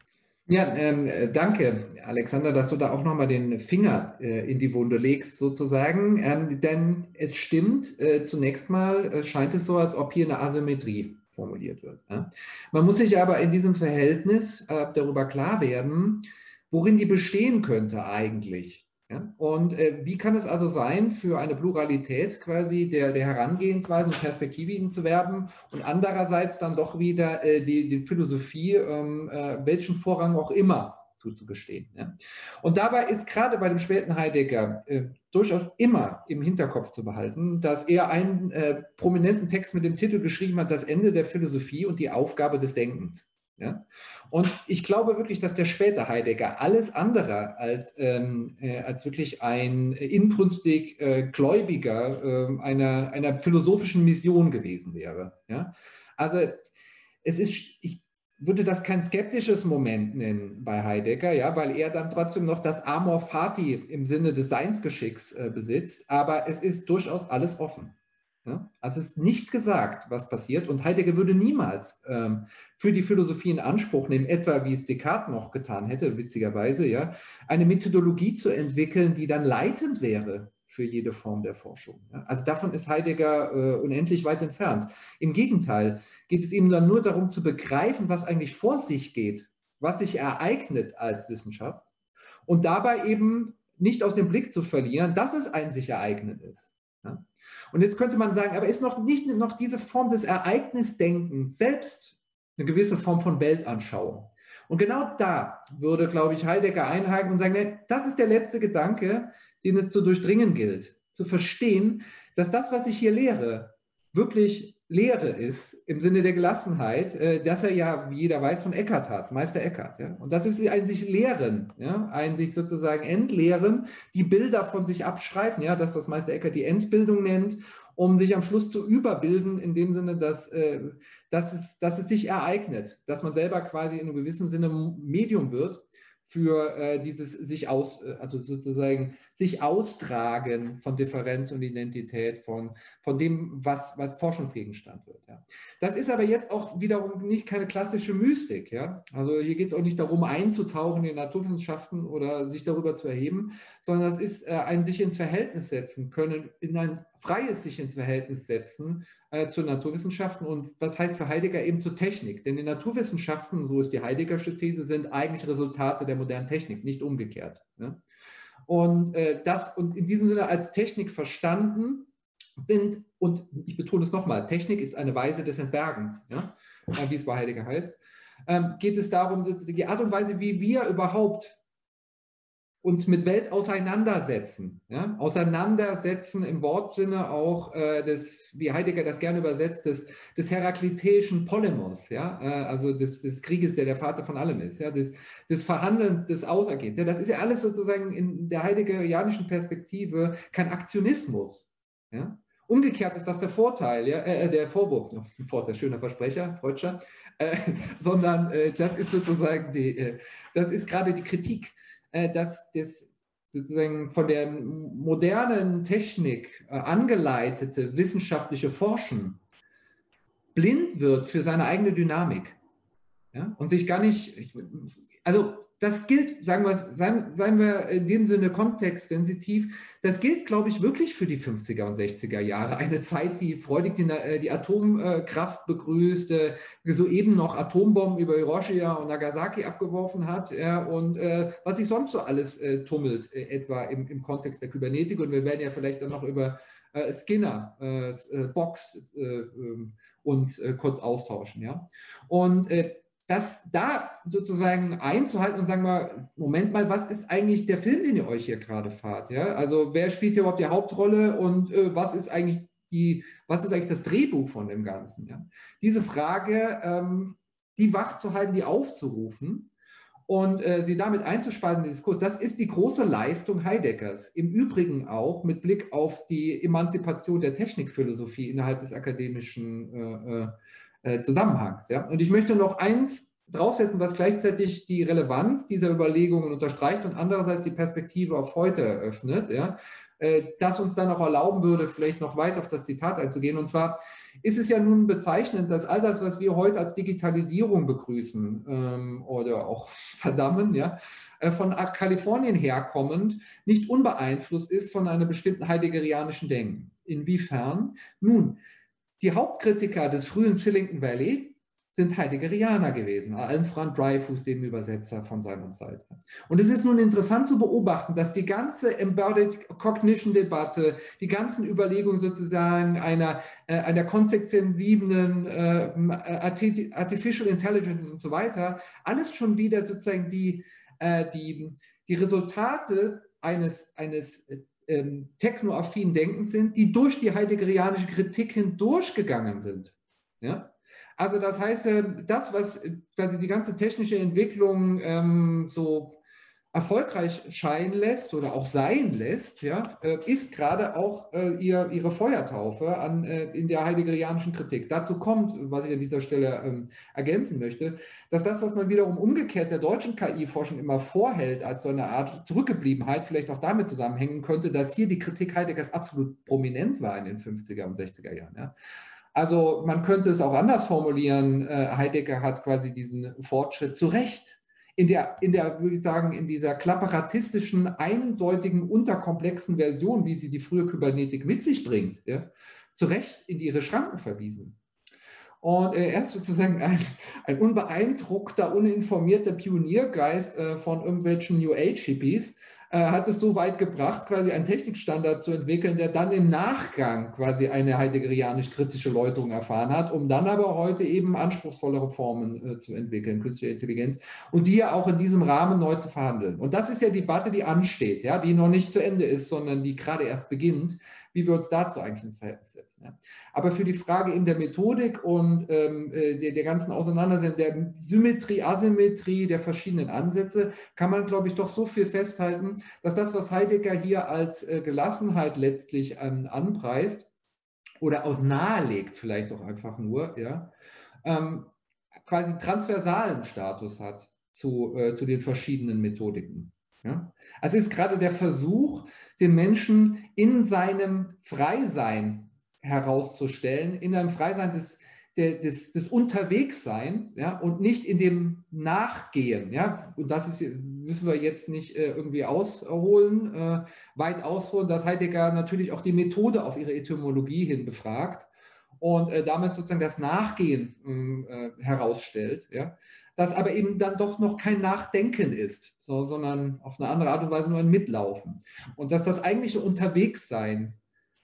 Ja, ähm, danke, Alexander, dass du da auch nochmal den Finger äh, in die Wunde legst, sozusagen. Ähm, denn es stimmt, äh, zunächst mal äh, scheint es so, als ob hier eine Asymmetrie formuliert wird. Ja? Man muss sich aber in diesem Verhältnis äh, darüber klar werden, worin die bestehen könnte eigentlich. Ja? Und äh, wie kann es also sein, für eine Pluralität quasi der, der Herangehensweisen und Perspektiven zu werben und andererseits dann doch wieder äh, die, die Philosophie, ähm, äh, welchen Vorrang auch immer zuzugestehen. Ja? Und dabei ist gerade bei dem späten Heidegger äh, durchaus immer im Hinterkopf zu behalten, dass er einen äh, prominenten Text mit dem Titel geschrieben hat, Das Ende der Philosophie und die Aufgabe des Denkens. Ja? Und ich glaube wirklich, dass der späte Heidegger alles andere als, ähm, äh, als wirklich ein inbrünstig äh, Gläubiger äh, einer, einer philosophischen Mission gewesen wäre. Ja? Also es ist, ich würde das kein skeptisches Moment nennen bei Heidegger, ja, weil er dann trotzdem noch das Amor Fati im Sinne des Seinsgeschicks äh, besitzt, aber es ist durchaus alles offen. Ja? Also es ist nicht gesagt, was passiert. Und Heidegger würde niemals ähm, für die Philosophie in Anspruch nehmen, etwa wie es Descartes noch getan hätte, witzigerweise, ja, eine Methodologie zu entwickeln, die dann leitend wäre für jede Form der Forschung. Ja? Also davon ist Heidegger äh, unendlich weit entfernt. Im Gegenteil geht es ihm dann nur darum zu begreifen, was eigentlich vor sich geht, was sich ereignet als Wissenschaft und dabei eben nicht aus dem Blick zu verlieren, dass es ein sich ereignet ist. Ja? Und jetzt könnte man sagen, aber ist noch nicht noch diese Form des Ereignisdenkens selbst eine gewisse Form von Weltanschauung? Und genau da würde, glaube ich, Heidegger einhaken und sagen, das ist der letzte Gedanke, den es zu durchdringen gilt, zu verstehen, dass das, was ich hier lehre, wirklich Lehre ist, im Sinne der Gelassenheit, äh, dass er ja, wie jeder weiß, von Eckart hat, Meister Eckart. Ja? Und das ist ein sich lehren, ja? ein sich sozusagen entleeren, die Bilder von sich abschreifen, ja, das, was Meister Eckart die Entbildung nennt, um sich am Schluss zu überbilden, in dem Sinne, dass, äh, dass, es, dass es sich ereignet, dass man selber quasi in einem gewissen Sinne Medium wird für äh, dieses sich aus, äh, also sozusagen sich austragen von Differenz und Identität, von, von dem, was, was Forschungsgegenstand wird. Ja. Das ist aber jetzt auch wiederum nicht keine klassische Mystik. Ja. Also hier geht es auch nicht darum, einzutauchen in Naturwissenschaften oder sich darüber zu erheben, sondern das ist äh, ein sich ins Verhältnis setzen können, in ein freies sich ins Verhältnis setzen äh, zu Naturwissenschaften und was heißt für Heidegger eben zur Technik. Denn die Naturwissenschaften, so ist die Heideggersche These, sind eigentlich Resultate der modernen Technik, nicht umgekehrt. Ne? Und, äh, das, und in diesem Sinne als Technik verstanden sind, und ich betone es nochmal, Technik ist eine Weise des Entbergens, ja? äh, wie es bei Heidegger heißt, ähm, geht es darum, die Art und Weise, wie wir überhaupt uns mit Welt auseinandersetzen. Ja? Auseinandersetzen im Wortsinne auch äh, des, wie Heidegger das gerne übersetzt, des, des herakliteischen Polemos, ja? Äh, also des, des Krieges, der der Vater von allem ist, ja? des, des Verhandelns, des Ausergehens. Ja? Das ist ja alles sozusagen in der heideggerianischen Perspektive kein Aktionismus. Ja? Umgekehrt ist das der Vorteil, ja? Äh, äh der Vorwurf, Vorteil, schöner Versprecher, Freudscher, äh, [laughs] sondern äh, das ist sozusagen die, das ist gerade die Kritik dass das sozusagen von der modernen Technik äh, angeleitete wissenschaftliche Forschen blind wird für seine eigene Dynamik ja? und sich gar nicht, ich, also das gilt, sagen wir, seien, seien wir in dem Sinne kontextsensitiv, das gilt, glaube ich, wirklich für die 50er und 60er Jahre. Eine Zeit, die freudig die, äh, die Atomkraft begrüßte, soeben noch Atombomben über Hiroshima und Nagasaki abgeworfen hat ja, und äh, was sich sonst so alles äh, tummelt, äh, etwa im, im Kontext der Kybernetik. Und wir werden ja vielleicht dann noch über äh, Skinner, äh, Box ähm, uns kurz austauschen. Ja? Und das da sozusagen einzuhalten und sagen mal, Moment mal, was ist eigentlich der Film, den ihr euch hier gerade fahrt? Ja? Also wer spielt hier überhaupt die Hauptrolle und äh, was ist eigentlich die, was ist eigentlich das Drehbuch von dem Ganzen? Ja? Diese Frage, ähm, die wach zu halten, die aufzurufen und äh, sie damit einzuspeisen in den Diskurs, das ist die große Leistung Heideggers. Im Übrigen auch mit Blick auf die Emanzipation der Technikphilosophie innerhalb des akademischen äh, äh Zusammenhangs. Ja? Und ich möchte noch eins draufsetzen, was gleichzeitig die Relevanz dieser Überlegungen unterstreicht und andererseits die Perspektive auf heute eröffnet, ja? Äh, das uns dann auch erlauben würde, vielleicht noch weit auf das Zitat einzugehen. Und zwar ist es ja nun bezeichnend, dass all das, was wir heute als Digitalisierung begrüßen ähm, oder auch [laughs] verdammen, ja, äh, von Kalifornien herkommend, nicht unbeeinflusst ist von einem bestimmten heideggerianischen Denken. Inwiefern? Nun, die Hauptkritiker des frühen Silicon Valley sind Heideggerianer gewesen, allen voran Dreyfus, dem Übersetzer von seiner Zeit. Und es ist nun interessant zu beobachten, dass die ganze Embodied Cognition Debatte, die ganzen Überlegungen sozusagen einer, äh, einer kontextsensiblen äh, Artificial Intelligence und so weiter, alles schon wieder sozusagen die, äh, die, die Resultate eines, eines ähm, technoaffinen Denkens sind, die durch die heideggerianische Kritik hindurchgegangen sind. Ja? Also das heißt, äh, das, was quasi die ganze technische Entwicklung ähm, so erfolgreich scheinen lässt oder auch sein lässt, ja, äh, ist gerade auch äh, ihr, ihre Feuertaufe an, äh, in der heideggerianischen Kritik. Dazu kommt, was ich an dieser Stelle ähm, ergänzen möchte, dass das, was man wiederum umgekehrt der deutschen KI-Forschung immer vorhält, als so eine Art Zurückgebliebenheit, vielleicht auch damit zusammenhängen könnte, dass hier die Kritik Heideggers absolut prominent war in den 50er und 60er Jahren. Ja. Also man könnte es auch anders formulieren, Heidegger hat quasi diesen Fortschritt zu Recht in der, in der, würde ich sagen, in dieser klapperatistischen, eindeutigen, unterkomplexen Version, wie sie die frühe Kybernetik mit sich bringt, ja, zu Recht in ihre Schranken verwiesen. Und äh, er ist sozusagen ein, ein unbeeindruckter, uninformierter Pioniergeist äh, von irgendwelchen New Age-Hippies, hat es so weit gebracht, quasi einen Technikstandard zu entwickeln, der dann im Nachgang quasi eine heideggerianisch-kritische Läuterung erfahren hat, um dann aber heute eben anspruchsvollere Formen äh, zu entwickeln, künstliche Intelligenz, und die ja auch in diesem Rahmen neu zu verhandeln. Und das ist ja die Debatte, die ansteht, ja, die noch nicht zu Ende ist, sondern die gerade erst beginnt wie wir uns dazu eigentlich ins Verhältnis setzen. Ja. Aber für die Frage in der Methodik und ähm, äh, der, der ganzen Auseinandersetzung, der Symmetrie, Asymmetrie der verschiedenen Ansätze, kann man, glaube ich, doch so viel festhalten, dass das, was Heidegger hier als äh, Gelassenheit letztlich ähm, anpreist, oder auch nahelegt, vielleicht auch einfach nur, ja, ähm, quasi transversalen Status hat zu, äh, zu den verschiedenen Methodiken. Ja? Also ist gerade der Versuch, den Menschen in seinem Freisein herauszustellen, in einem Freisein des, des, des Unterwegssein ja, und nicht in dem Nachgehen. Ja? Und das ist, müssen wir jetzt nicht äh, irgendwie ausholen, äh, weit ausholen, dass Heidegger natürlich auch die Methode auf ihre Etymologie hin befragt und äh, damit sozusagen das Nachgehen ähm, äh, herausstellt. Ja? Das aber eben dann doch noch kein Nachdenken ist, so, sondern auf eine andere Art und Weise nur ein Mitlaufen. Und dass das eigentliche Unterwegssein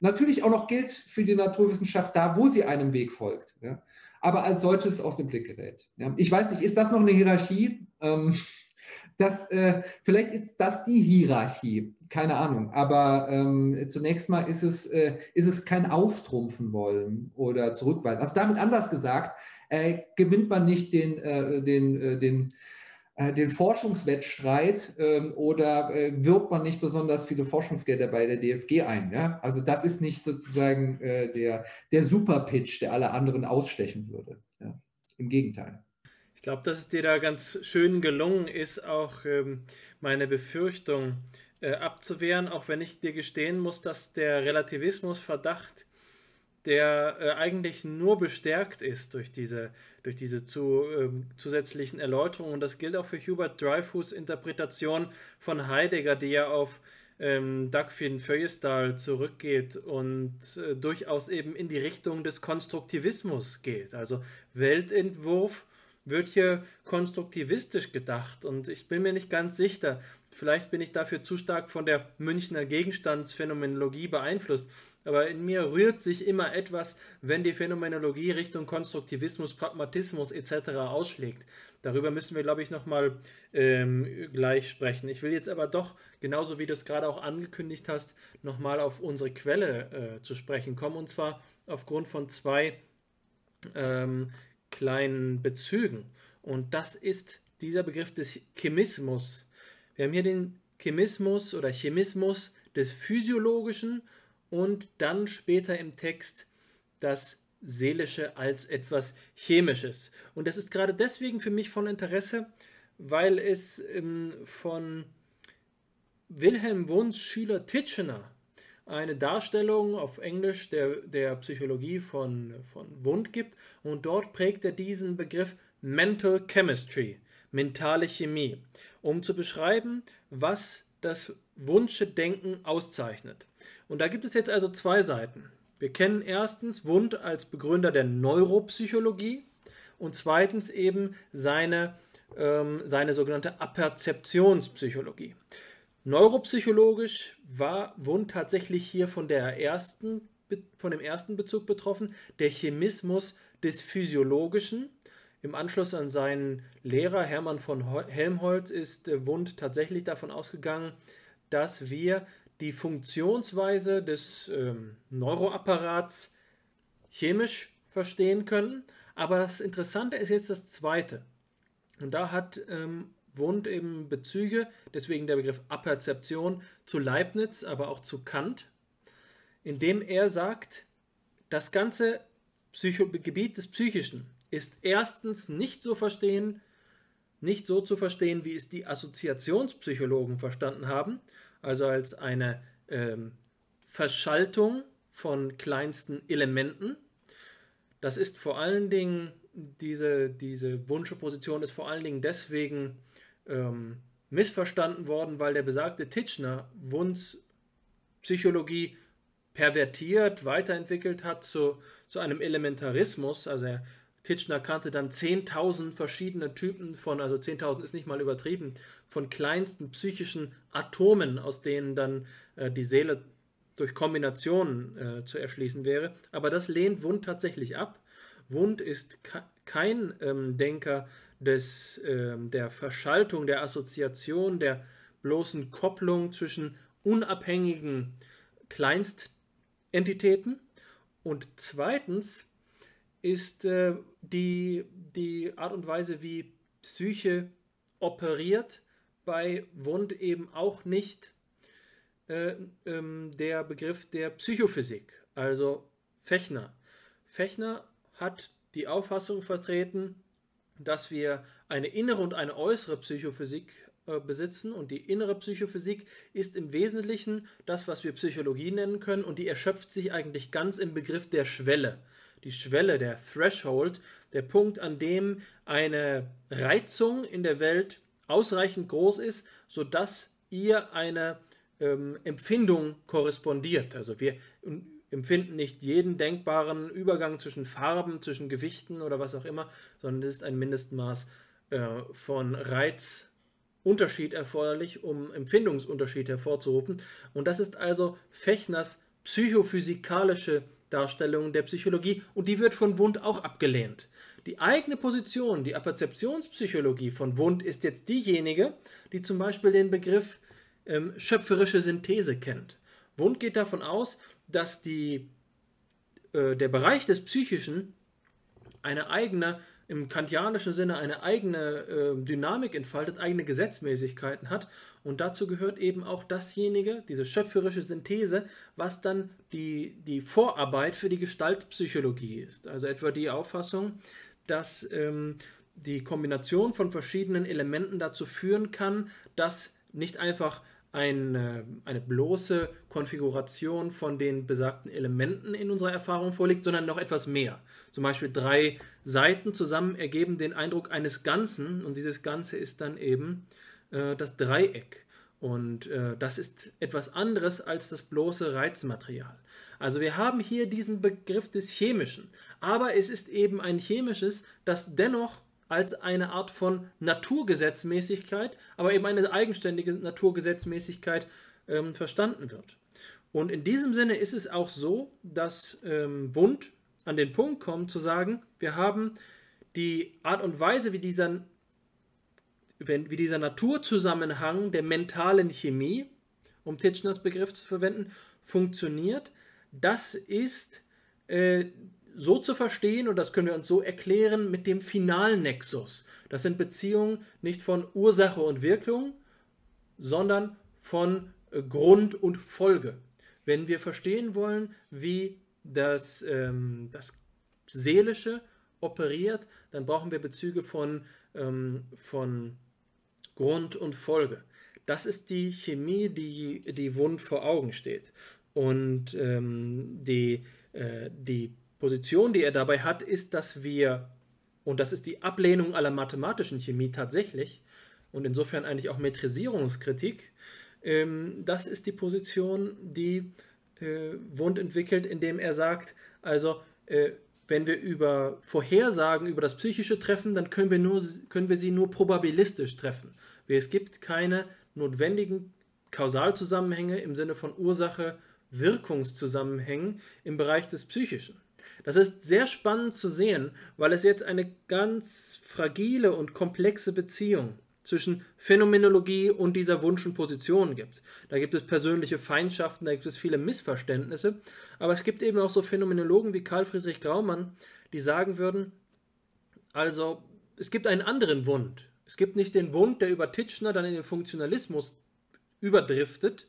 natürlich auch noch gilt für die Naturwissenschaft da, wo sie einem Weg folgt. Ja? Aber als solches aus dem Blick gerät. Ja? Ich weiß nicht, ist das noch eine Hierarchie? Ähm, das, äh, vielleicht ist das die Hierarchie, keine Ahnung. Aber ähm, zunächst mal ist es, äh, ist es kein Auftrumpfen wollen oder zurückweisen. Also damit anders gesagt, äh, gewinnt man nicht den, äh, den, äh, den äh, den Forschungswettstreit ähm, oder äh, wirbt man nicht besonders viele Forschungsgelder bei der DFG ein. Ja? Also das ist nicht sozusagen äh, der, der Superpitch, der alle anderen ausstechen würde. Ja? Im Gegenteil. Ich glaube, dass es dir da ganz schön gelungen ist, auch ähm, meine Befürchtung abzuwehren, auch wenn ich dir gestehen muss, dass der Relativismusverdacht der äh, eigentlich nur bestärkt ist durch diese, durch diese zu, äh, zusätzlichen Erläuterungen. Und das gilt auch für Hubert Dreyfus Interpretation von Heidegger, die ja auf ähm, Dagfinn Feuerstahl zurückgeht und äh, durchaus eben in die Richtung des Konstruktivismus geht. Also Weltentwurf wird hier konstruktivistisch gedacht und ich bin mir nicht ganz sicher, vielleicht bin ich dafür zu stark von der Münchner Gegenstandsphänomenologie beeinflusst, aber in mir rührt sich immer etwas, wenn die Phänomenologie Richtung Konstruktivismus, Pragmatismus etc. ausschlägt. Darüber müssen wir, glaube ich, nochmal ähm, gleich sprechen. Ich will jetzt aber doch, genauso wie du es gerade auch angekündigt hast, nochmal auf unsere Quelle äh, zu sprechen kommen. Und zwar aufgrund von zwei ähm, kleinen Bezügen. Und das ist dieser Begriff des Chemismus. Wir haben hier den Chemismus oder Chemismus des Physiologischen und dann später im Text das Seelische als etwas Chemisches. Und das ist gerade deswegen für mich von Interesse, weil es ähm, von Wilhelm Wunds Schüler Titchener eine Darstellung auf Englisch der, der Psychologie von, von Wund gibt und dort prägt er diesen Begriff Mental Chemistry, mentale Chemie, um zu beschreiben, was das Wunschdenken auszeichnet. Und da gibt es jetzt also zwei Seiten. Wir kennen erstens Wundt als Begründer der Neuropsychologie und zweitens eben seine, ähm, seine sogenannte Aperzeptionspsychologie. Neuropsychologisch war Wundt tatsächlich hier von, der ersten, von dem ersten Bezug betroffen, der Chemismus des Physiologischen. Im Anschluss an seinen Lehrer Hermann von Helmholtz ist Wundt tatsächlich davon ausgegangen, dass wir die Funktionsweise des ähm, Neuroapparats chemisch verstehen können. Aber das Interessante ist jetzt das Zweite. Und da hat ähm, Wundt eben Bezüge, deswegen der Begriff Aperzeption, zu Leibniz, aber auch zu Kant, indem er sagt, das ganze Psycho Gebiet des Psychischen ist erstens nicht so verstehen, nicht so zu verstehen, wie es die Assoziationspsychologen verstanden haben, also als eine ähm, Verschaltung von kleinsten Elementen. Das ist vor allen Dingen, diese, diese Wunschposition ist vor allen Dingen deswegen ähm, missverstanden worden, weil der besagte Titchener Wunds Psychologie pervertiert, weiterentwickelt hat zu, zu einem Elementarismus. Also er Titchener kannte dann 10.000 verschiedene Typen von, also 10.000 ist nicht mal übertrieben, von kleinsten psychischen Atomen, aus denen dann äh, die Seele durch Kombinationen äh, zu erschließen wäre. Aber das lehnt Wundt tatsächlich ab. Wundt ist kein ähm, Denker des, ähm, der Verschaltung, der Assoziation, der bloßen Kopplung zwischen unabhängigen Kleinstentitäten. Und zweitens ist äh, die, die Art und Weise, wie Psyche operiert, bei Wund eben auch nicht äh, ähm, der Begriff der Psychophysik. Also Fechner. Fechner hat die Auffassung vertreten, dass wir eine innere und eine äußere Psychophysik äh, besitzen und die innere Psychophysik ist im Wesentlichen das, was wir Psychologie nennen können und die erschöpft sich eigentlich ganz im Begriff der Schwelle. Die Schwelle, der Threshold, der Punkt, an dem eine Reizung in der Welt ausreichend groß ist, sodass ihr eine ähm, Empfindung korrespondiert. Also wir empfinden nicht jeden denkbaren Übergang zwischen Farben, zwischen Gewichten oder was auch immer, sondern es ist ein Mindestmaß äh, von Reizunterschied erforderlich, um Empfindungsunterschied hervorzurufen. Und das ist also Fechners psychophysikalische Darstellung der Psychologie und die wird von Wundt auch abgelehnt. Die eigene Position, die Apperzeptionspsychologie von Wundt ist jetzt diejenige, die zum Beispiel den Begriff ähm, schöpferische Synthese kennt. Wundt geht davon aus, dass die, äh, der Bereich des Psychischen eine eigene, im kantianischen Sinne eine eigene äh, Dynamik entfaltet, eigene Gesetzmäßigkeiten hat. Und dazu gehört eben auch dasjenige, diese schöpferische Synthese, was dann die, die Vorarbeit für die Gestaltpsychologie ist. Also etwa die Auffassung, dass ähm, die Kombination von verschiedenen Elementen dazu führen kann, dass nicht einfach eine, eine bloße Konfiguration von den besagten Elementen in unserer Erfahrung vorliegt, sondern noch etwas mehr. Zum Beispiel drei Seiten zusammen ergeben den Eindruck eines Ganzen und dieses Ganze ist dann eben äh, das Dreieck. Und äh, das ist etwas anderes als das bloße Reizmaterial. Also wir haben hier diesen Begriff des Chemischen, aber es ist eben ein chemisches, das dennoch als eine Art von Naturgesetzmäßigkeit, aber eben eine eigenständige Naturgesetzmäßigkeit ähm, verstanden wird. Und in diesem Sinne ist es auch so, dass ähm, Wundt an den Punkt kommt zu sagen, wir haben die Art und Weise, wie dieser, wie dieser Naturzusammenhang der mentalen Chemie, um Titchners Begriff zu verwenden, funktioniert. Das ist äh, so zu verstehen, und das können wir uns so erklären, mit dem Finalnexus. Das sind Beziehungen nicht von Ursache und Wirkung, sondern von äh, Grund und Folge. Wenn wir verstehen wollen, wie das, ähm, das Seelische operiert, dann brauchen wir Bezüge von, ähm, von Grund und Folge. Das ist die Chemie, die, die Wund vor Augen steht. Und ähm, die, äh, die Position, die er dabei hat, ist, dass wir, und das ist die Ablehnung aller mathematischen Chemie tatsächlich, und insofern eigentlich auch Metrisierungskritik, ähm, das ist die Position, die äh, Wundt entwickelt, indem er sagt, also äh, wenn wir über Vorhersagen über das Psychische treffen, dann können wir, nur, können wir sie nur probabilistisch treffen. Es gibt keine notwendigen Kausalzusammenhänge im Sinne von Ursache-Wirkungszusammenhängen im Bereich des Psychischen. Das ist sehr spannend zu sehen, weil es jetzt eine ganz fragile und komplexe Beziehung zwischen Phänomenologie und dieser Wunschen Position gibt. Da gibt es persönliche Feindschaften, da gibt es viele Missverständnisse, aber es gibt eben auch so Phänomenologen wie Karl Friedrich Graumann, die sagen würden, also es gibt einen anderen Wund. Es gibt nicht den Wund, der über Titschner dann in den Funktionalismus überdriftet,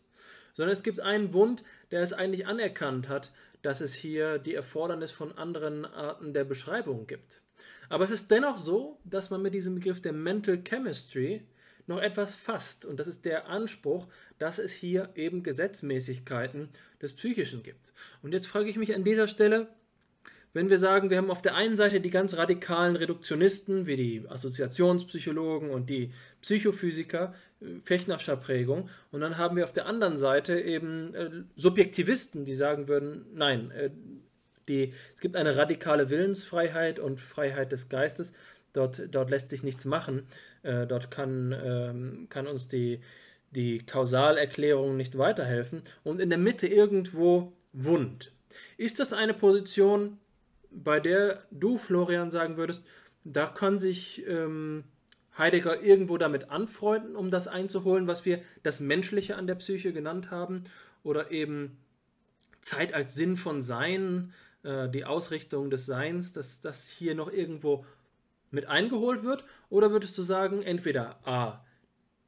sondern es gibt einen Wund, der es eigentlich anerkannt hat, dass es hier die Erfordernis von anderen Arten der Beschreibung gibt. Aber es ist dennoch so, dass man mit diesem Begriff der Mental Chemistry noch etwas fasst. Und das ist der Anspruch, dass es hier eben Gesetzmäßigkeiten des Psychischen gibt. Und jetzt frage ich mich an dieser Stelle, wenn wir sagen, wir haben auf der einen Seite die ganz radikalen Reduktionisten, wie die Assoziationspsychologen und die Psychophysiker, äh, Fechnerscher Prägung, und dann haben wir auf der anderen Seite eben äh, Subjektivisten, die sagen würden, nein, äh, die, es gibt eine radikale Willensfreiheit und Freiheit des Geistes, dort, dort lässt sich nichts machen, äh, dort kann, ähm, kann uns die, die Kausalerklärung nicht weiterhelfen, und in der Mitte irgendwo Wund. Ist das eine Position, bei der du, Florian, sagen würdest, da kann sich ähm, Heidegger irgendwo damit anfreunden, um das einzuholen, was wir das Menschliche an der Psyche genannt haben, oder eben Zeit als Sinn von Sein, äh, die Ausrichtung des Seins, dass das hier noch irgendwo mit eingeholt wird? Oder würdest du sagen, entweder A,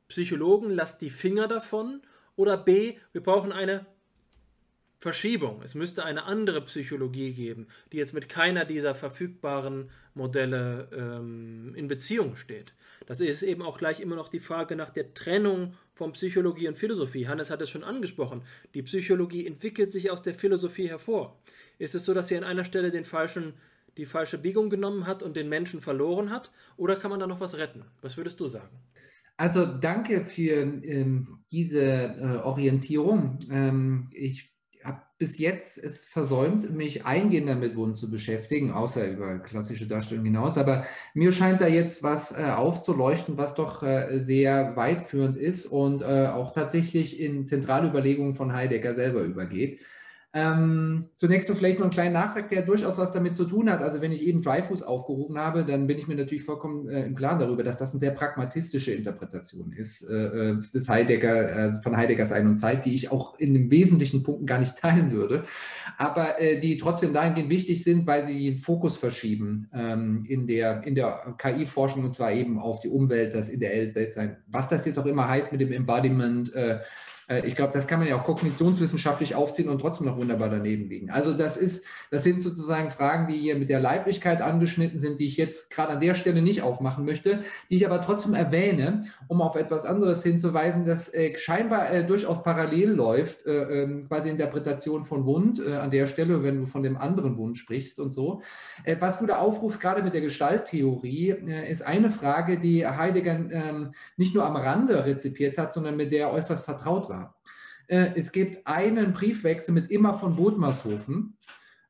Psychologen, lasst die Finger davon, oder B, wir brauchen eine Verschiebung. Es müsste eine andere Psychologie geben, die jetzt mit keiner dieser verfügbaren Modelle ähm, in Beziehung steht. Das ist eben auch gleich immer noch die Frage nach der Trennung von Psychologie und Philosophie. Hannes hat es schon angesprochen. Die Psychologie entwickelt sich aus der Philosophie hervor. Ist es so, dass sie an einer Stelle den falschen, die falsche Biegung genommen hat und den Menschen verloren hat? Oder kann man da noch was retten? Was würdest du sagen? Also danke für ähm, diese äh, Orientierung. Ähm, ich habe bis jetzt es versäumt, mich eingehender mit Wund zu beschäftigen, außer über klassische Darstellung hinaus. Aber mir scheint da jetzt was äh, aufzuleuchten, was doch äh, sehr weitführend ist und äh, auch tatsächlich in zentrale Überlegungen von Heidegger selber übergeht. Ähm, zunächst so vielleicht noch einen kleinen Nachtrag, der durchaus was damit zu tun hat. Also wenn ich eben Dreyfus aufgerufen habe, dann bin ich mir natürlich vollkommen äh, im Klaren darüber, dass das eine sehr pragmatistische Interpretation ist äh, äh, des Heidegger, äh, von Heideggers Sein und Zeit, die ich auch in den wesentlichen Punkten gar nicht teilen würde, aber äh, die trotzdem dahingehend wichtig sind, weil sie den Fokus verschieben ähm, in der, in der KI-Forschung und zwar eben auf die Umwelt, das ideelle Selbstsein. Was das jetzt auch immer heißt mit dem Embodiment, äh, ich glaube, das kann man ja auch kognitionswissenschaftlich aufziehen und trotzdem noch wunderbar daneben liegen. Also das ist, das sind sozusagen Fragen, die hier mit der Leiblichkeit angeschnitten sind, die ich jetzt gerade an der Stelle nicht aufmachen möchte, die ich aber trotzdem erwähne, um auf etwas anderes hinzuweisen, das äh, scheinbar äh, durchaus parallel läuft, äh, ähm, quasi Interpretation von Wund äh, an der Stelle, wenn du von dem anderen Wund sprichst und so. Äh, was du da aufrufst, gerade mit der Gestalttheorie, ist eine Frage, die Heidegger ähm, nicht nur am Rande rezipiert hat, sondern mit der er äußerst vertraut war. Äh, es gibt einen Briefwechsel mit Immer von Bodmershofen.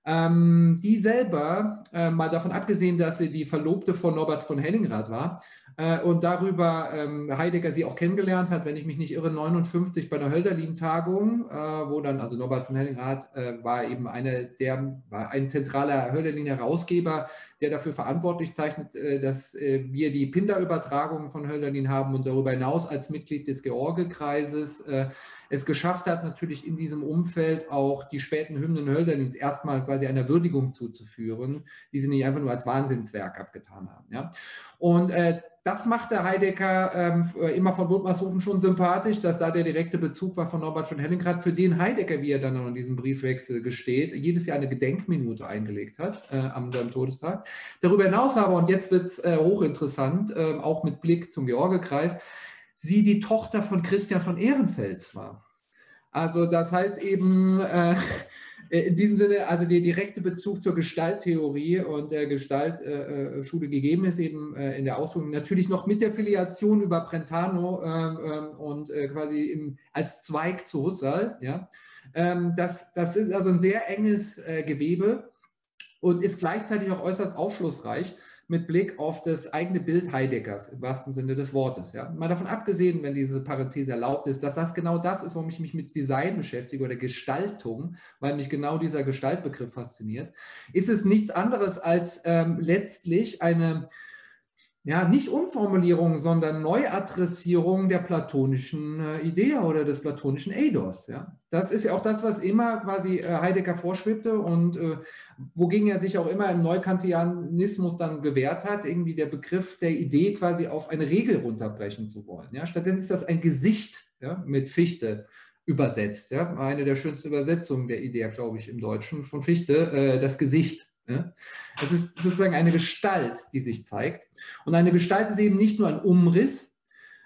Ähm, die selber, äh, mal davon abgesehen, dass sie die Verlobte von Norbert von Hellingrad war äh, und darüber ähm, Heidegger sie auch kennengelernt hat, wenn ich mich nicht irre, 59 bei der Hölderlin-Tagung, äh, wo dann, also Norbert von Hellingrad äh, war eben eine der, war ein zentraler Hölderlin-Herausgeber, der dafür verantwortlich zeichnet, äh, dass wir die Pinder-Übertragung von Hölderlin haben und darüber hinaus als Mitglied des George-Kreises es geschafft hat, natürlich in diesem Umfeld auch die späten Hymnen Hölderlins erstmal quasi einer Würdigung zuzuführen, die sie nicht einfach nur als Wahnsinnswerk abgetan haben. Ja? Und äh, das machte Heidegger ähm, immer von Budmershofen schon sympathisch, dass da der direkte Bezug war von Norbert von Hellingrad, für den Heidegger, wie er dann in diesem Briefwechsel gesteht, jedes Jahr eine Gedenkminute eingelegt hat äh, am seinem Todestag. Darüber hinaus aber, und jetzt wird es äh, hochinteressant, äh, auch mit Blick zum Georgekreis, sie die Tochter von Christian von Ehrenfels war. Also das heißt eben äh, in diesem Sinne, also der direkte Bezug zur Gestalttheorie und der Gestaltschule äh, gegeben ist eben äh, in der Ausführung natürlich noch mit der Filiation über Brentano ähm, ähm, und äh, quasi im, als Zweig zu Husserl. Ja? Ähm, das, das ist also ein sehr enges äh, Gewebe und ist gleichzeitig auch äußerst aufschlussreich mit Blick auf das eigene Bild Heideggers im wahrsten Sinne des Wortes. Ja. Mal davon abgesehen, wenn diese Parenthese erlaubt ist, dass das genau das ist, warum ich mich mit Design beschäftige oder Gestaltung, weil mich genau dieser Gestaltbegriff fasziniert, ist es nichts anderes als ähm, letztlich eine ja, nicht Umformulierung, sondern Neuadressierung der platonischen äh, Idee oder des platonischen Eidos. Ja. Das ist ja auch das, was immer quasi äh, Heidegger vorschwebte und äh, wogegen er sich auch immer im Neukantianismus dann gewehrt hat, irgendwie der Begriff der Idee quasi auf eine Regel runterbrechen zu wollen. Ja. Stattdessen ist das ein Gesicht ja, mit Fichte übersetzt. Ja. Eine der schönsten Übersetzungen der Idee, glaube ich, im Deutschen von Fichte, äh, das Gesicht. Es ist sozusagen eine Gestalt, die sich zeigt. Und eine Gestalt ist eben nicht nur ein Umriss,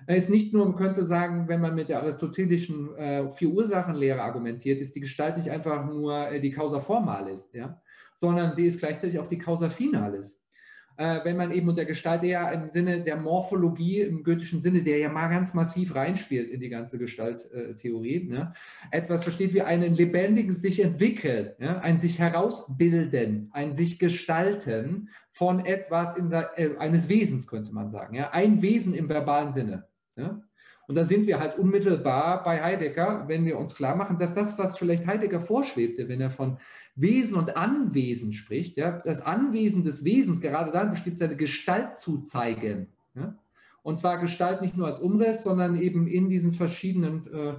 er ist nicht nur, man könnte sagen, wenn man mit der aristotelischen äh, Vier-Ursachen-Lehre argumentiert, ist die Gestalt nicht einfach nur äh, die Causa formalis, ja? sondern sie ist gleichzeitig auch die Causa finalis wenn man eben unter Gestalt eher im Sinne der Morphologie, im goethischen Sinne, der ja mal ganz massiv reinspielt in die ganze Gestalttheorie, ne, etwas versteht wie einen lebendigen sich entwickeln, ja, ein sich herausbilden, ein sich gestalten von etwas in äh, eines Wesens, könnte man sagen. Ja, ein Wesen im verbalen Sinne. Ja. Und da sind wir halt unmittelbar bei Heidegger, wenn wir uns klar machen, dass das, was vielleicht Heidegger vorschwebte, wenn er von Wesen und Anwesen spricht, ja, das Anwesen des Wesens gerade dann bestimmt seine Gestalt zu zeigen. Ja? Und zwar Gestalt nicht nur als Umriss, sondern eben in diesen verschiedenen äh,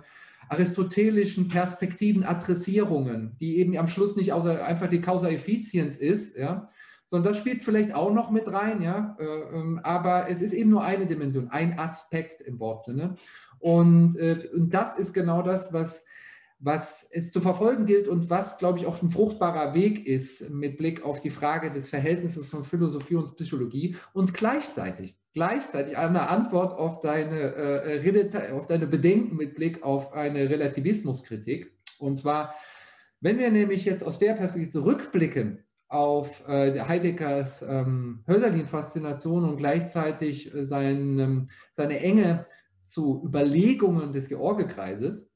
aristotelischen Perspektiven, Adressierungen, die eben am Schluss nicht außer einfach die Causa Effizienz ist, ja, sondern das spielt vielleicht auch noch mit rein, ja, äh, ähm, aber es ist eben nur eine Dimension, ein Aspekt im Wortsinne. Und, äh, und das ist genau das, was was es zu verfolgen gilt und was, glaube ich, auch ein fruchtbarer Weg ist mit Blick auf die Frage des Verhältnisses von Philosophie und Psychologie und gleichzeitig, gleichzeitig eine Antwort auf deine, äh, auf deine Bedenken mit Blick auf eine Relativismuskritik. Und zwar, wenn wir nämlich jetzt aus der Perspektive zurückblicken auf äh, Heideggers ähm, Hölderlin-Faszination und gleichzeitig äh, sein, seine Enge zu Überlegungen des Georgekreises,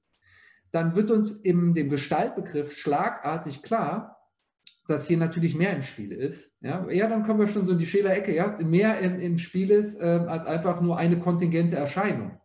dann wird uns in dem Gestaltbegriff schlagartig klar, dass hier natürlich mehr im Spiel ist. Ja, ja dann kommen wir schon so in die Scheler-Ecke, ja, mehr im, im Spiel ist äh, als einfach nur eine kontingente Erscheinung,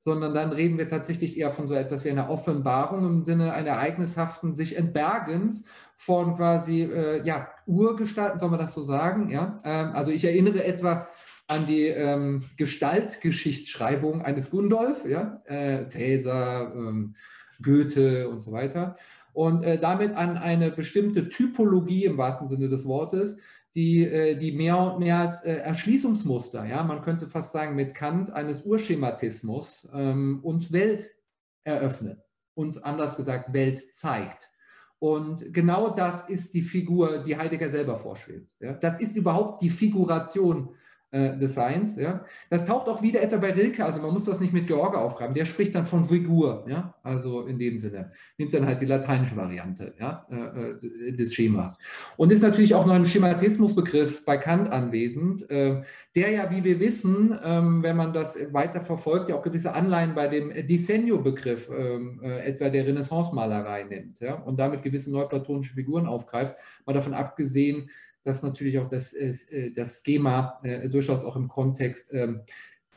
sondern dann reden wir tatsächlich eher von so etwas wie einer Offenbarung im Sinne einer ereignishaften sich Entbergens von quasi äh, ja, Urgestalten, soll man das so sagen? Ja? Ähm, also ich erinnere etwa an die ähm, Gestaltgeschichtsschreibung eines Gundolf, ja? Äh, Cäsar, ähm, Goethe und so weiter. Und äh, damit an eine bestimmte Typologie im wahrsten Sinne des Wortes, die, äh, die mehr und mehr als äh, Erschließungsmuster, ja, man könnte fast sagen mit Kant eines Urschematismus, ähm, uns Welt eröffnet, uns anders gesagt Welt zeigt. Und genau das ist die Figur, die Heidegger selber vorschwebt. Das ist überhaupt die Figuration äh, des Seins. Ja. Das taucht auch wieder etwa bei Rilke, also man muss das nicht mit George aufgraben, der spricht dann von Figur, ja, also in dem Sinne, nimmt dann halt die lateinische Variante ja, äh, äh, des Schemas. Und ist natürlich auch noch ein Schematismusbegriff bei Kant anwesend, der ja, wie wir wissen, ähm, wenn man das weiter verfolgt, ja auch gewisse Anleihen bei dem Disegno-Begriff ähm, äh, etwa der Renaissance-Malerei nimmt ja, und damit gewisse neuplatonische Figuren aufgreift, mal davon abgesehen, dass natürlich auch das, äh, das Schema äh, durchaus auch im Kontext ähm,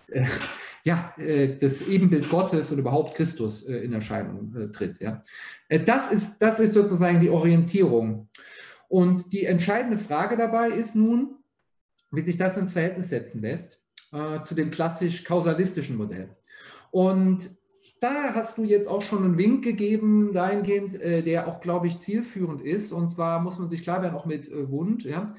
äh, [laughs] ja, äh, das Ebenbild Gottes und überhaupt Christus äh, in Erscheinung äh, tritt. Das, ist, das ist sozusagen die Orientierung. Und die entscheidende Frage dabei ist nun, wie sich das ins Verhältnis setzen lässt zu dem klassisch kausalistischen Modell. Und da hast du jetzt auch schon einen Wink gegeben, dahingehend, äh, der auch, glaube ich, zielführend ist. Und zwar muss man sich klar werden, auch mit äh, Wund, ja,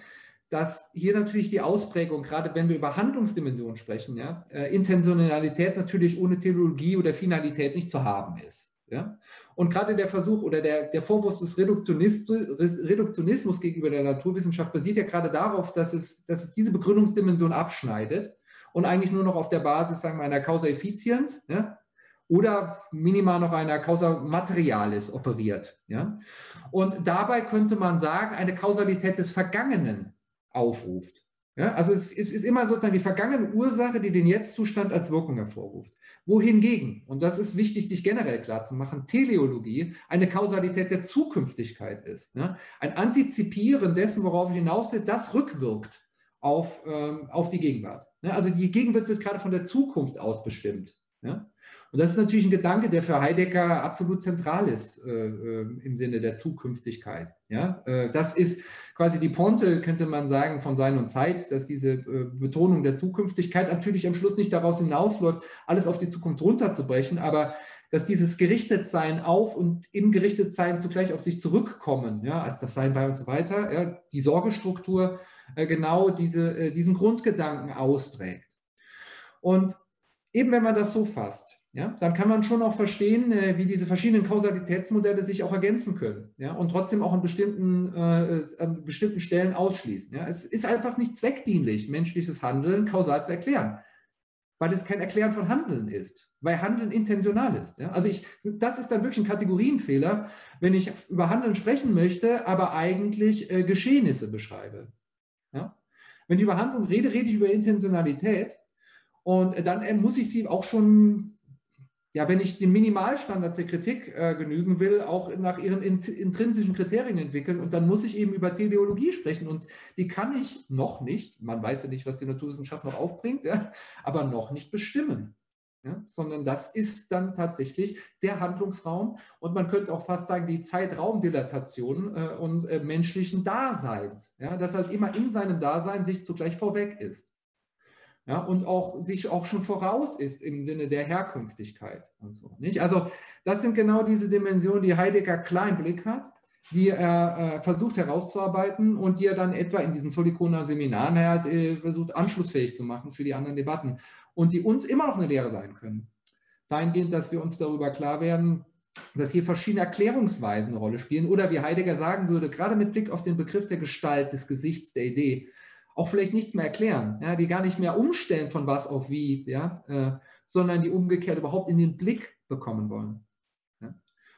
dass hier natürlich die Ausprägung, gerade wenn wir über Handlungsdimensionen sprechen, ja, äh, Intentionalität natürlich ohne Theologie oder Finalität nicht zu haben ist. Ja? Und gerade der Versuch oder der, der Vorwurf des Reduktionismus gegenüber der Naturwissenschaft basiert ja gerade darauf, dass es, dass es diese Begründungsdimension abschneidet und eigentlich nur noch auf der Basis sagen wir, einer Causa Effizienz, ja, oder minimal noch einer Causa Materialis operiert. Ja? Und dabei könnte man sagen, eine Kausalität des Vergangenen aufruft. Ja? Also es, es ist immer sozusagen die vergangene Ursache, die den Jetzt-Zustand als Wirkung hervorruft. Wohingegen, und das ist wichtig, sich generell klarzumachen, Teleologie eine Kausalität der Zukünftigkeit ist. Ja? Ein Antizipieren dessen, worauf ich hinaus will, das rückwirkt auf, ähm, auf die Gegenwart. Ja? Also die Gegenwart wird gerade von der Zukunft aus bestimmt. Ja? Und das ist natürlich ein Gedanke, der für Heidegger absolut zentral ist äh, äh, im Sinne der Zukünftigkeit. Ja? Äh, das ist quasi die Ponte, könnte man sagen, von Sein und Zeit, dass diese äh, Betonung der Zukünftigkeit natürlich am Schluss nicht daraus hinausläuft, alles auf die Zukunft runterzubrechen, aber dass dieses Gerichtetsein auf und im Gerichtetsein zugleich auf sich zurückkommen, ja, als das Sein bei und so weiter, ja, die Sorgestruktur äh, genau diese, äh, diesen Grundgedanken austrägt. Und eben wenn man das so fasst, ja, dann kann man schon auch verstehen, äh, wie diese verschiedenen Kausalitätsmodelle sich auch ergänzen können ja, und trotzdem auch an bestimmten, äh, an bestimmten Stellen ausschließen. Ja. Es ist einfach nicht zweckdienlich, menschliches Handeln kausal zu erklären, weil es kein Erklären von Handeln ist, weil Handeln intentional ist. Ja. Also ich, das ist dann wirklich ein Kategorienfehler, wenn ich über Handeln sprechen möchte, aber eigentlich äh, Geschehnisse beschreibe. Ja. Wenn ich über Handlung rede, rede ich über Intentionalität und dann äh, muss ich sie auch schon ja, wenn ich den Minimalstandards der Kritik äh, genügen will, auch nach ihren int intrinsischen Kriterien entwickeln. Und dann muss ich eben über Teleologie sprechen. Und die kann ich noch nicht, man weiß ja nicht, was die Naturwissenschaft noch aufbringt, ja, aber noch nicht bestimmen. Ja, sondern das ist dann tatsächlich der Handlungsraum und man könnte auch fast sagen, die Zeitraumdilatation äh, uns äh, menschlichen Daseins. Ja, dass er immer in seinem Dasein sich zugleich vorweg ist ja, und auch sich auch schon voraus ist im Sinne der Herkünftigkeit und so. Nicht? Also das sind genau diese Dimensionen, die Heidegger klar im Blick hat, die er äh, versucht herauszuarbeiten und die er dann etwa in diesen Solikoner Seminaren hat, äh, versucht anschlussfähig zu machen für die anderen Debatten und die uns immer noch eine Lehre sein können. Dahingehend, dass wir uns darüber klar werden, dass hier verschiedene Erklärungsweisen eine Rolle spielen oder wie Heidegger sagen würde, gerade mit Blick auf den Begriff der Gestalt, des Gesichts, der Idee, auch vielleicht nichts mehr erklären, ja, die gar nicht mehr umstellen von was auf wie, ja, äh, sondern die umgekehrt überhaupt in den Blick bekommen wollen. Ja.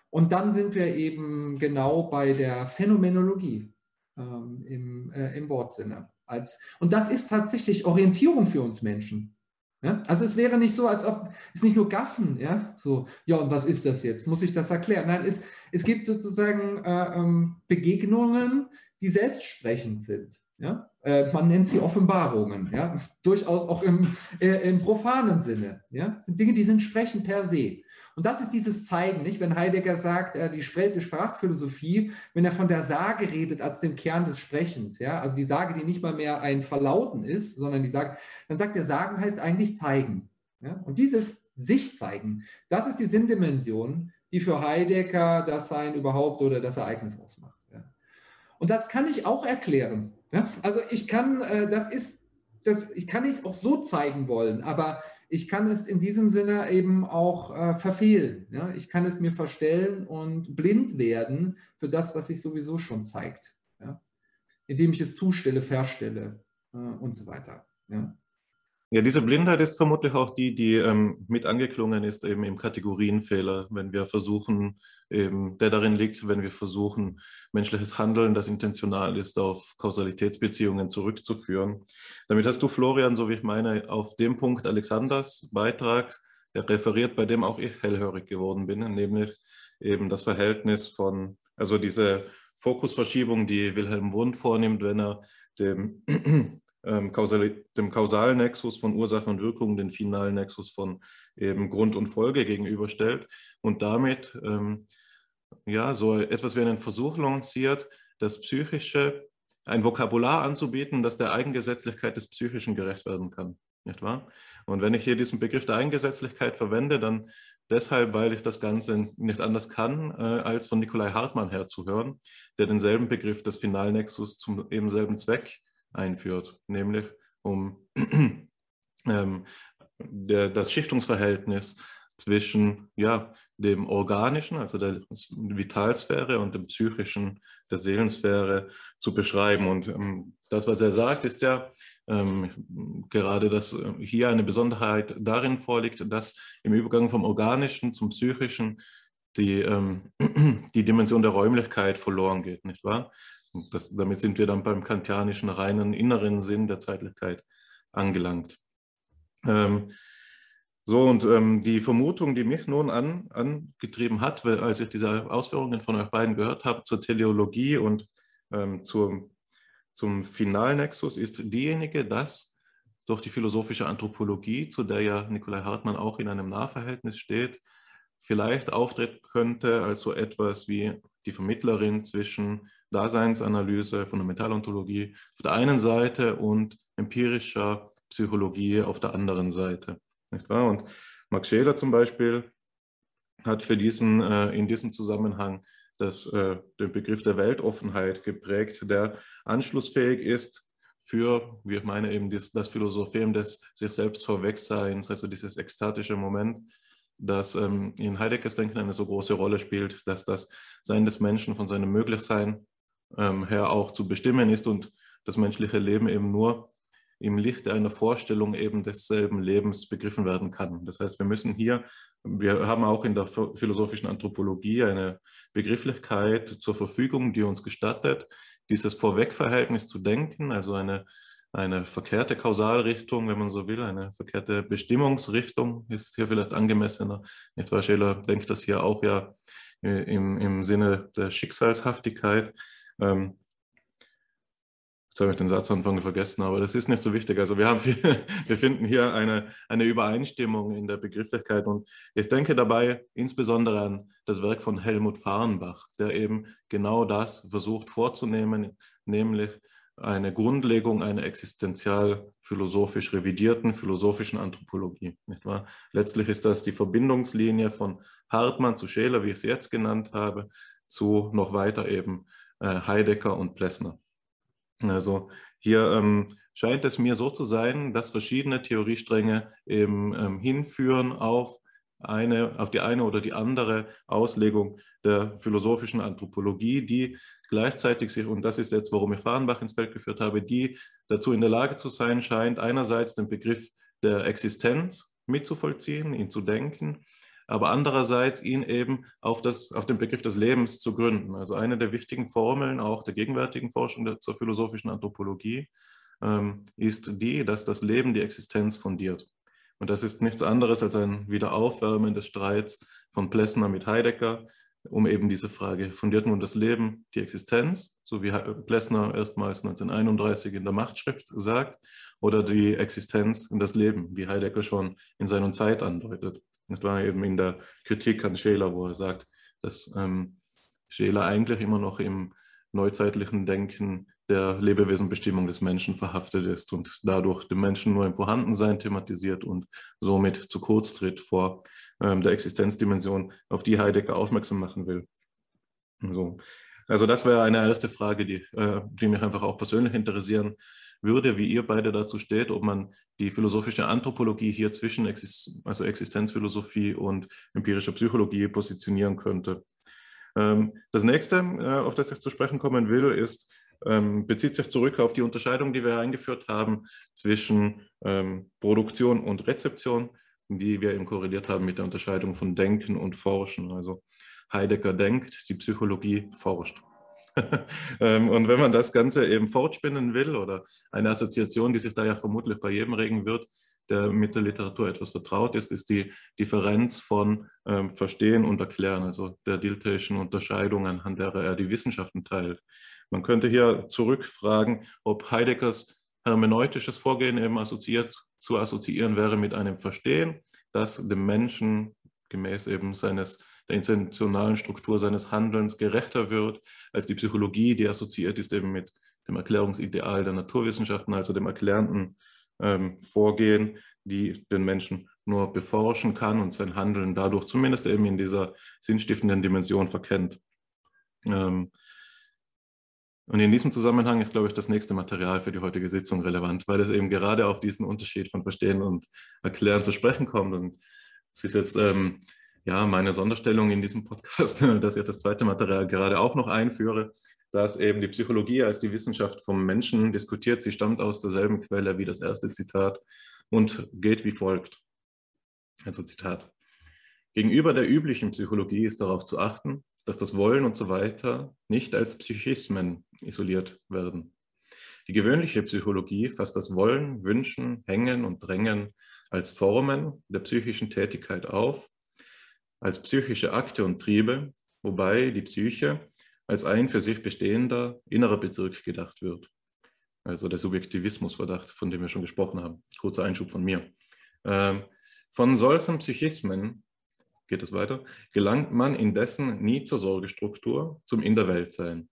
Und dann sind wir eben genau bei der Phänomenologie ähm, im, äh, im Wortsinne. Als, und das ist tatsächlich Orientierung für uns Menschen. Ja? Also es wäre nicht so, als ob es nicht nur Gaffen, ja, so, ja, und was ist das jetzt? Muss ich das erklären? Nein, es, es gibt sozusagen äh, ähm, Begegnungen, die selbstsprechend sind. Ja? Äh, man nennt sie Offenbarungen, ja? durchaus auch im, äh, im profanen Sinne. Ja? Das sind Dinge, die sind sprechend per se. Und das ist dieses Zeigen, nicht? Wenn Heidegger sagt, äh, die Sprachphilosophie, wenn er von der Sage redet als dem Kern des Sprechens, ja, also die Sage, die nicht mal mehr ein Verlauten ist, sondern die Sage, dann sagt er, Sagen heißt eigentlich zeigen. Ja? Und dieses sich zeigen, das ist die Sinndimension, die für Heidegger das Sein überhaupt oder das Ereignis ausmacht. Und das kann ich auch erklären. Ja? Also ich kann, äh, das ist, das, ich kann es auch so zeigen wollen, aber ich kann es in diesem Sinne eben auch äh, verfehlen. Ja? Ich kann es mir verstellen und blind werden für das, was sich sowieso schon zeigt, ja? indem ich es zustelle, verstelle äh, und so weiter. Ja? Ja, diese Blindheit ist vermutlich auch die, die ähm, mit angeklungen ist, eben im Kategorienfehler, wenn wir versuchen, eben, der darin liegt, wenn wir versuchen, menschliches Handeln, das intentional ist, auf Kausalitätsbeziehungen zurückzuführen. Damit hast du, Florian, so wie ich meine, auf dem Punkt Alexanders Beitrag referiert, bei dem auch ich hellhörig geworden bin, nämlich eben das Verhältnis von, also diese Fokusverschiebung, die Wilhelm Wundt vornimmt, wenn er dem ähm, dem kausalen Nexus von Ursache und Wirkung den finalen Nexus von eben Grund und Folge gegenüberstellt und damit ähm, ja so etwas wie einen Versuch lanciert, das Psychische, ein Vokabular anzubieten, das der Eigengesetzlichkeit des Psychischen gerecht werden kann. Nicht wahr? Und wenn ich hier diesen Begriff der Eigengesetzlichkeit verwende, dann deshalb, weil ich das Ganze nicht anders kann, äh, als von Nikolai Hartmann herzuhören, der denselben Begriff des Finalnexus zum eben selben Zweck einführt, nämlich um [clears throat] ähm, der, das Schichtungsverhältnis zwischen ja, dem Organischen, also der Vitalsphäre und dem Psychischen, der Seelensphäre zu beschreiben. Und ähm, das, was er sagt, ist ja ähm, gerade, dass äh, hier eine Besonderheit darin vorliegt, dass im Übergang vom Organischen zum Psychischen die, ähm, [clears throat] die Dimension der Räumlichkeit verloren geht, nicht wahr? Das, damit sind wir dann beim kantianischen reinen inneren Sinn der Zeitlichkeit angelangt. Ähm, so, und ähm, die Vermutung, die mich nun an, angetrieben hat, weil, als ich diese Ausführungen von euch beiden gehört habe zur Teleologie und ähm, zur, zum Finalnexus, ist diejenige, dass durch die philosophische Anthropologie, zu der ja Nikolai Hartmann auch in einem Nahverhältnis steht, vielleicht auftreten könnte als so etwas wie die Vermittlerin zwischen Daseinsanalyse, Fundamentalontologie auf der einen Seite und empirischer Psychologie auf der anderen Seite. Nicht wahr? Und Max Scheler zum Beispiel hat für diesen, äh, in diesem Zusammenhang das, äh, den Begriff der Weltoffenheit geprägt, der anschlussfähig ist für, wie ich meine, eben das, das Philosophem des sich selbst Vorwegseins, also dieses ekstatische Moment, das ähm, in Heideggers Denken eine so große Rolle spielt, dass das Sein des Menschen von seinem Möglichsein ähm, her auch zu bestimmen ist und das menschliche Leben eben nur im Licht einer Vorstellung eben desselben Lebens begriffen werden kann. Das heißt, wir müssen hier, wir haben auch in der philosophischen Anthropologie eine Begrifflichkeit zur Verfügung, die uns gestattet, dieses Vorwegverhältnis zu denken, also eine, eine verkehrte Kausalrichtung, wenn man so will, eine verkehrte Bestimmungsrichtung ist hier vielleicht angemessener. Nicht wahr, Scheler denkt das hier auch ja äh, im, im Sinne der Schicksalshaftigkeit. Ähm, jetzt habe ich den Satzanfang vergessen, aber das ist nicht so wichtig. Also wir, haben viel, [laughs] wir finden hier eine, eine Übereinstimmung in der Begrifflichkeit und ich denke dabei insbesondere an das Werk von Helmut Fahrenbach, der eben genau das versucht vorzunehmen, nämlich eine Grundlegung einer existenzial philosophisch revidierten philosophischen Anthropologie. Nicht wahr? Letztlich ist das die Verbindungslinie von Hartmann zu Scheler, wie ich es jetzt genannt habe, zu noch weiter eben äh, Heidegger und Plessner. Also hier ähm, scheint es mir so zu sein, dass verschiedene Theoriestränge eben ähm, hinführen auf eine, auf die eine oder die andere Auslegung der philosophischen Anthropologie, die gleichzeitig sich, und das ist jetzt, warum ich Fahrenbach ins Feld geführt habe, die dazu in der Lage zu sein scheint, einerseits den Begriff der Existenz mitzuvollziehen, ihn zu denken, aber andererseits ihn eben auf, das, auf den Begriff des Lebens zu gründen. Also eine der wichtigen Formeln auch der gegenwärtigen Forschung der, zur philosophischen Anthropologie ähm, ist die, dass das Leben die Existenz fundiert. Und das ist nichts anderes als ein Wiederaufwärmen des Streits von Plessner mit Heidegger, um eben diese Frage, fundiert nun das Leben die Existenz, so wie Plessner erstmals 1931 in der Machtschrift sagt, oder die Existenz und das Leben, wie Heidegger schon in seiner Zeit andeutet. Das war eben in der Kritik an Scheler, wo er sagt, dass ähm, Scheler eigentlich immer noch im neuzeitlichen Denken der Lebewesenbestimmung des Menschen verhaftet ist und dadurch den Menschen nur im Vorhandensein thematisiert und somit zu kurz tritt vor ähm, der Existenzdimension, auf die Heidegger aufmerksam machen will. So. Also das wäre eine erste Frage, die, äh, die mich einfach auch persönlich interessieren würde, wie ihr beide dazu steht, ob man die philosophische Anthropologie hier zwischen Exist also Existenzphilosophie und empirischer Psychologie positionieren könnte. Ähm, das nächste, äh, auf das ich zu sprechen kommen will, ist, ähm, bezieht sich zurück auf die Unterscheidung, die wir eingeführt haben zwischen ähm, Produktion und Rezeption, die wir eben korreliert haben mit der Unterscheidung von Denken und Forschen. Also Heidegger denkt, die Psychologie forscht. [laughs] Ähm, und wenn man das Ganze eben fortspinnen will oder eine Assoziation, die sich da ja vermutlich bei jedem regen wird, der mit der Literatur etwas vertraut ist, ist die Differenz von ähm, Verstehen und Erklären, also der Diltheischen Unterscheidung, anhand derer er die Wissenschaften teilt. Man könnte hier zurückfragen, ob Heideggers hermeneutisches Vorgehen eben assoziiert, zu assoziieren wäre mit einem Verstehen, das dem Menschen gemäß eben seines der intentionalen Struktur seines Handelns gerechter wird als die Psychologie, die assoziiert ist eben mit dem Erklärungsideal der Naturwissenschaften, also dem erklärenden ähm, Vorgehen, die den Menschen nur beforschen kann und sein Handeln dadurch zumindest eben in dieser sinnstiftenden Dimension verkennt. Ähm, und in diesem Zusammenhang ist, glaube ich, das nächste Material für die heutige Sitzung relevant, weil es eben gerade auf diesen Unterschied von Verstehen und Erklären zu sprechen kommt. Und es ist jetzt ähm, ja meine Sonderstellung in diesem Podcast, [laughs] dass ich das zweite Material gerade auch noch einführe, dass eben die Psychologie als die Wissenschaft vom Menschen diskutiert. Sie stammt aus derselben Quelle wie das erste Zitat und geht wie folgt. Also Zitat. Gegenüber der üblichen Psychologie ist darauf zu achten, dass das Wollen und so weiter nicht als Psychismen isoliert werden. Die gewöhnliche Psychologie fasst das Wollen, Wünschen, Hängen und Drängen als Formen der psychischen Tätigkeit auf, als psychische Akte und Triebe, wobei die Psyche als ein für sich bestehender innerer Bezirk gedacht wird. Also der Subjektivismusverdacht, von dem wir schon gesprochen haben. Kurzer Einschub von mir. Ähm, von solchen Psychismen geht es weiter, gelangt man indessen nie zur Sorgestruktur, zum In der Welt sein.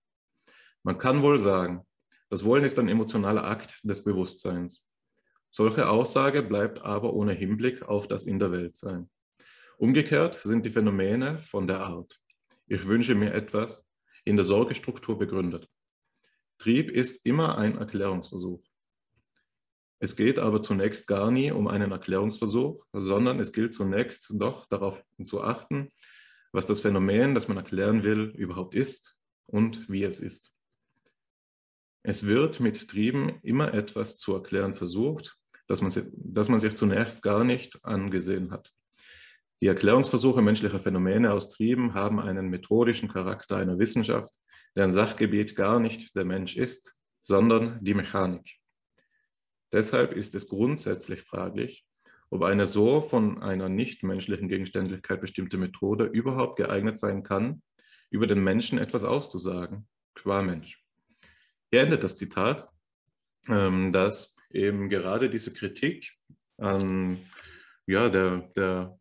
Man kann wohl sagen, das Wollen ist ein emotionaler Akt des Bewusstseins. Solche Aussage bleibt aber ohne Hinblick auf das In der Welt sein. Umgekehrt sind die Phänomene von der Art. Ich wünsche mir etwas in der Sorgestruktur begründet. Trieb ist immer ein Erklärungsversuch. Es geht aber zunächst gar nie um einen Erklärungsversuch, sondern es gilt zunächst doch darauf zu achten, was das Phänomen, das man erklären will, überhaupt ist und wie es ist. Es wird mit Trieben immer etwas zu erklären versucht, das man, das man sich zunächst gar nicht angesehen hat. Die Erklärungsversuche menschlicher Phänomene aus Trieben haben einen methodischen Charakter einer Wissenschaft, deren Sachgebiet gar nicht der Mensch ist, sondern die Mechanik. Deshalb ist es grundsätzlich fraglich, ob eine so von einer nichtmenschlichen Gegenständlichkeit bestimmte Methode überhaupt geeignet sein kann, über den Menschen etwas auszusagen, qua Mensch. Hier endet das Zitat, ähm, dass eben gerade diese Kritik an ja, der, der,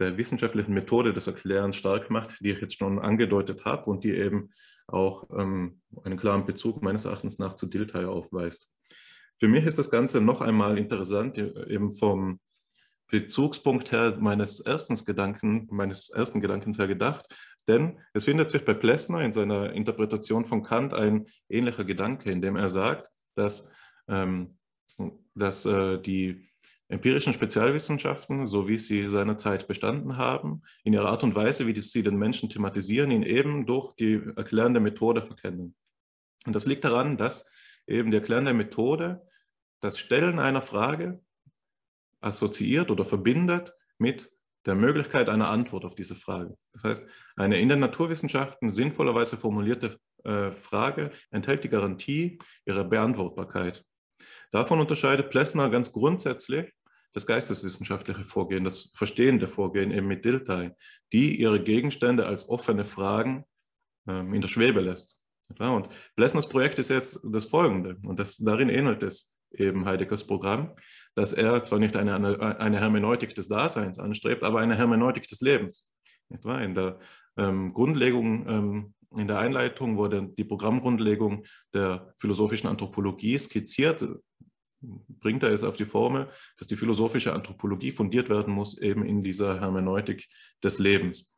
der wissenschaftlichen Methode des Erklärens stark macht, die ich jetzt schon angedeutet habe und die eben auch ähm, einen klaren Bezug meines Erachtens nach zu Dilthey aufweist. Für mich ist das Ganze noch einmal interessant, eben vom Bezugspunkt her meines ersten Gedanken, meines ersten Gedankens her gedacht, denn es findet sich bei Plessner in seiner Interpretation von Kant ein ähnlicher Gedanke, in dem er sagt, dass, ähm, dass äh, die empirischen Spezialwissenschaften, so wie sie seinerzeit bestanden haben, in ihrer Art und Weise, wie sie den Menschen thematisieren, ihn eben durch die erklärende Methode verkennen. Und das liegt daran, dass eben die erklärende Methode das Stellen einer Frage assoziiert oder verbindet mit der Möglichkeit einer Antwort auf diese Frage. Das heißt, eine in den Naturwissenschaften sinnvollerweise formulierte äh, Frage enthält die Garantie ihrer Beantwortbarkeit. Davon unterscheidet Plessner ganz grundsätzlich das geisteswissenschaftliche Vorgehen, das verstehende Vorgehen eben mit Dilthey, die ihre Gegenstände als offene Fragen ähm, in der Schwebe lässt. Und Plessners Projekt ist jetzt das folgende, und das, darin ähnelt es eben Heideggers Programm, dass er zwar nicht eine, eine Hermeneutik des Daseins anstrebt, aber eine Hermeneutik des Lebens. In der ähm, Grundlegung, ähm, in der Einleitung wurde die Programmgrundlegung der philosophischen Anthropologie skizziert, bringt er es auf die Formel, dass die philosophische Anthropologie fundiert werden muss, eben in dieser Hermeneutik des Lebens.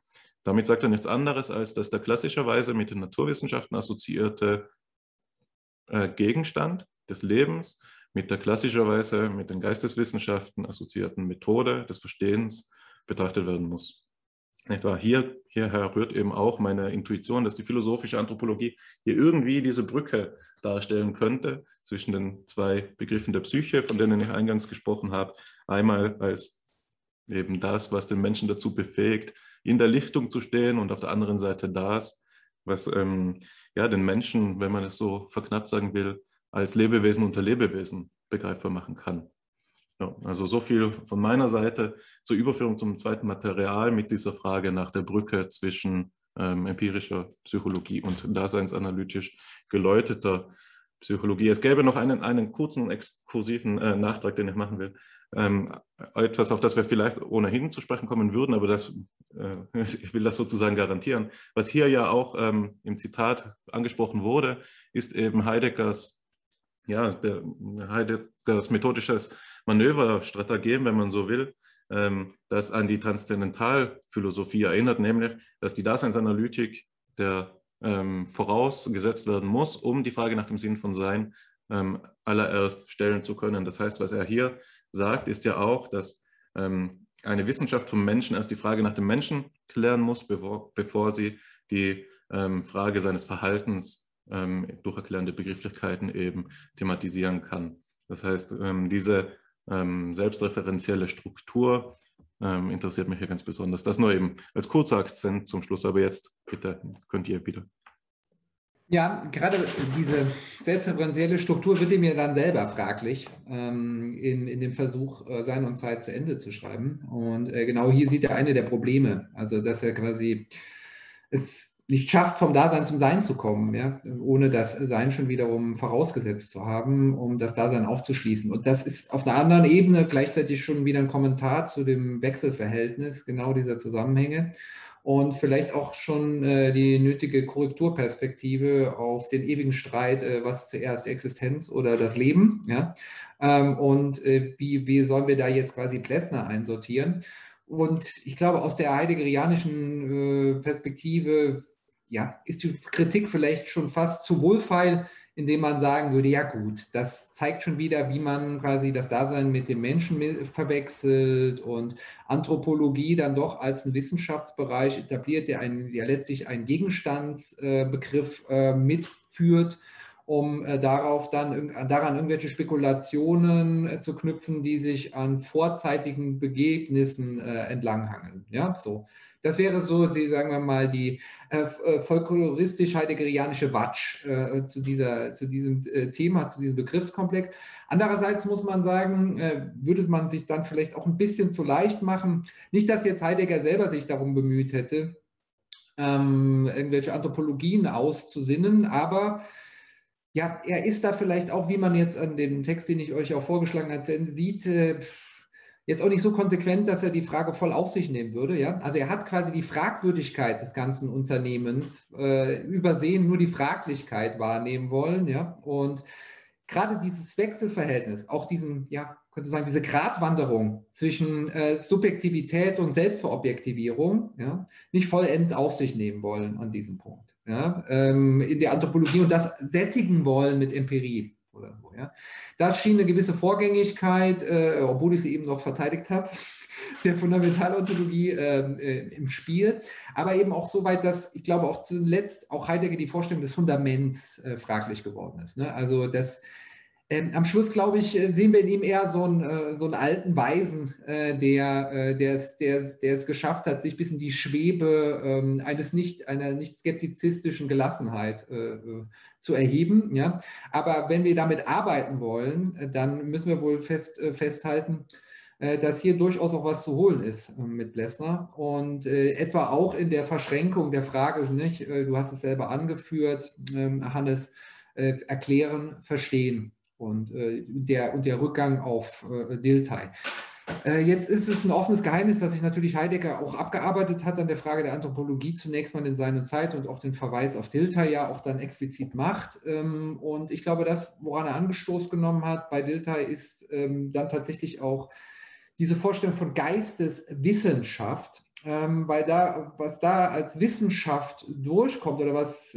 Damit sagt er nichts anderes, als dass der klassischerweise mit den Naturwissenschaften assoziierte äh, Gegenstand des Lebens mit der klassischerweise mit den Geisteswissenschaften assoziierten Methode des Verstehens betrachtet werden muss. Etwa hier, hierher rührt eben auch meine Intuition, dass die philosophische Anthropologie hier irgendwie diese Brücke darstellen könnte zwischen den zwei Begriffen der Psyche, von denen ich eingangs gesprochen habe. Einmal als eben das, was den Menschen dazu befähigt, in der Lichtung zu stehen und auf der anderen Seite das, was ähm, ja, den Menschen, wenn man es so verknappt sagen will, als Lebewesen unter Lebewesen begreifbar machen kann. Ja, also so viel von meiner Seite zur Überführung zum zweiten Material mit dieser Frage nach der Brücke zwischen ähm, empirischer Psychologie und daseinsanalytisch geläuteter Psychologie. Es gäbe noch einen, einen kurzen, exkursiven äh, Nachtrag, den ich machen will. Ähm, etwas, auf das wir vielleicht ohnehin zu sprechen kommen würden, aber das, äh, [laughs] ich will das sozusagen garantieren. Was hier ja auch ähm, im Zitat angesprochen wurde, ist eben Heideggers ja, der Heideggers methodisches Manöverstratagem, wenn man so will, ähm, das an die Transzendentalphilosophie erinnert, nämlich, dass die Daseinsanalytik der ähm, vorausgesetzt werden muss, um die Frage nach dem Sinn von Sein ähm, allererst stellen zu können. Das heißt, was er hier sagt, ist ja auch, dass ähm, eine Wissenschaft vom Menschen erst die Frage nach dem Menschen klären muss, bevor, bevor sie die Frage seines Verhaltens ähm, durch erklärende Begrifflichkeiten eben thematisieren kann. Das heißt, ähm, diese ähm, selbstreferenzielle Struktur ähm, interessiert mich hier ganz besonders. Das nur eben als kurzer Akzent zum Schluss, aber jetzt bitte könnt ihr wieder. Ja, gerade diese selbstreferenzielle Struktur wird mir dann selber fraglich ähm, in, in dem Versuch, äh, Sein und Zeit zu Ende zu schreiben. Und äh, genau hier sieht er eine der Probleme. Also, dass er quasi es nicht schafft, vom Dasein zum Sein zu kommen, ja, ohne das Sein schon wiederum vorausgesetzt zu haben, um das Dasein aufzuschließen. Und das ist auf einer anderen Ebene gleichzeitig schon wieder ein Kommentar zu dem Wechselverhältnis genau dieser Zusammenhänge und vielleicht auch schon äh, die nötige Korrekturperspektive auf den ewigen Streit, äh, was zuerst Existenz oder das Leben, ja, ähm, und äh, wie, wie sollen wir da jetzt quasi Plessner einsortieren? Und ich glaube, aus der heideggerianischen äh, Perspektive ja, ist die Kritik vielleicht schon fast zu wohlfeil, indem man sagen würde, ja gut, das zeigt schon wieder, wie man quasi das Dasein mit dem Menschen verwechselt und Anthropologie dann doch als ein Wissenschaftsbereich etabliert, der einen, ja letztlich einen Gegenstandsbegriff äh, mitführt, um äh, darauf dann daran irgendwelche Spekulationen äh, zu knüpfen, die sich an vorzeitigen Begebnissen äh, entlanghangeln. Ja, so. Das wäre so, die, sagen wir mal, die äh, äh folkloristisch-heideggerianische Watsch äh, zu, dieser, zu diesem äh, Thema, zu diesem Begriffskomplex. Andererseits muss man sagen, äh, würde man sich dann vielleicht auch ein bisschen zu leicht machen. Nicht, dass jetzt Heidegger selber sich darum bemüht hätte, ähm, irgendwelche Anthropologien auszusinnen, aber ja, er ist da vielleicht auch, wie man jetzt an dem Text, den ich euch auch vorgeschlagen habe, sieht, äh, jetzt auch nicht so konsequent, dass er die Frage voll auf sich nehmen würde. Ja? Also er hat quasi die Fragwürdigkeit des ganzen Unternehmens äh, übersehen, nur die Fraglichkeit wahrnehmen wollen. Ja? Und gerade dieses Wechselverhältnis, auch diesen, ja, könnte sagen, diese Gratwanderung zwischen äh, Subjektivität und Selbstverobjektivierung, ja, nicht vollends auf sich nehmen wollen an diesem Punkt. Ja, ähm, in der Anthropologie und das sättigen wollen mit Empirie oder so. Ja. Das schien eine gewisse Vorgängigkeit, äh, obwohl ich sie eben noch verteidigt habe, [laughs] der Fundamentalontologie ähm, äh, im Spiel, aber eben auch so weit, dass ich glaube auch zuletzt auch Heidegger die Vorstellung des Fundaments äh, fraglich geworden ist. Ne? Also das ähm, am Schluss, glaube ich, äh, sehen wir in ihm eher so einen, äh, so einen alten Weisen, äh, der, äh, der, es, geschafft hat, sich bis in die Schwebe ähm, eines nicht, einer nicht skeptizistischen Gelassenheit äh, äh, zu erheben. Ja? Aber wenn wir damit arbeiten wollen, dann müssen wir wohl fest, festhalten, dass hier durchaus auch was zu holen ist mit Blessner und etwa auch in der Verschränkung der Frage, nicht, du hast es selber angeführt, ähm, Hannes, erklären, verstehen und, äh, der, und der Rückgang auf äh, Dilthey. Äh, jetzt ist es ein offenes Geheimnis, dass sich natürlich Heidegger auch abgearbeitet hat an der Frage der Anthropologie zunächst mal in seiner Zeit und auch den Verweis auf Dilthey ja auch dann explizit macht. Ähm, und ich glaube, das, woran er Angestoß genommen hat bei Dilthey, ist ähm, dann tatsächlich auch diese Vorstellung von Geisteswissenschaft, ähm, weil da, was da als Wissenschaft durchkommt oder was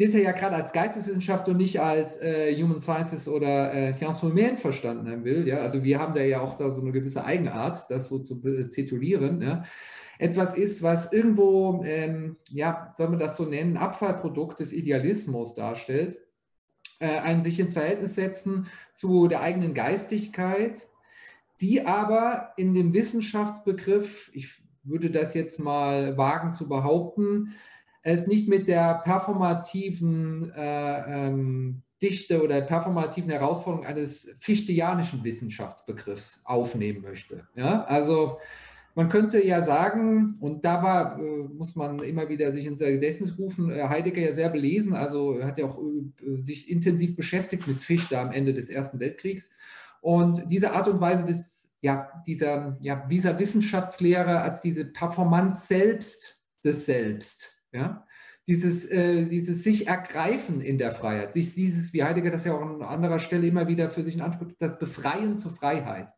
gilt er ja gerade als Geisteswissenschaft und nicht als äh, Human Sciences oder äh, Sciences Humaines verstanden will. Ja? Also wir haben da ja auch da so eine gewisse Eigenart, das so zu titulieren. Ja? Etwas ist, was irgendwo, ähm, ja, soll man das so nennen, Abfallprodukt des Idealismus darstellt. Äh, ein sich ins Verhältnis setzen zu der eigenen Geistigkeit, die aber in dem Wissenschaftsbegriff, ich würde das jetzt mal wagen zu behaupten, es nicht mit der performativen äh, ähm, Dichte oder performativen Herausforderung eines fichtianischen Wissenschaftsbegriffs aufnehmen möchte. Ja? Also man könnte ja sagen, und da war, äh, muss man immer wieder sich ins Gedächtnis rufen, äh, Heidegger ja sehr belesen, also hat ja auch äh, sich intensiv beschäftigt mit Fichte am Ende des Ersten Weltkriegs. Und diese Art und Weise des, ja, dieser, ja, dieser Wissenschaftslehre als diese Performance selbst des Selbst, ja? Dieses, äh, dieses sich ergreifen in der Freiheit, sich dieses, wie Heidegger das ja auch an anderer Stelle immer wieder für sich in Anspruch, das Befreien zur Freiheit.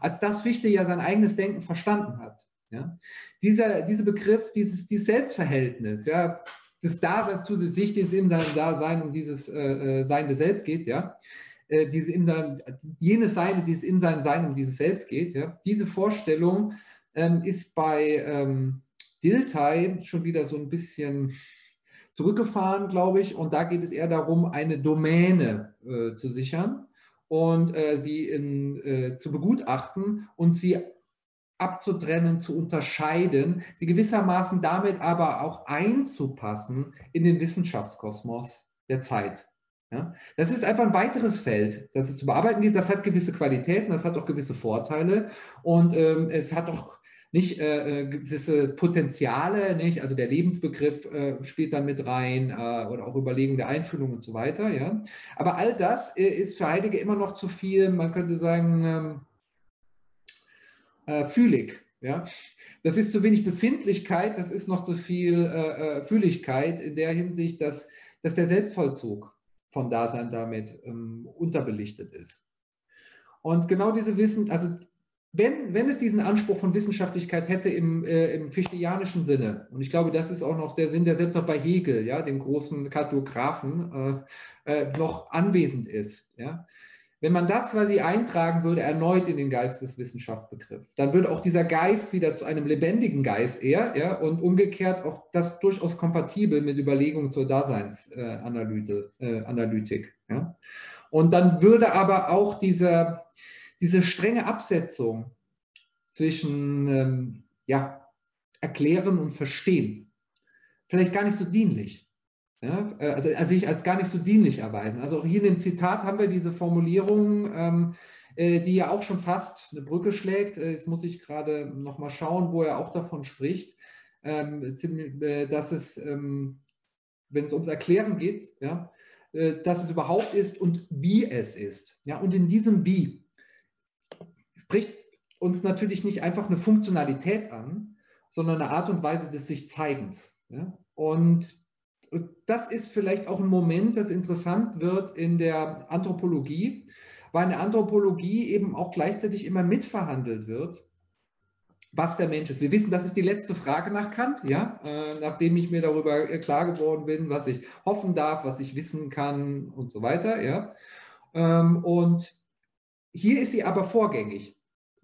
Als das Fichte ja sein eigenes Denken verstanden hat. Ja? Dieser, dieser Begriff, dieses, dieses Selbstverhältnis, ja, des Daseins zu sich, das in seinem Dasein um dieses äh, äh, Sein des Selbst geht, ja, äh, diese in sein, jenes Sein, dieses in sein Sein um dieses Selbst geht, ja, diese Vorstellung ähm, ist bei ähm, Dilthey schon wieder so ein bisschen zurückgefahren, glaube ich. Und da geht es eher darum, eine Domäne äh, zu sichern und äh, sie in, äh, zu begutachten und sie abzutrennen, zu unterscheiden, sie gewissermaßen damit aber auch einzupassen in den Wissenschaftskosmos der Zeit. Ja? Das ist einfach ein weiteres Feld, das es zu bearbeiten geht. Das hat gewisse Qualitäten, das hat auch gewisse Vorteile und ähm, es hat auch nicht äh, äh, gewisse Potenziale, nicht? Also der Lebensbegriff äh, spielt dann mit rein äh, oder auch Überlegung der Einfühlung und so weiter, ja. Aber all das äh, ist für Heidegger immer noch zu viel, man könnte sagen, ähm, äh, fühlig, ja. Das ist zu wenig Befindlichkeit, das ist noch zu viel Fühligkeit in der Hinsicht, dass, dass der Selbstvollzug von Dasein damit ähm, unterbelichtet ist. Und genau diese Wissen, also wenn, wenn es diesen Anspruch von Wissenschaftlichkeit hätte im, äh, im fichtianischen Sinne, und ich glaube, das ist auch noch der Sinn, der selbst noch bei Hegel, ja, dem großen Kartografen, äh, äh, noch anwesend ist, ja, wenn man das quasi eintragen würde, erneut in den Geisteswissenschaftsbegriff, dann würde auch dieser Geist wieder zu einem lebendigen Geist eher, ja, und umgekehrt auch das durchaus kompatibel mit Überlegungen zur Daseinsanalytik, äh, ja. Und dann würde aber auch dieser, diese strenge Absetzung zwischen ähm, ja, Erklären und Verstehen vielleicht gar nicht so dienlich. Ja? Äh, also, also ich als gar nicht so dienlich erweisen. Also auch hier in dem Zitat haben wir diese Formulierung, ähm, äh, die ja auch schon fast eine Brücke schlägt. Äh, jetzt muss ich gerade nochmal schauen, wo er auch davon spricht, ähm, äh, dass es, ähm, wenn es ums Erklären geht, ja, äh, dass es überhaupt ist und wie es ist. Ja, und in diesem Wie spricht uns natürlich nicht einfach eine Funktionalität an, sondern eine Art und Weise des Sich-Zeigens. Ja? Und das ist vielleicht auch ein Moment, das interessant wird in der Anthropologie, weil in der Anthropologie eben auch gleichzeitig immer mitverhandelt wird, was der Mensch ist. Wir wissen, das ist die letzte Frage nach Kant, ja, äh, nachdem ich mir darüber äh, klar geworden bin, was ich hoffen darf, was ich wissen kann und so weiter, ja. Ähm, und hier ist sie aber vorgängig,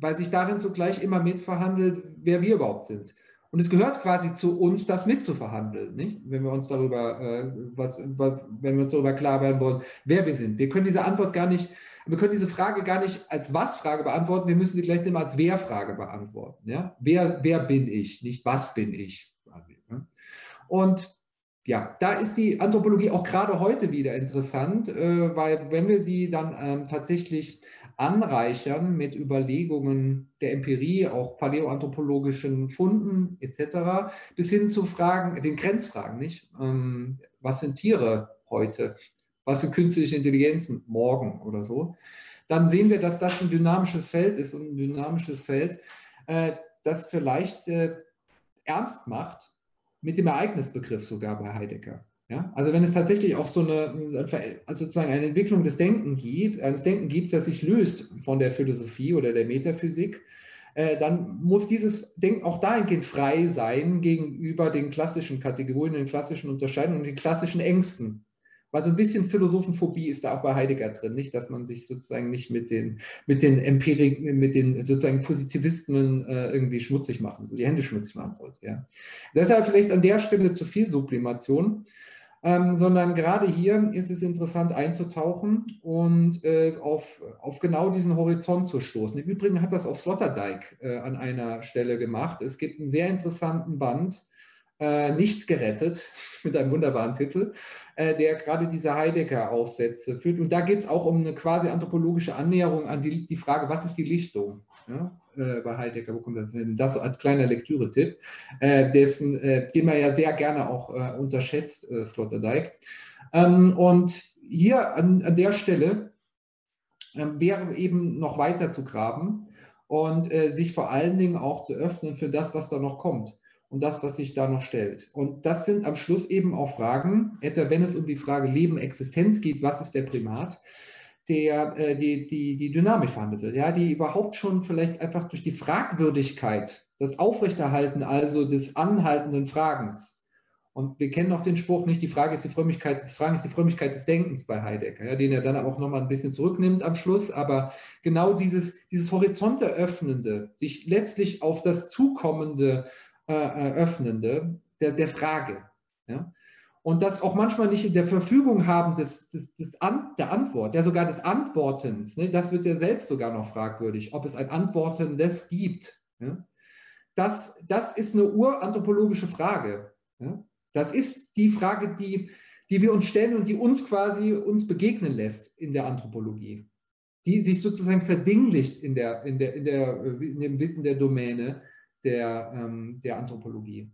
weil sich darin zugleich immer mitverhandelt, wer wir überhaupt sind. Und es gehört quasi zu uns, das mitzuverhandeln, nicht? Wenn wir uns darüber, äh, was, wenn wir uns darüber klar werden wollen, wer wir sind. Wir können diese Antwort gar nicht wir können diese Frage gar nicht als Was-Frage beantworten, wir müssen sie gleich immer als Wer-Frage beantworten. Ja? Wer, wer bin ich, nicht was bin ich. Und ja, da ist die Anthropologie auch gerade heute wieder interessant, äh, weil wenn wir sie dann ähm, tatsächlich anreichern mit Überlegungen der Empirie, auch paläoanthropologischen Funden etc., bis hin zu Fragen, den Grenzfragen, nicht? Ähm, was sind Tiere heute? was sind künstliche Intelligenzen morgen oder so, dann sehen wir, dass das ein dynamisches Feld ist und ein dynamisches Feld, äh, das vielleicht äh, ernst macht mit dem Ereignisbegriff sogar bei Heidegger. Ja? Also wenn es tatsächlich auch so eine, also sozusagen eine Entwicklung des Denken gibt, eines Denken gibt, das sich löst von der Philosophie oder der Metaphysik, äh, dann muss dieses Denken auch dahingehend frei sein gegenüber den klassischen Kategorien, den klassischen Unterscheidungen und den klassischen Ängsten, weil so ein bisschen Philosophenphobie ist da auch bei Heidegger drin, nicht, dass man sich sozusagen nicht mit den, mit den Empirik, mit den sozusagen Positivismen äh, irgendwie schmutzig machen, die Hände schmutzig machen sollte. Ja. Deshalb vielleicht an der Stelle zu viel Sublimation. Ähm, sondern gerade hier ist es interessant einzutauchen und äh, auf, auf genau diesen Horizont zu stoßen. Im Übrigen hat das auch Sloterdijk äh, an einer Stelle gemacht. Es gibt einen sehr interessanten Band, äh, Nicht gerettet, [laughs] mit einem wunderbaren Titel, äh, der gerade diese Heidegger-Aufsätze führt. Und da geht es auch um eine quasi anthropologische Annäherung an die, die Frage, was ist die Lichtung? Ja, äh, bei Heidegger, wo kommt das hin? Das so als kleiner Lektüre-Tipp, äh, dessen, äh, den man ja sehr gerne auch äh, unterschätzt, äh, Sloterdijk. Ähm, und hier an, an der Stelle ähm, wäre eben noch weiter zu graben und äh, sich vor allen Dingen auch zu öffnen für das, was da noch kommt und das, was sich da noch stellt. Und das sind am Schluss eben auch Fragen, etwa wenn es um die Frage Leben, Existenz geht, was ist der Primat, der äh, die, die, die Dynamik verhandelt wird, ja, die überhaupt schon vielleicht einfach durch die Fragwürdigkeit, das Aufrechterhalten also des anhaltenden Fragens, und wir kennen auch den Spruch nicht, die Frage ist die Frömmigkeit des Fragen, ist die Frömmigkeit des Denkens bei Heidegger, ja, den er dann auch nochmal ein bisschen zurücknimmt am Schluss. Aber genau dieses, dieses Horizont eröffnende, sich letztlich auf das Zukommende äh, öffnende der, der Frage. Ja? Und das auch manchmal nicht in der Verfügung haben des, des, des An, der Antwort, ja sogar des Antwortens. Ne? Das wird ja selbst sogar noch fragwürdig, ob es ein Antwortendes gibt. Ja? Das, das ist eine uranthropologische Frage. Ja? Das ist die Frage, die, die wir uns stellen und die uns quasi uns begegnen lässt in der Anthropologie, die sich sozusagen verdinglicht in, der, in, der, in, der, in dem Wissen der Domäne der, ähm, der Anthropologie.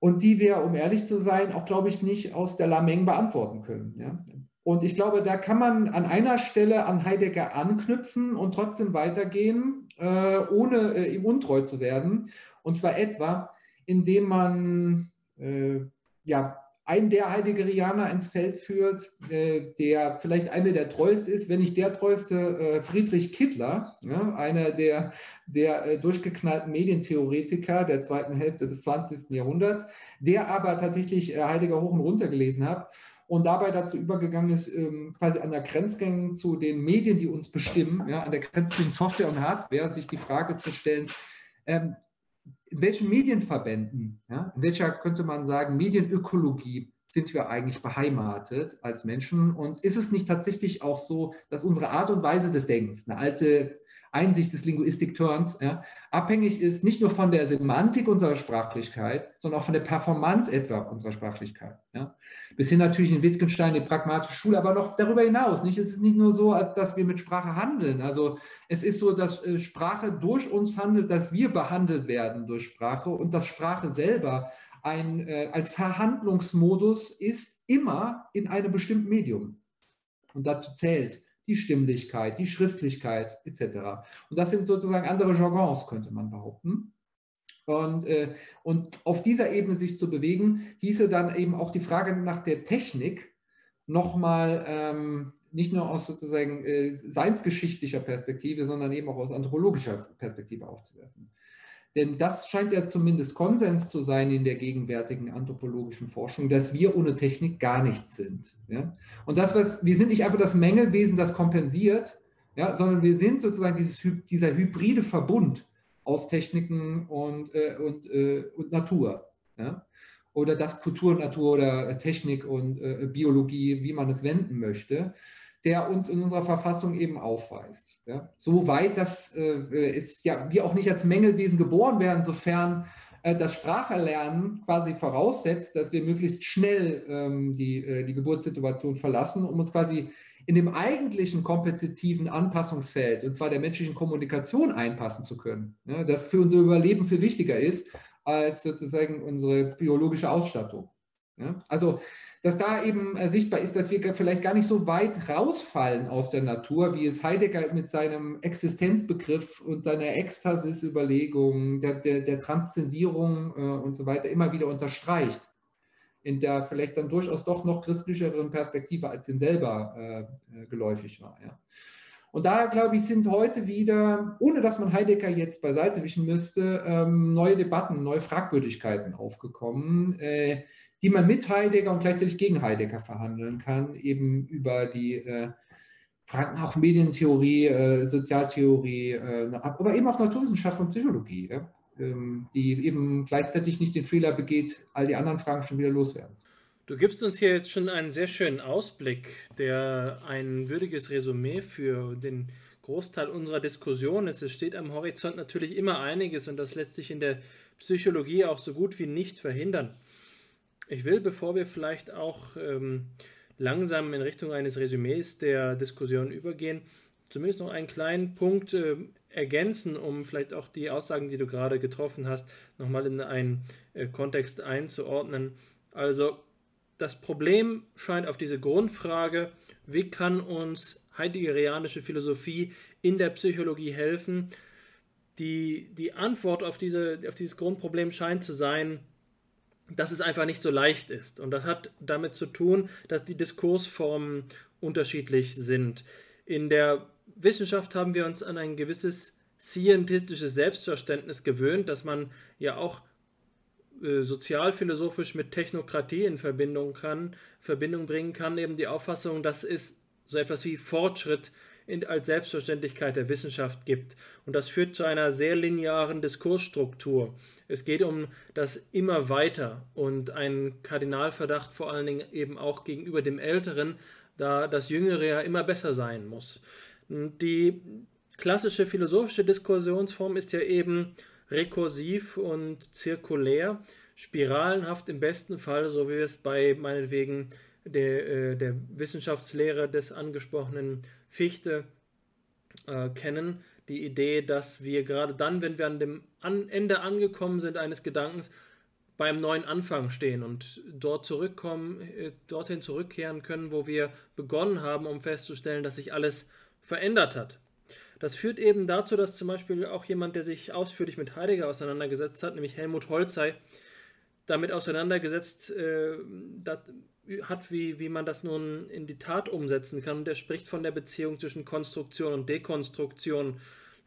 Und die wir, um ehrlich zu sein, auch, glaube ich, nicht aus der Lameng beantworten können. Ja? Und ich glaube, da kann man an einer Stelle an Heidegger anknüpfen und trotzdem weitergehen, äh, ohne äh, ihm untreu zu werden. Und zwar etwa, indem man äh, ja, einen der Heideggerianer ins Feld führt, äh, der vielleicht einer der treueste ist, wenn nicht der treueste, äh, Friedrich Kittler, einer der, der äh, durchgeknallten Medientheoretiker der zweiten Hälfte des 20. Jahrhunderts, der aber tatsächlich Heidegger hoch und runter gelesen hat und dabei dazu übergegangen ist, ähm, quasi an der Grenzgang zu den Medien, die uns bestimmen, an der Grenze zwischen Software und Hardware, sich die Frage zu stellen, ähm, in welchen Medienverbänden, ja, in welcher könnte man sagen, Medienökologie sind wir eigentlich beheimatet als Menschen? Und ist es nicht tatsächlich auch so, dass unsere Art und Weise des Denkens, eine alte Einsicht des Linguistik-Turns, ja, abhängig ist nicht nur von der Semantik unserer Sprachlichkeit, sondern auch von der Performance etwa unserer Sprachlichkeit. Ja. Bis hin natürlich in Wittgenstein, die pragmatische Schule, aber noch darüber hinaus. Nicht? Es ist nicht nur so, dass wir mit Sprache handeln. Also es ist so, dass äh, Sprache durch uns handelt, dass wir behandelt werden durch Sprache und dass Sprache selber ein, äh, ein Verhandlungsmodus ist immer in einem bestimmten Medium. Und dazu zählt die Stimmlichkeit, die Schriftlichkeit etc. Und das sind sozusagen andere Jargons, könnte man behaupten. Und, äh, und auf dieser Ebene sich zu bewegen, hieße dann eben auch die Frage nach der Technik nochmal ähm, nicht nur aus sozusagen äh, seinsgeschichtlicher Perspektive, sondern eben auch aus anthropologischer Perspektive aufzuwerfen. Denn das scheint ja zumindest Konsens zu sein in der gegenwärtigen anthropologischen Forschung, dass wir ohne Technik gar nichts sind. Ja? Und das, was, wir sind nicht einfach das Mängelwesen, das kompensiert, ja, sondern wir sind sozusagen dieses, dieser hybride Verbund aus Techniken und, äh, und, äh, und Natur. Ja? Oder das Kultur, Natur oder Technik und äh, Biologie, wie man es wenden möchte der uns in unserer Verfassung eben aufweist. Ja? Soweit, dass äh, ist ja wir auch nicht als Mängelwesen geboren werden, sofern äh, das Spracherlernen quasi voraussetzt, dass wir möglichst schnell ähm, die, äh, die Geburtssituation verlassen, um uns quasi in dem eigentlichen kompetitiven Anpassungsfeld, und zwar der menschlichen Kommunikation, einpassen zu können. Ja? Das für unser Überleben viel wichtiger ist als sozusagen unsere biologische Ausstattung. Ja? Also dass da eben äh, sichtbar ist, dass wir vielleicht gar nicht so weit rausfallen aus der Natur, wie es Heidegger mit seinem Existenzbegriff und seiner Ekstasis-Überlegung, der, der, der Transzendierung äh, und so weiter immer wieder unterstreicht. In der vielleicht dann durchaus doch noch christlicheren Perspektive, als ihm selber äh, geläufig war. Und da, glaube ich, sind heute wieder, ohne dass man Heidegger jetzt beiseite wischen müsste, ähm, neue Debatten, neue Fragwürdigkeiten aufgekommen. Die man mit Heidegger und gleichzeitig gegen Heidegger verhandeln kann, eben über die äh, Fragen auch Medientheorie, äh, Sozialtheorie, äh, aber eben auch Naturwissenschaft und Psychologie, ja? ähm, die eben gleichzeitig nicht den Fehler begeht, all die anderen Fragen schon wieder loswerden. Du gibst uns hier jetzt schon einen sehr schönen Ausblick, der ein würdiges Resümee für den Großteil unserer Diskussion ist. Es steht am Horizont natürlich immer einiges und das lässt sich in der Psychologie auch so gut wie nicht verhindern. Ich will, bevor wir vielleicht auch ähm, langsam in Richtung eines Resümees der Diskussion übergehen, zumindest noch einen kleinen Punkt äh, ergänzen, um vielleicht auch die Aussagen, die du gerade getroffen hast, nochmal in einen äh, Kontext einzuordnen. Also das Problem scheint auf diese Grundfrage, wie kann uns heideggerianische Philosophie in der Psychologie helfen? Die, die Antwort auf, diese, auf dieses Grundproblem scheint zu sein, dass es einfach nicht so leicht ist. Und das hat damit zu tun, dass die Diskursformen unterschiedlich sind. In der Wissenschaft haben wir uns an ein gewisses scientistisches Selbstverständnis gewöhnt, dass man ja auch äh, sozialphilosophisch mit Technokratie in Verbindung, kann, Verbindung bringen kann, eben die Auffassung, dass es so etwas wie Fortschritt in, als Selbstverständlichkeit der Wissenschaft gibt. Und das führt zu einer sehr linearen Diskursstruktur. Es geht um das immer weiter und ein Kardinalverdacht vor allen Dingen eben auch gegenüber dem Älteren, da das Jüngere ja immer besser sein muss. Die klassische philosophische Diskussionsform ist ja eben rekursiv und zirkulär, spiralenhaft im besten Fall, so wie es bei meinetwegen der, äh, der Wissenschaftslehre des angesprochenen Fichte äh, kennen. Die Idee, dass wir gerade dann, wenn wir an dem an Ende angekommen sind eines Gedankens, beim neuen Anfang stehen und dort zurückkommen, äh, dorthin zurückkehren können, wo wir begonnen haben, um festzustellen, dass sich alles verändert hat. Das führt eben dazu, dass zum Beispiel auch jemand, der sich ausführlich mit Heidegger auseinandergesetzt hat, nämlich Helmut Holzei, damit auseinandergesetzt äh, hat, wie, wie man das nun in die Tat umsetzen kann. Und er spricht von der Beziehung zwischen Konstruktion und Dekonstruktion,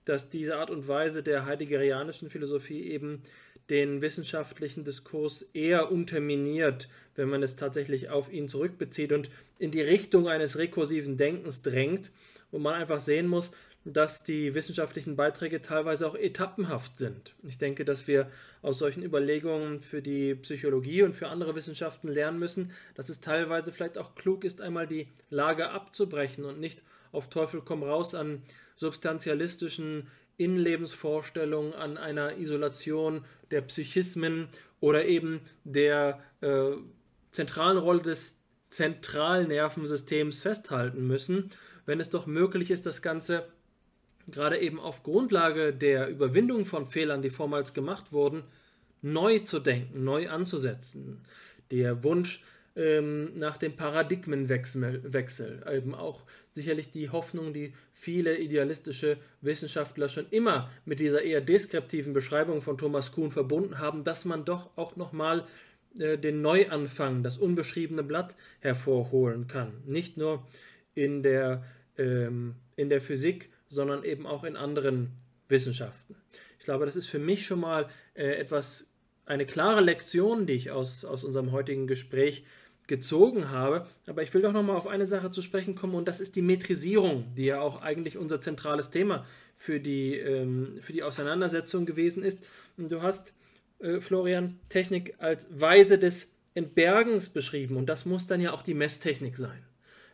dass diese Art und Weise der heideggerianischen Philosophie eben den wissenschaftlichen Diskurs eher unterminiert, wenn man es tatsächlich auf ihn zurückbezieht und in die Richtung eines rekursiven Denkens drängt, wo man einfach sehen muss, dass die wissenschaftlichen Beiträge teilweise auch etappenhaft sind. Ich denke, dass wir aus solchen Überlegungen für die Psychologie und für andere Wissenschaften lernen müssen, dass es teilweise vielleicht auch klug ist, einmal die Lage abzubrechen und nicht auf Teufel komm raus an substantialistischen Innenlebensvorstellungen, an einer Isolation der Psychismen oder eben der äh, zentralen Rolle des Zentralnervensystems festhalten müssen, wenn es doch möglich ist, das Ganze gerade eben auf Grundlage der Überwindung von Fehlern, die vormals gemacht wurden, neu zu denken, neu anzusetzen. Der Wunsch ähm, nach dem Paradigmenwechsel, eben auch sicherlich die Hoffnung, die viele idealistische Wissenschaftler schon immer mit dieser eher deskriptiven Beschreibung von Thomas Kuhn verbunden haben, dass man doch auch nochmal äh, den Neuanfang, das unbeschriebene Blatt hervorholen kann. Nicht nur in der, ähm, in der Physik, sondern eben auch in anderen Wissenschaften. Ich glaube, das ist für mich schon mal äh, etwas, eine klare Lektion, die ich aus, aus unserem heutigen Gespräch gezogen habe. Aber ich will doch noch mal auf eine Sache zu sprechen kommen und das ist die Metrisierung, die ja auch eigentlich unser zentrales Thema für die, ähm, für die Auseinandersetzung gewesen ist. Und du hast, äh, Florian, Technik als Weise des Entbergens beschrieben und das muss dann ja auch die Messtechnik sein.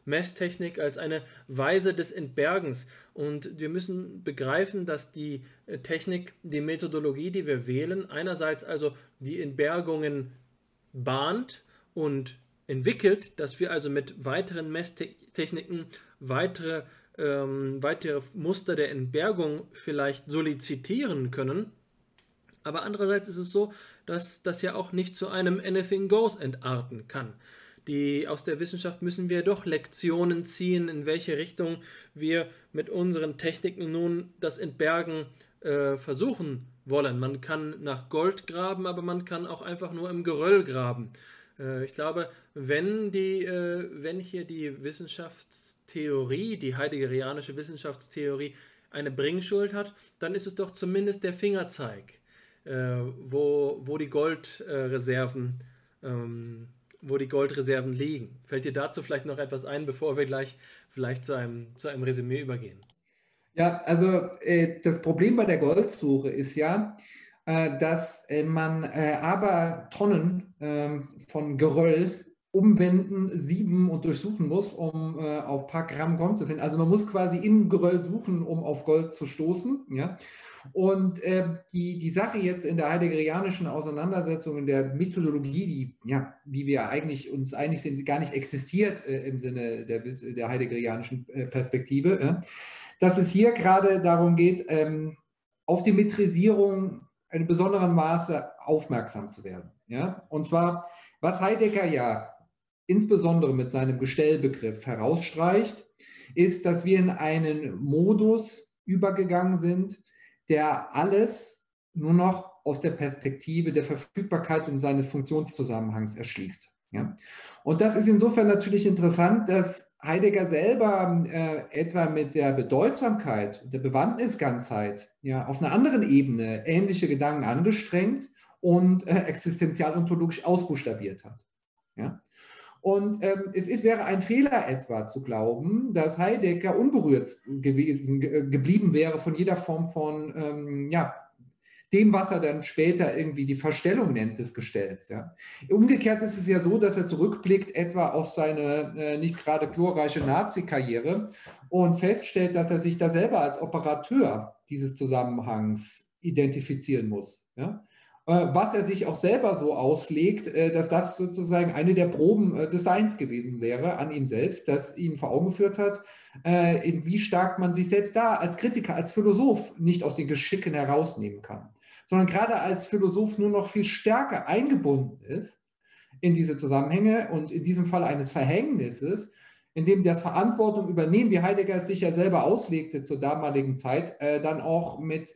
Messtechnik als eine Weise des Entbergens. Und wir müssen begreifen, dass die äh, Technik, die Methodologie, die wir wählen, einerseits also die Entbergungen bahnt und entwickelt, dass wir also mit weiteren Messtechniken weitere, ähm, weitere Muster der Entbergung vielleicht solizitieren können. Aber andererseits ist es so, dass das ja auch nicht zu einem Anything Goes entarten kann. Die, aus der Wissenschaft müssen wir doch Lektionen ziehen, in welche Richtung wir mit unseren Techniken nun das Entbergen äh, versuchen wollen. Man kann nach Gold graben, aber man kann auch einfach nur im Geröll graben. Äh, ich glaube, wenn, die, äh, wenn hier die Wissenschaftstheorie, die heideggerianische Wissenschaftstheorie, eine Bringschuld hat, dann ist es doch zumindest der Fingerzeig, äh, wo, wo die Goldreserven ähm, wo die Goldreserven liegen. Fällt dir dazu vielleicht noch etwas ein, bevor wir gleich vielleicht zu einem, zu einem Resümee übergehen? Ja, also äh, das Problem bei der Goldsuche ist ja, äh, dass äh, man äh, aber Tonnen ähm, von Geröll umwenden, sieben und durchsuchen muss, um auf ein paar Gramm Gold zu finden. Also man muss quasi im Geröll suchen, um auf Gold zu stoßen. Ja? Und äh, die, die Sache jetzt in der heideggerianischen Auseinandersetzung, in der Methodologie, die, ja, wie wir eigentlich uns einig sind, gar nicht existiert äh, im Sinne der, der heideggerianischen äh, Perspektive, dass es hier gerade darum geht, ähm, auf die Metrisierung in besonderem Maße aufmerksam zu werden. Ja? Und zwar, was Heidegger ja insbesondere mit seinem Gestellbegriff herausstreicht, ist, dass wir in einen Modus übergegangen sind, der alles nur noch aus der Perspektive der Verfügbarkeit und seines Funktionszusammenhangs erschließt. Ja? Und das ist insofern natürlich interessant, dass Heidegger selber äh, etwa mit der Bedeutsamkeit und der Bewandtnisganzheit ja, auf einer anderen Ebene ähnliche Gedanken angestrengt und äh, existenzialontologisch ausbuchstabiert hat. Ja? Und ähm, es ist, wäre ein Fehler etwa zu glauben, dass Heidegger unberührt gewesen, ge geblieben wäre von jeder Form von ähm, ja, dem, was er dann später irgendwie die Verstellung nennt des Gestells. Ja. Umgekehrt ist es ja so, dass er zurückblickt etwa auf seine äh, nicht gerade glorreiche Nazi-Karriere und feststellt, dass er sich da selber als Operateur dieses Zusammenhangs identifizieren muss. Ja. Äh, was er sich auch selber so auslegt, äh, dass das sozusagen eine der Proben äh, des Seins gewesen wäre an ihm selbst, das ihn vor Augen geführt hat, in wie stark man sich selbst da als Kritiker, als Philosoph nicht aus den Geschicken herausnehmen kann sondern gerade als Philosoph nur noch viel stärker eingebunden ist in diese Zusammenhänge und in diesem Fall eines Verhängnisses, in dem das Verantwortung übernehmen, wie Heidegger es sich ja selber auslegte zur damaligen Zeit, dann auch mit,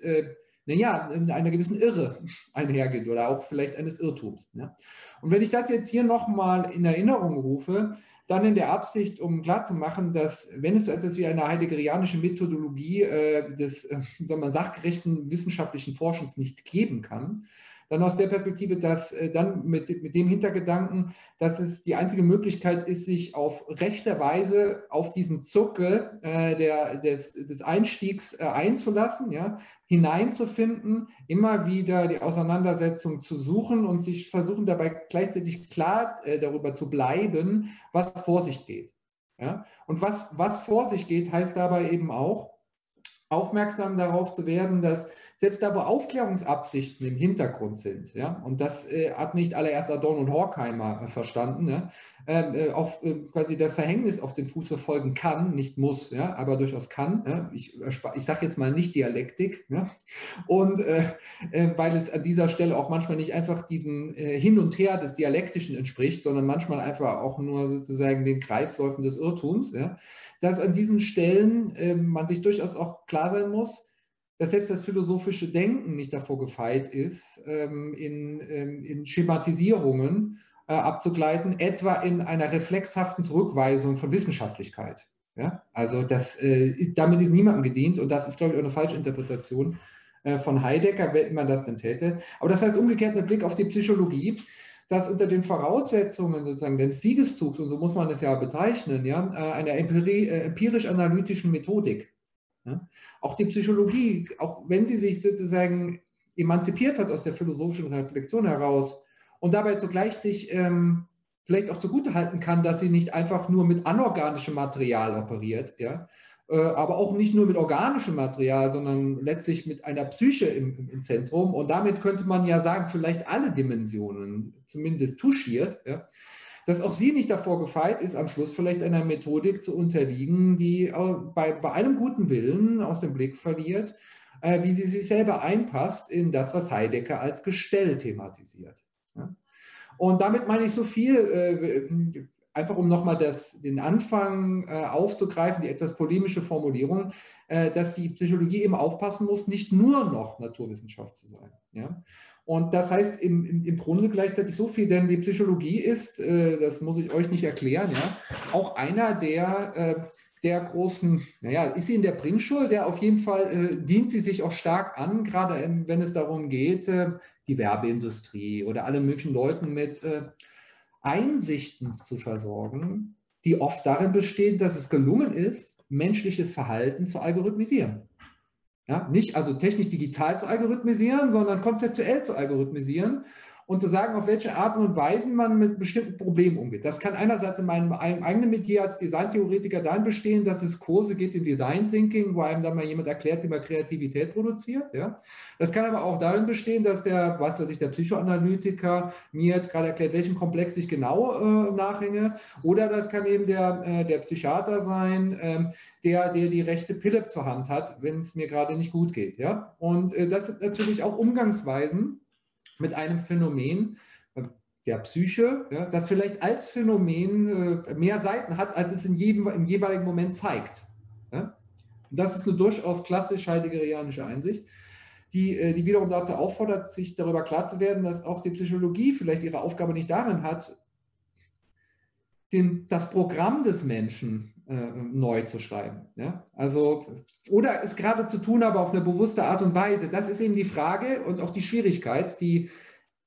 naja, einer gewissen Irre einhergeht oder auch vielleicht eines Irrtums. Ne? Und wenn ich das jetzt hier nochmal in Erinnerung rufe, dann in der Absicht, um klarzumachen, dass wenn es so etwas wie eine heideggerianische Methodologie äh, des äh, sagen wir, sachgerechten wissenschaftlichen Forschens nicht geben kann, dann aus der Perspektive, dass äh, dann mit, mit dem Hintergedanken, dass es die einzige Möglichkeit ist, sich auf rechte Weise auf diesen Zuckel äh, der, des, des Einstiegs äh, einzulassen, ja, hineinzufinden, immer wieder die Auseinandersetzung zu suchen und sich versuchen dabei gleichzeitig klar äh, darüber zu bleiben, was vor sich geht. Ja? Und was, was vor sich geht, heißt dabei eben auch, aufmerksam darauf zu werden, dass selbst da, wo Aufklärungsabsichten im Hintergrund sind, ja, und das äh, hat nicht allererst Adorno und Horkheimer äh, verstanden, ja, ähm, äh, auch äh, quasi das Verhängnis auf den Fuß verfolgen kann, nicht muss, ja, aber durchaus kann. Ja, ich ich sage jetzt mal nicht Dialektik, ja, und äh, äh, weil es an dieser Stelle auch manchmal nicht einfach diesem Hin und Her des Dialektischen entspricht, sondern manchmal einfach auch nur sozusagen den Kreisläufen des Irrtums, ja, dass an diesen Stellen ähm, man sich durchaus auch klar sein muss, dass selbst das philosophische Denken nicht davor gefeit ist, ähm, in, ähm, in Schematisierungen äh, abzugleiten, etwa in einer reflexhaften Zurückweisung von Wissenschaftlichkeit. Ja? Also das, äh, ist, damit ist niemandem gedient und das ist, glaube ich, auch eine falsche Interpretation äh, von Heidegger, wenn man das denn täte. Aber das heißt umgekehrt mit Blick auf die Psychologie, dass unter den Voraussetzungen sozusagen des Siegeszugs, und so muss man es ja bezeichnen, ja, äh, einer äh, empirisch-analytischen Methodik. Ja, auch die Psychologie, auch wenn sie sich sozusagen emanzipiert hat aus der philosophischen Reflexion heraus und dabei zugleich sich ähm, vielleicht auch zugutehalten kann, dass sie nicht einfach nur mit anorganischem Material operiert, ja, äh, aber auch nicht nur mit organischem Material, sondern letztlich mit einer Psyche im, im, Zentrum. Und damit könnte man ja sagen, vielleicht alle Dimensionen zumindest touchiert, ja, dass auch sie nicht davor gefeit ist, am Schluss vielleicht einer Methodik zu unterliegen, die bei, bei einem guten Willen aus dem Blick verliert, äh, wie sie sich selber einpasst in das, was Heidegger als Gestell thematisiert. Ja. Und damit meine ich so viel, äh, einfach um nochmal den Anfang äh, aufzugreifen, die etwas polemische Formulierung, äh, dass die Psychologie eben aufpassen muss, nicht nur noch Naturwissenschaft zu sein. Ja? Und das heißt im, im, im Grunde gleichzeitig so viel, denn die Psychologie ist, äh, das muss ich euch nicht erklären, ja, auch einer der, äh, der großen, naja, ist sie in der Bringschule, der auf jeden Fall äh, dient sie sich auch stark an, gerade wenn es darum geht, äh, die Werbeindustrie oder alle möglichen Leuten mit äh, Einsichten zu versorgen, die oft darin bestehen, dass es gelungen ist, menschliches Verhalten zu algorithmisieren. Ja, nicht also technisch digital zu algorithmisieren, sondern konzeptuell zu algorithmisieren und zu sagen, auf welche Arten und Weisen man mit bestimmten Problemen umgeht. Das kann einerseits in meinem eigenen Metier als Designtheoretiker dann bestehen, dass es Kurse gibt im Design Thinking, wo einem dann mal jemand erklärt, wie man Kreativität produziert. Ja. Das kann aber auch darin bestehen, dass der, was weiß ich, der Psychoanalytiker mir jetzt gerade erklärt, welchen Komplex ich genau äh, nachhänge. Oder das kann eben der, äh, der Psychiater sein, äh, der, der die rechte Pille zur Hand hat, wenn es mir gerade nicht gut geht. Ja. Und äh, das sind natürlich auch Umgangsweisen, mit einem Phänomen äh, der Psyche, ja, das vielleicht als Phänomen äh, mehr Seiten hat, als es in jedem, im jeweiligen Moment zeigt. Ja? Das ist eine durchaus klassisch heideggerianische Einsicht, die, äh, die wiederum dazu auffordert, sich darüber klar zu werden, dass auch die Psychologie vielleicht ihre Aufgabe nicht darin hat, den, das Programm des Menschen äh, neu zu schreiben. Ja? Also, oder es gerade zu tun, aber auf eine bewusste Art und Weise. Das ist eben die Frage und auch die Schwierigkeit, die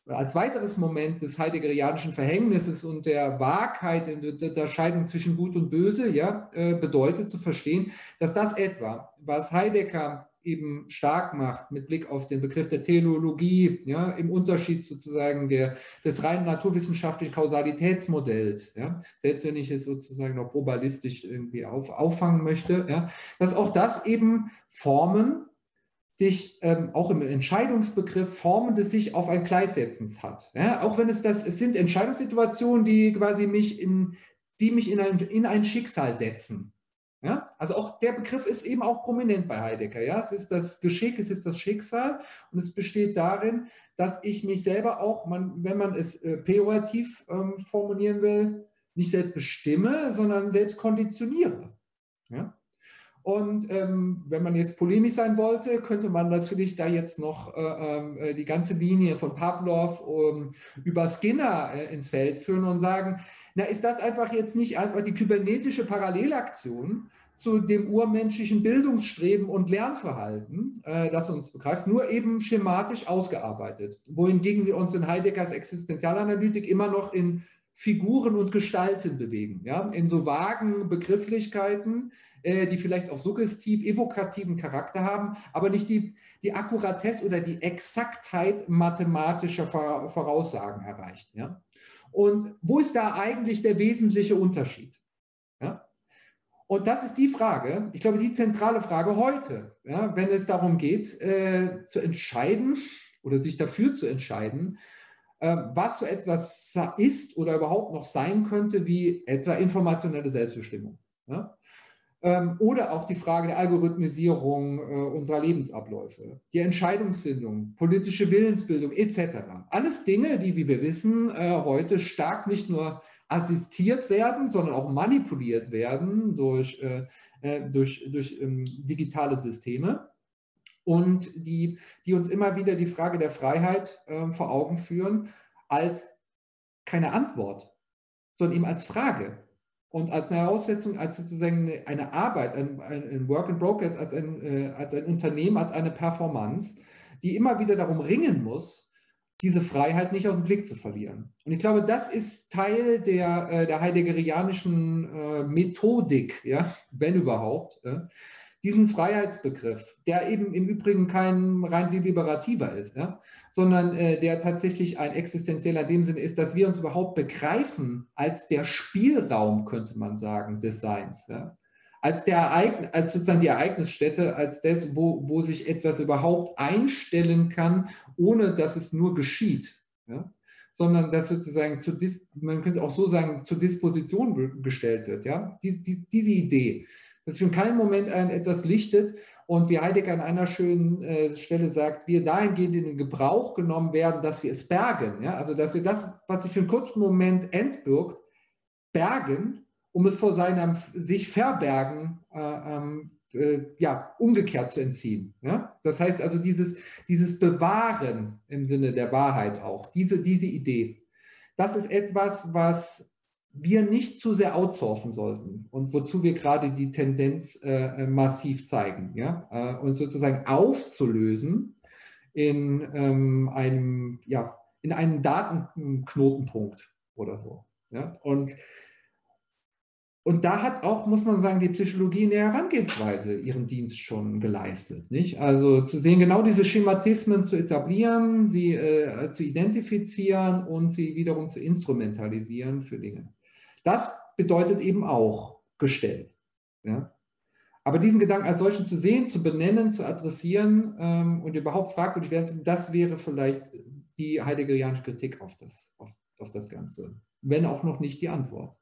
als weiteres Moment des heideggerianischen Verhängnisses und der Wahrheit in der Unterscheidung zwischen Gut und Böse ja, äh, bedeutet zu verstehen, dass das etwa, was Heidegger eben stark macht mit Blick auf den Begriff der Teleologie, ja, im Unterschied sozusagen der, des rein naturwissenschaftlichen Kausalitätsmodells, ja, selbst wenn ich es sozusagen noch probabilistisch irgendwie auf, auffangen möchte, ja, dass auch das eben Formen dich ähm, auch im Entscheidungsbegriff Formen des sich auf ein Gleis setzens hat. Ja, auch wenn es das, es sind Entscheidungssituationen, die quasi mich in, die mich in ein, in ein Schicksal setzen. Ja? Also auch der Begriff ist eben auch prominent bei Heidegger. Ja? Es ist das Geschick, es ist das Schicksal und es besteht darin, dass ich mich selber auch, man, wenn man es äh, pejorativ ähm, formulieren will, nicht selbst bestimme, sondern selbst konditioniere. Ja? Und ähm, wenn man jetzt polemisch sein wollte, könnte man natürlich da jetzt noch äh, ähm, äh, die ganze Linie von Pavlov um, über Skinner äh, ins Feld führen und sagen, na, ist das einfach jetzt nicht einfach die kybernetische Parallelaktion zu dem urmenschlichen Bildungsstreben und Lernverhalten, äh, das uns begreift, nur eben schematisch ausgearbeitet, wohingegen wir uns in Heideggers Existenzialanalytik immer noch in Figuren und Gestalten bewegen, ja, in so vagen Begrifflichkeiten, äh, die vielleicht auch suggestiv, evokativen Charakter haben, aber nicht die, die Akkuratesse oder die Exaktheit mathematischer Voraussagen erreicht. Ja. Und wo ist da eigentlich der wesentliche Unterschied? Ja? Und das ist die Frage, ich glaube, die zentrale Frage heute, ja, wenn es darum geht, äh, zu entscheiden oder sich dafür zu entscheiden, äh, was so etwas ist oder überhaupt noch sein könnte, wie etwa informationelle Selbstbestimmung. Ja? Ähm, oder auch die Frage der Algorithmisierung äh, unserer Lebensabläufe, die Entscheidungsfindung, politische Willensbildung etc. Alles Dinge, die, wie wir wissen, äh, heute stark nicht nur assistiert werden, sondern auch manipuliert werden durch, äh, durch, durch ähm, digitale Systeme und die, die uns immer wieder die Frage der Freiheit vor Augen führen als keine Antwort, sondern eben als Frage. Und als eine Heraussetzung, als sozusagen eine Arbeit, ein, ein Work in Progress, als ein, äh, als ein Unternehmen, als eine Performance, die immer wieder darum ringen muss, diese Freiheit nicht aus dem Blick zu verlieren. Und ich glaube, das ist Teil der, äh, der heideggerianischen äh, Methodik, ja, wenn überhaupt, diesen Freiheitsbegriff, der eben im Übrigen kein rein deliberativer ist, ja, sondern äh, der tatsächlich ein existenzieller in dem Sinne ist, dass wir uns überhaupt begreifen als der Spielraum, könnte man sagen, des Seins. Ja. Als, der Ereign als sozusagen die Ereignisstätte, als das, wo, wo sich etwas überhaupt einstellen kann, ohne dass es nur geschieht. Ja sondern dass sozusagen zu, man könnte auch so sagen, zur Disposition gestellt wird. Ja? Dies, dies, diese Idee, dass sich in keinem Moment ein etwas lichtet und wie Heidegger an einer schönen äh, Stelle sagt, wir dahingehend in den Gebrauch genommen werden, dass wir es bergen. Ja? Also dass wir das, was sich für einen kurzen Moment entbirgt, bergen, um es vor seinem sich verbergen äh, ähm, äh, ja, umgekehrt zu entziehen. Ja? Das heißt also dieses, dieses Bewahren im Sinne der Wahrheit auch, diese, diese Idee, das ist etwas, was wir nicht zu sehr outsourcen sollten und wozu wir gerade die Tendenz äh, äh, massiv zeigen, ja, äh, uns sozusagen aufzulösen in ähm, einem, ja, in einen Datenknotenpunkt oder so, ja, und und da hat auch, muss man sagen, die Psychologie in der Herangehensweise ihren Dienst schon geleistet. Nicht? Also zu sehen, genau diese Schematismen zu etablieren, sie äh, zu identifizieren und sie wiederum zu instrumentalisieren für Dinge. Das bedeutet eben auch gestellt. Ja? Aber diesen Gedanken als solchen zu sehen, zu benennen, zu adressieren ähm, und überhaupt fragwürdig werden, das wäre vielleicht die heideggerianische Kritik auf das, auf, auf das Ganze. Wenn auch noch nicht die Antwort.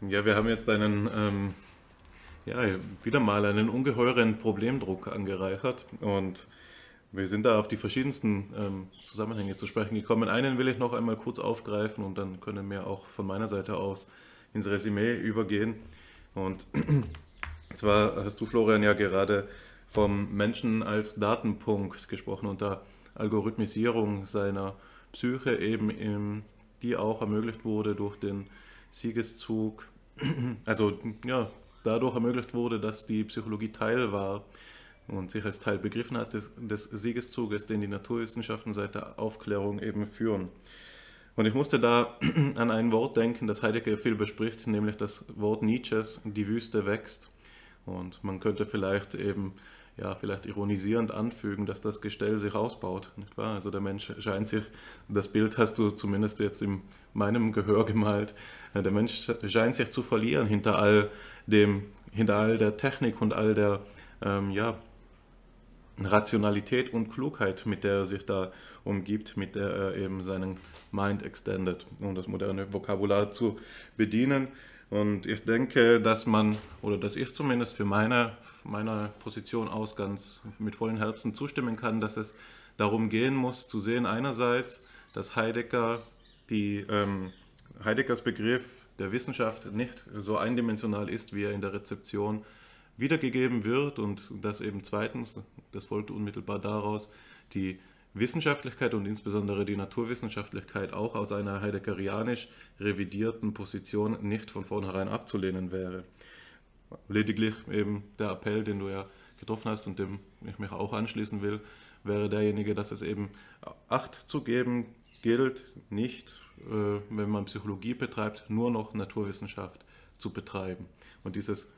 Ja, wir haben jetzt einen, ähm, ja, wieder mal einen ungeheuren Problemdruck angereichert und wir sind da auf die verschiedensten ähm, Zusammenhänge zu sprechen gekommen. Einen will ich noch einmal kurz aufgreifen und dann können wir auch von meiner Seite aus ins Resümee übergehen. Und [clears throat] zwar hast du, Florian, ja gerade vom Menschen als Datenpunkt gesprochen und der Algorithmisierung seiner Psyche eben, im, die auch ermöglicht wurde durch den Siegeszug, [clears throat] also ja, dadurch ermöglicht wurde, dass die Psychologie Teil war und sich als Teil begriffen hat des, des Siegeszuges, den die Naturwissenschaften seit der Aufklärung eben führen. Und ich musste da [clears throat] an ein Wort denken, das Heidegger viel bespricht, nämlich das Wort Nietzsches, die Wüste wächst. Und man könnte vielleicht eben, ja, vielleicht ironisierend anfügen, dass das Gestell sich ausbaut, nicht wahr? Also der Mensch scheint sich, das Bild hast du zumindest jetzt in meinem Gehör gemalt, der Mensch scheint sich zu verlieren hinter all dem, hinter all der Technik und all der, ähm, ja, Rationalität und Klugheit, mit der er sich da umgibt, mit der er eben seinen Mind extended, um das moderne Vokabular zu bedienen. Und ich denke, dass man, oder dass ich zumindest für meine, meiner Position aus ganz mit vollen Herzen zustimmen kann, dass es darum gehen muss, zu sehen einerseits, dass Heidegger die, ähm, Heideggers Begriff der Wissenschaft nicht so eindimensional ist, wie er in der Rezeption wiedergegeben wird und dass eben zweitens, das folgt unmittelbar daraus, die Wissenschaftlichkeit und insbesondere die Naturwissenschaftlichkeit auch aus einer heideggerianisch revidierten Position nicht von vornherein abzulehnen wäre. Lediglich eben der Appell, den du ja getroffen hast und dem ich mich auch anschließen will, wäre derjenige, dass es eben Acht zu geben gilt, nicht, äh, wenn man Psychologie betreibt, nur noch Naturwissenschaft zu betreiben. Und dieses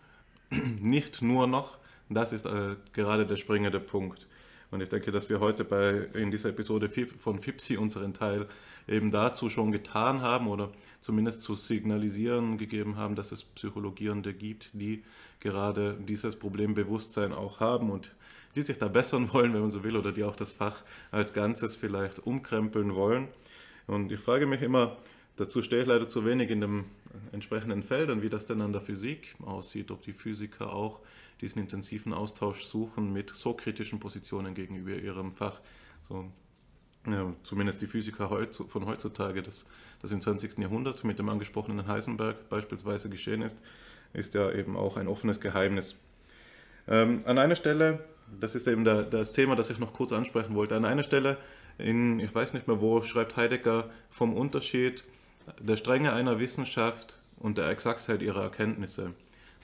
[clears throat] nicht nur noch, das ist äh, gerade der springende Punkt. Und ich denke, dass wir heute bei, in dieser Episode von FIPSI unseren Teil eben dazu schon getan haben oder zumindest zu signalisieren gegeben haben, dass es Psychologierende gibt, die gerade dieses Problembewusstsein auch haben und die sich da bessern [laughs] wollen, wenn man so will, oder die auch das Fach als Ganzes vielleicht umkrempeln wollen. Und ich frage mich immer, dazu stehe ich leider zu wenig in den entsprechenden Feldern, wie das denn an der Physik aussieht, ob die Physiker auch diesen intensiven Austausch suchen mit so kritischen Positionen gegenüber ihrem Fach. So, ja, zumindest die Physiker von heutzutage, das, das im 20. Jahrhundert mit dem angesprochenen Heisenberg beispielsweise geschehen ist, ist ja eben auch ein offenes Geheimnis. Ähm, an einer Stelle, das ist eben der, das Thema, das ich noch kurz ansprechen wollte, an einer Stelle, in, ich weiß nicht mehr wo, schreibt Heidegger vom Unterschied der Strenge einer Wissenschaft und der Exaktheit ihrer Erkenntnisse.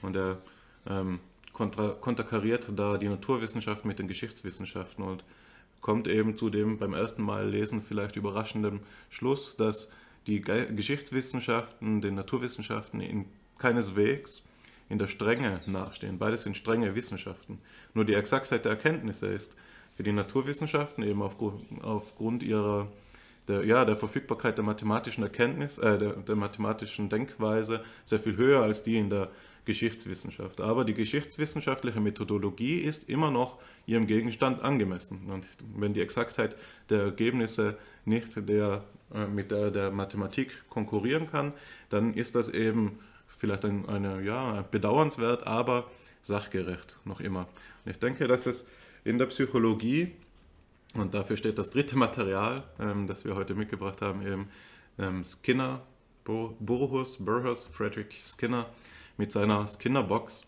Und er ähm, kontra, konterkariert da die Naturwissenschaft mit den Geschichtswissenschaften und kommt eben zu dem beim ersten Mal lesen vielleicht überraschenden Schluss, dass die Geschichtswissenschaften den Naturwissenschaften in keineswegs in der Strenge nachstehen. Beides sind strenge Wissenschaften. Nur die Exaktheit der Erkenntnisse ist für die Naturwissenschaften eben aufgrund, aufgrund ihrer der, ja, der Verfügbarkeit der mathematischen Erkenntnis, äh, der, der mathematischen Denkweise sehr viel höher als die in der Geschichtswissenschaft. Aber die geschichtswissenschaftliche Methodologie ist immer noch ihrem Gegenstand angemessen. Und wenn die Exaktheit der Ergebnisse nicht der, äh, mit der der Mathematik konkurrieren kann, dann ist das eben vielleicht ein, eine, ja, bedauernswert, aber sachgerecht noch immer. Und ich denke, dass es in der Psychologie, und dafür steht das dritte Material, ähm, das wir heute mitgebracht haben, eben ähm, Skinner, Burhus, Burhus, Frederick Skinner mit seiner Skinnerbox,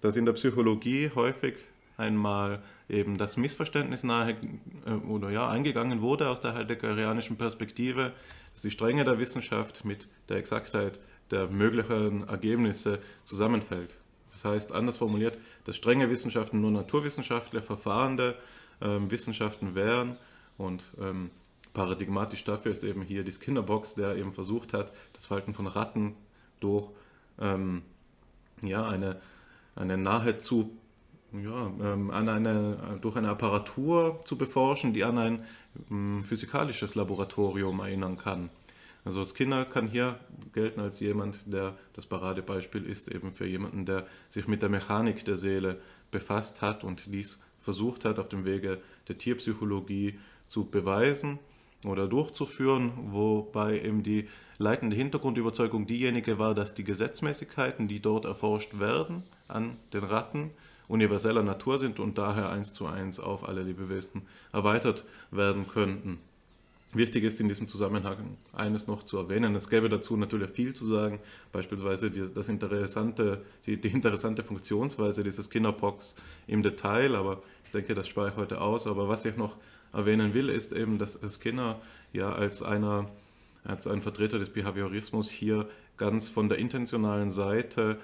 dass in der Psychologie häufig einmal eben das Missverständnis nahe äh, oder ja eingegangen wurde aus der heideggerianischen Perspektive, dass die Strenge der Wissenschaft mit der Exaktheit der möglichen Ergebnisse zusammenfällt. Das heißt, anders formuliert, dass strenge Wissenschaften nur naturwissenschaftliche, verfahrende ähm, Wissenschaften wären und ähm, paradigmatisch dafür ist eben hier die Skinnerbox, der eben versucht hat, das Verhalten von Ratten durch ähm, ja, eine, eine nahezu ja, ähm, an eine, durch eine Apparatur zu beforschen, die an ein ähm, physikalisches Laboratorium erinnern kann. Also Skinner kann hier gelten als jemand, der das Paradebeispiel ist, eben für jemanden, der sich mit der Mechanik der Seele befasst hat und dies versucht hat, auf dem Wege der Tierpsychologie zu beweisen oder durchzuführen, wobei eben die leitende Hintergrundüberzeugung diejenige war, dass die Gesetzmäßigkeiten, die dort erforscht werden an den Ratten, universeller Natur sind und daher eins zu eins auf alle Lebewesen erweitert werden könnten. Wichtig ist in diesem Zusammenhang eines noch zu erwähnen. Es gäbe dazu natürlich viel zu sagen, beispielsweise die, das interessante, die, die interessante Funktionsweise dieses Kinderpox im Detail, aber ich denke, das spare ich heute aus. Aber was ich noch erwähnen will, ist eben, dass Skinner ja als einer als ein Vertreter des Behaviorismus hier ganz von der intentionalen Seite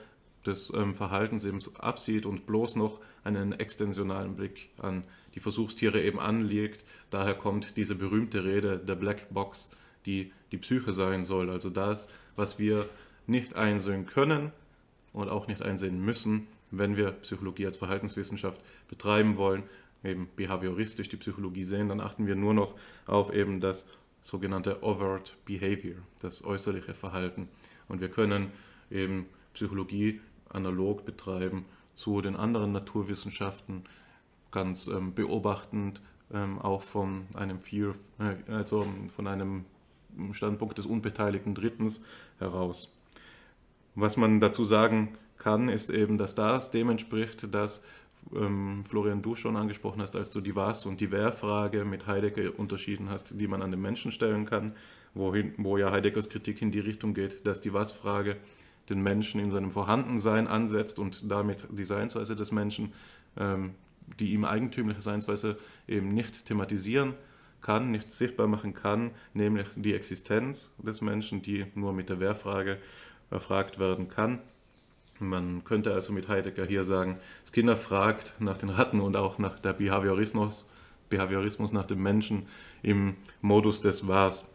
des ähm, Verhaltens eben absieht und bloß noch einen extensionalen Blick an die Versuchstiere eben anlegt. Daher kommt diese berühmte Rede der Black Box, die die Psyche sein soll. Also das, was wir nicht einsehen können und auch nicht einsehen müssen, wenn wir Psychologie als Verhaltenswissenschaft betreiben wollen, eben behavioristisch die Psychologie sehen, dann achten wir nur noch auf eben das sogenannte overt behavior, das äußerliche Verhalten. Und wir können eben Psychologie analog betreiben zu den anderen Naturwissenschaften, ganz ähm, beobachtend, ähm, auch von einem Fear, äh, also von einem Standpunkt des unbeteiligten Drittens heraus. Was man dazu sagen kann, ist eben, dass das dem entspricht, dass ähm, Florian, du schon angesprochen hast, als du die Was- und die Wer-Frage mit Heidegger unterschieden hast, die man an den Menschen stellen kann, wohin, wo ja Heideggers Kritik in die Richtung geht, dass die Was-Frage den Menschen in seinem Vorhandensein ansetzt und damit die Seinsweise des Menschen, ähm, die ihm eigentümliche Seinsweise eben nicht thematisieren kann, nicht sichtbar machen kann, nämlich die Existenz des Menschen, die nur mit der Wer-Frage erfragt werden kann. Man könnte also mit Heidegger hier sagen, Skinner fragt nach den Ratten und auch nach der Behaviorismus, Behaviorismus nach dem Menschen im Modus des Was.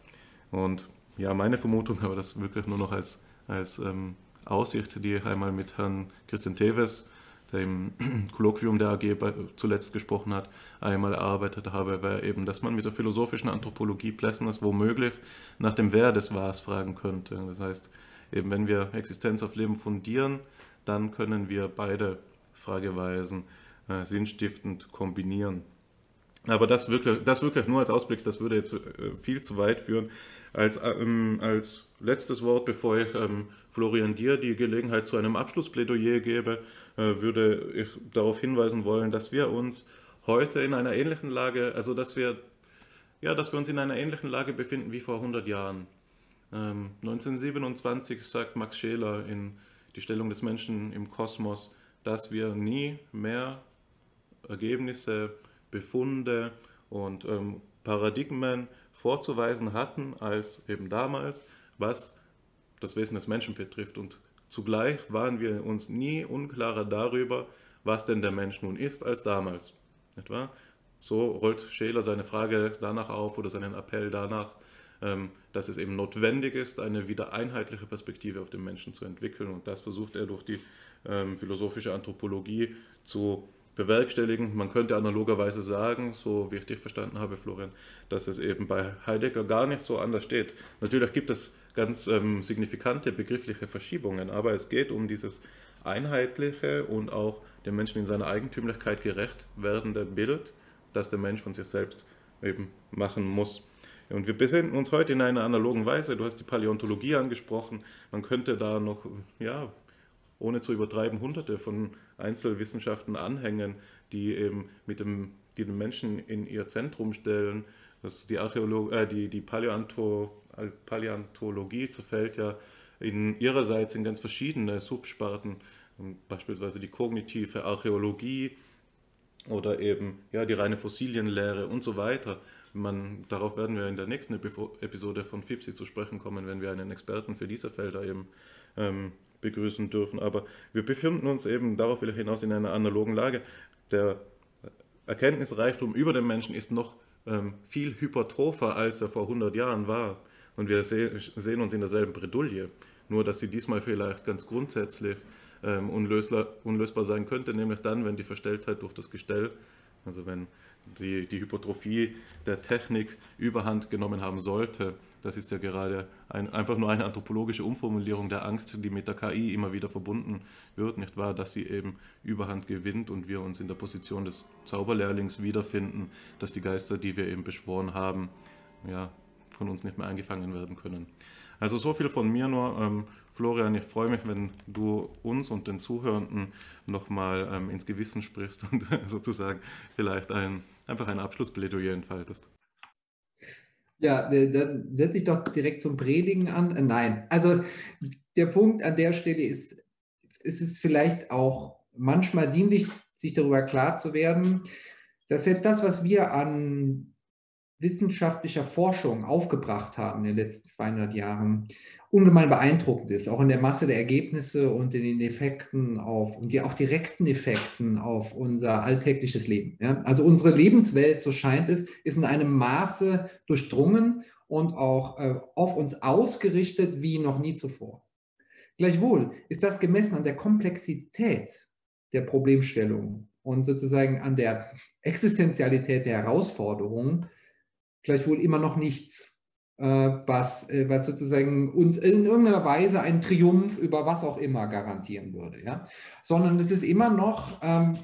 Und ja, meine Vermutung, aber das wirklich nur noch als, als ähm, Aussicht, die ich einmal mit Herrn Christian Teves, der im [clears throat] Kolloquium der AG zuletzt gesprochen hat, einmal erarbeitet habe, wäre eben, dass man mit der philosophischen Anthropologie Plessners womöglich nach dem Wer des Was fragen könnte. Das heißt, eben wenn wir Existenz auf Leben fundieren, dann können wir beide Frageweisen äh, sinnstiftend kombinieren. Aber das wirklich, das wirklich nur als Ausblick, das würde jetzt äh, viel zu weit führen. Als, ähm, als letztes Wort, bevor ich ähm, Florian dir die Gelegenheit zu einem Abschlussplädoyer gebe, würde ich darauf hinweisen wollen, dass wir uns heute in einer ähnlichen Lage, also dass wir, ja, dass wir uns in einer ähnlichen Lage befinden wie vor 100 Jahren. 1927 ähm, sagt Max Scheler in Die Stellung des Menschen im Kosmos, dass wir nie mehr Ergebnisse, Befunde und ähm, Paradigmen vorzuweisen hatten als eben damals, was das Wesen des Menschen betrifft. Und zugleich waren wir uns nie unklarer darüber, was denn der Mensch nun ist, als damals. Wahr? So rollt Scheler seine Frage danach auf oder seinen Appell danach, ähm, dass es eben notwendig ist, eine wieder einheitliche Perspektive auf den Menschen zu entwickeln. Und das versucht er durch die ähm, philosophische Anthropologie zu bewerkstelligen. Man könnte analogerweise sagen, so wie ich dich verstanden habe, Florian, dass es eben bei Heidegger gar nicht so anders steht. Natürlich gibt es ganz ähm, signifikante begriffliche Verschiebungen, aber es geht um dieses einheitliche und auch dem Menschen in seiner Eigentümlichkeit gerecht werdende Bild, das der Mensch von sich selbst eben machen muss. Und wir befinden uns heute in einer analogen Weise. Du hast die Paläontologie angesprochen. Man könnte da noch, ja, ohne zu übertreiben, hunderte von Einzelwissenschaften anhängen, die eben mit dem, die den Menschen in ihr Zentrum stellen. Das die, Archäolog äh, die, die Paläonto Paläontologie zerfällt ja in ihrerseits in ganz verschiedene Subsparten, beispielsweise die kognitive Archäologie oder eben ja, die reine Fossilienlehre und so weiter. Man, darauf werden wir in der nächsten Episode von FIPSI zu sprechen kommen, wenn wir einen Experten für diese Felder eben ähm, begrüßen dürfen. Aber wir befinden uns eben, darauf will hinaus, in einer analogen Lage. Der Erkenntnisreichtum über den Menschen ist noch ähm, viel hypertropher, als er vor 100 Jahren war. Und wir se sehen uns in derselben Bredouille. Nur, dass sie diesmal vielleicht ganz grundsätzlich ähm, unlösbar, sein könnte, nämlich dann, wenn die Verstelltheit durch das Gestell, also wenn die, die Hypertrophie der Technik überhand genommen haben sollte. Das ist ja gerade ein, einfach nur eine anthropologische Umformulierung der Angst, die mit der KI immer wieder verbunden wird, nicht wahr? Dass sie eben überhand gewinnt und wir uns in der Position des Zauberlehrlings wiederfinden, dass die Geister, die wir eben beschworen haben, ja, von uns nicht mehr eingefangen werden können. Also so viel von mir nur. Ähm, Florian, ich freue mich, wenn du uns und den Zuhörenden nochmal ähm, ins Gewissen sprichst und [laughs] sozusagen vielleicht ein, einfach ein Abschlussplädoyer entfaltest. Ja, äh, dann setze ich doch direkt zum Predigen an. Äh, nein, also der Punkt an der Stelle ist, ist es vielleicht auch manchmal dienlich, sich darüber klar zu werden, dass selbst das, was wir an wissenschaftlicher Forschung aufgebracht haben in den letzten 200 Jahren ungemein beeindruckend ist, auch in der Masse der Ergebnisse und in den Effekten auf und die auch direkten Effekten auf unser alltägliches Leben. Ja? Also unsere Lebenswelt, so scheint es, ist in einem Maße durchdrungen und auch äh, auf uns ausgerichtet wie noch nie zuvor. Gleichwohl ist das gemessen an der Komplexität der Problemstellung und sozusagen an der Existenzialität der Herausforderungen gleichwohl immer noch nichts äh, was, äh, was sozusagen uns in irgendeiner Weise einen Triumph über was auch immer garantieren würde. Ja? Sondern es ist immer noch ähm,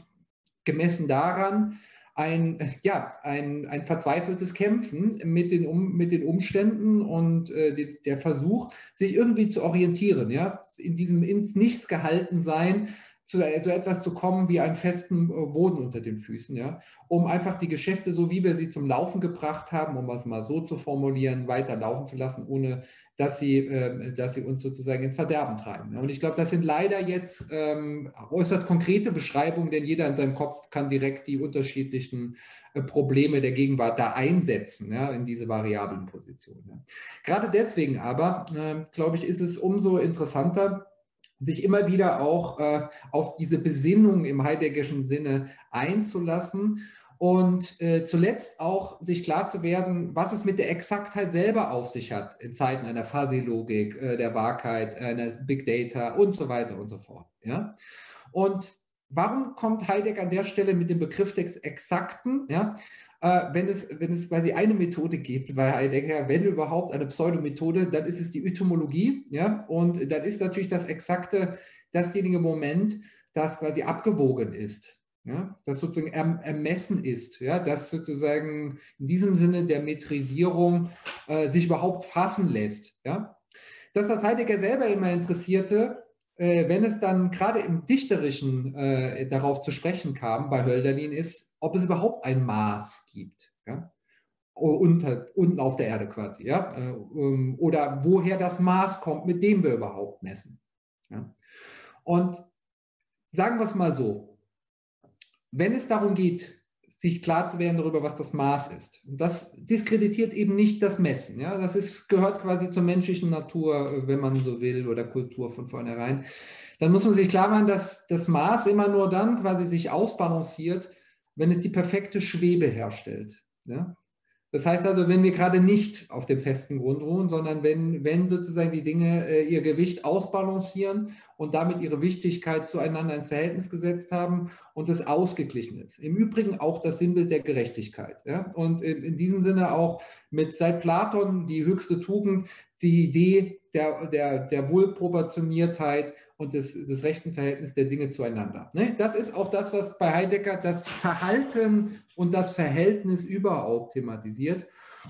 gemessen daran, ein, ja, ein, ein verzweifeltes Kämpfen mit den, um, mit den Umständen und äh, die, der Versuch, sich irgendwie zu orientieren, ja, in diesem ins Nichts gehalten sein, zu so etwas zu kommen wie einen festen äh, Boden unter den Füßen, ja, um einfach die Geschäfte, so wie wir sie zum Laufen gebracht haben, um es mal so zu formulieren, weiter laufen zu lassen, ohne dass sie, äh, dass sie uns sozusagen ins Verderben treiben. Und ich glaube, das sind leider jetzt ähm, äußerst konkrete Beschreibungen, denn jeder in seinem Kopf kann direkt die unterschiedlichen äh, Probleme der Gegenwart da einsetzen, ja, in diese variablen Positionen. Ja. Gerade deswegen aber, äh, glaube ich, ist es umso interessanter, sich immer wieder auch äh, auf diese Besinnung im Heideggerischen Sinne einzulassen und äh, zuletzt auch sich klar zu werden, was es mit der Exaktheit selber auf sich hat in Zeiten einer Fuzzy-Logik, äh, der Wahrheit, einer Big Data und so weiter und so fort. Ja? Und warum kommt Heidegger an der Stelle mit dem Begriff des Exakten? Ja? Äh, wenn, es, wenn es quasi eine Methode gibt bei Heidegger, wenn überhaupt eine Pseudomethode, dann ist es die Etymologie. Ja? Und dann ist natürlich das exakte, dasjenige Moment, das quasi abgewogen ist. Ja, das sozusagen erm, ermessen ist, ja, das sozusagen in diesem Sinne der Metrisierung äh, sich überhaupt fassen lässt. Ja. Das, was Heidegger selber immer interessierte, äh, wenn es dann gerade im Dichterischen äh, darauf zu sprechen kam bei Hölderlin, ist, ob es überhaupt ein Maß gibt. Ja? Unter, unten auf der Erde quasi. Ja? Äh, ähm, oder woher das Maß kommt, mit dem wir überhaupt messen. Ja? Und sagen wir es mal so, wenn es darum geht, sich klar zu werden darüber, was das Maß ist. Und das diskreditiert eben nicht das Messen. Ja? Das ist, gehört quasi zur menschlichen Natur, wenn man so will, oder Kultur von vornherein. Dann muss man sich klar machen, dass das Maß immer nur dann quasi sich ausbalanciert, wenn es die perfekte Schwebe herstellt. Ja? Das heißt also, wenn wir gerade nicht auf dem festen Grund ruhen, sondern wenn, wenn sozusagen die Dinge äh, ihr Gewicht ausbalancieren und damit ihre Wichtigkeit zueinander ins Verhältnis gesetzt haben und es ausgeglichen ist. Im Übrigen auch das Sinnbild der Gerechtigkeit. Ja? Und in, in, diesem Sinne auch mit seit Platon die höchste Tugend, die Idee der, der, der Wohlproportioniertheit und des, des rechten Verhältnisses der Dinge zueinander. Ne? Das ist auch das, was bei Heidegger das Verhalten und das Verhältnis überhaupt thematisiert.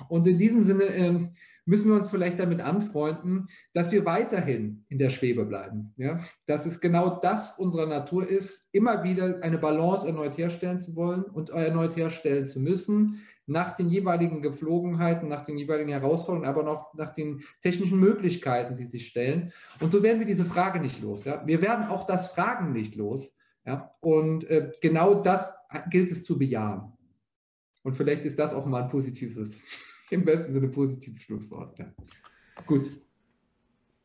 Und in diesem Sinne äh, müssen wir uns vielleicht damit anfreunden, dass wir weiterhin in der Schwebe bleiben. Ja? Dass es genau das unserer Natur ist, immer wieder eine Balance erneut herstellen zu wollen und erneut herstellen zu müssen, nach den jeweiligen Geflogenheiten, nach den jeweiligen Herausforderungen, aber noch nach den technischen Möglichkeiten, die sich stellen. Und so werden wir diese Frage nicht los. Ja? Wir werden auch das Fragen nicht los. Ja? Und äh, genau das gilt es zu bejahen. Und vielleicht ist das auch mal ein positives, [laughs] im besten Sinne positives Schlusswort. Ja. Gut.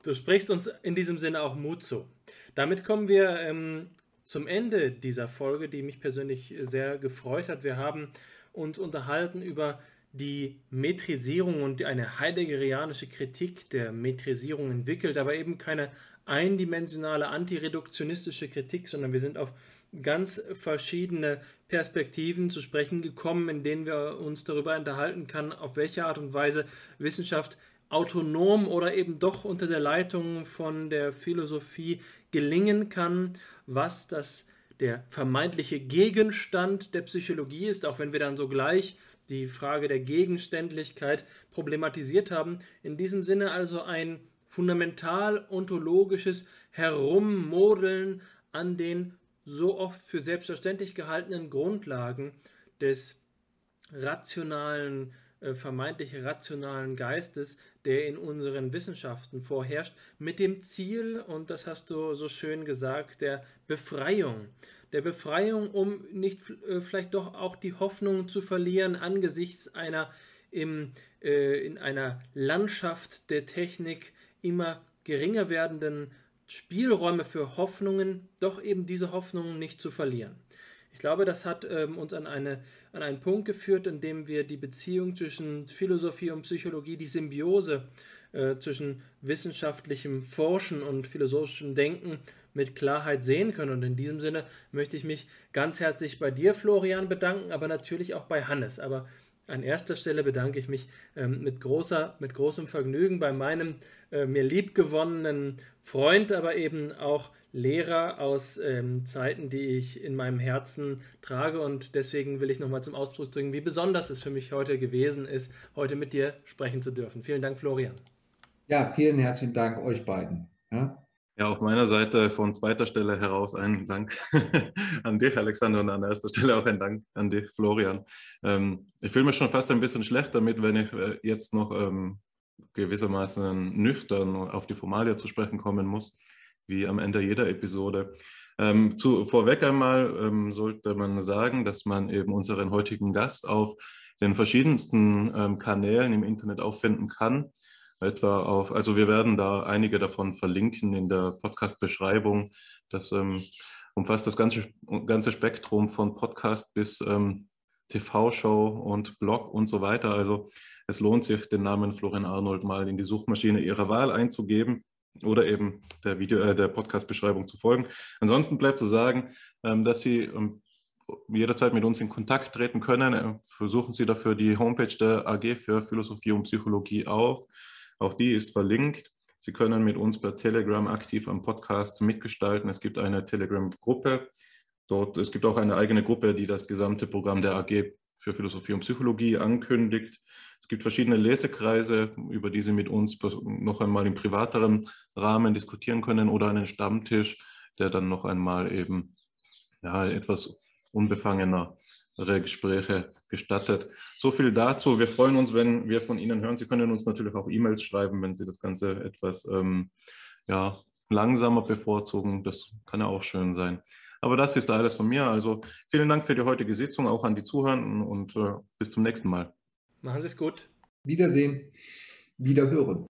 Du sprichst uns in diesem Sinne auch Mut zu. Damit kommen wir ähm, zum Ende dieser Folge, die mich persönlich sehr gefreut hat. Wir haben uns unterhalten über die Metrisierung und eine heideggerianische Kritik der Metrisierung entwickelt, aber eben keine eindimensionale antireduktionistische Kritik, sondern wir sind auf ganz verschiedene Perspektiven zu sprechen gekommen, in denen wir uns darüber unterhalten kann, auf welche Art und Weise Wissenschaft autonom oder eben doch unter der Leitung von der Philosophie gelingen kann, was das der vermeintliche Gegenstand der Psychologie ist, auch wenn wir dann sogleich die Frage der Gegenständlichkeit problematisiert haben. In diesem Sinne also ein fundamental ontologisches Herummodeln an den so oft für selbstverständlich gehaltenen Grundlagen des rationalen, vermeintlich rationalen Geistes, der in unseren Wissenschaften vorherrscht, mit dem Ziel, und das hast du so schön gesagt, der Befreiung. Der Befreiung, um nicht äh, vielleicht doch auch die Hoffnung zu verlieren angesichts einer im, äh, in einer Landschaft der Technik immer geringer werdenden Spielräume für Hoffnungen, doch eben diese Hoffnungen nicht zu verlieren. Ich glaube, das hat ähm, uns an, eine, an einen Punkt geführt, in dem wir die Beziehung zwischen Philosophie und Psychologie, die Symbiose äh, zwischen wissenschaftlichem Forschen und philosophischem Denken mit Klarheit sehen können. Und in diesem Sinne möchte ich mich ganz herzlich bei dir, Florian, bedanken, aber natürlich auch bei Hannes. Aber an erster Stelle bedanke ich mich ähm, mit, großer, mit großem Vergnügen bei meinem äh, mir liebgewonnenen Freund, aber eben auch Lehrer aus ähm, Zeiten, die ich in meinem Herzen trage. Und deswegen will ich nochmal zum Ausdruck bringen, wie besonders es für mich heute gewesen ist, heute mit dir sprechen zu dürfen. Vielen Dank, Florian. Ja, vielen herzlichen Dank euch beiden. Ja? Ja, auf meiner Seite von zweiter Stelle heraus einen Dank [laughs] an dich, Alexander, und an erster Stelle auch ein Dank an dich, Florian. Ähm, ich fühle mich schon fast ein bisschen schlecht damit, wenn ich äh, jetzt noch ähm, gewissermaßen nüchtern auf die Formalia zu sprechen kommen muss, wie am Ende jeder Episode. Ähm, zu, vorweg einmal ähm, sollte man sagen, dass man eben unseren heutigen Gast auf den verschiedensten ähm, Kanälen im Internet auffinden kann. Etwa auf, also wir werden da einige davon verlinken in der Podcast-Beschreibung. Das ähm, umfasst das ganze, ganze Spektrum von Podcast bis ähm, TV-Show und Blog und so weiter. Also es lohnt sich, den Namen Florian Arnold mal in die Suchmaschine Ihrer Wahl einzugeben oder eben der Video, äh, der Podcast-Beschreibung zu folgen. Ansonsten bleibt zu sagen, ähm, dass Sie ähm, jederzeit mit uns in Kontakt treten können. Äh, versuchen Sie dafür die Homepage der AG für Philosophie und Psychologie auf. Auch die ist verlinkt. Sie können mit uns per Telegram aktiv am Podcast mitgestalten. Es gibt eine Telegram-Gruppe, Dort, es gibt auch eine eigene Gruppe, die das gesamte Programm der AG für Philosophie und Psychologie ankündigt. Es gibt verschiedene Lesekreise, über die Sie mit uns noch einmal im privateren Rahmen diskutieren können oder einen Stammtisch, der dann noch einmal eben ja, etwas unbefangenere Gespräche gestattet. So viel dazu. Wir freuen uns, wenn wir von Ihnen hören. Sie können uns natürlich auch E-Mails schreiben, wenn Sie das Ganze etwas ähm, ja, langsamer bevorzugen. Das kann ja auch schön sein. Aber das ist alles von mir. Also vielen Dank für die heutige Sitzung, auch an die Zuhörenden und äh, bis zum nächsten Mal. Machen Sie es gut. Wiedersehen, wiederhören.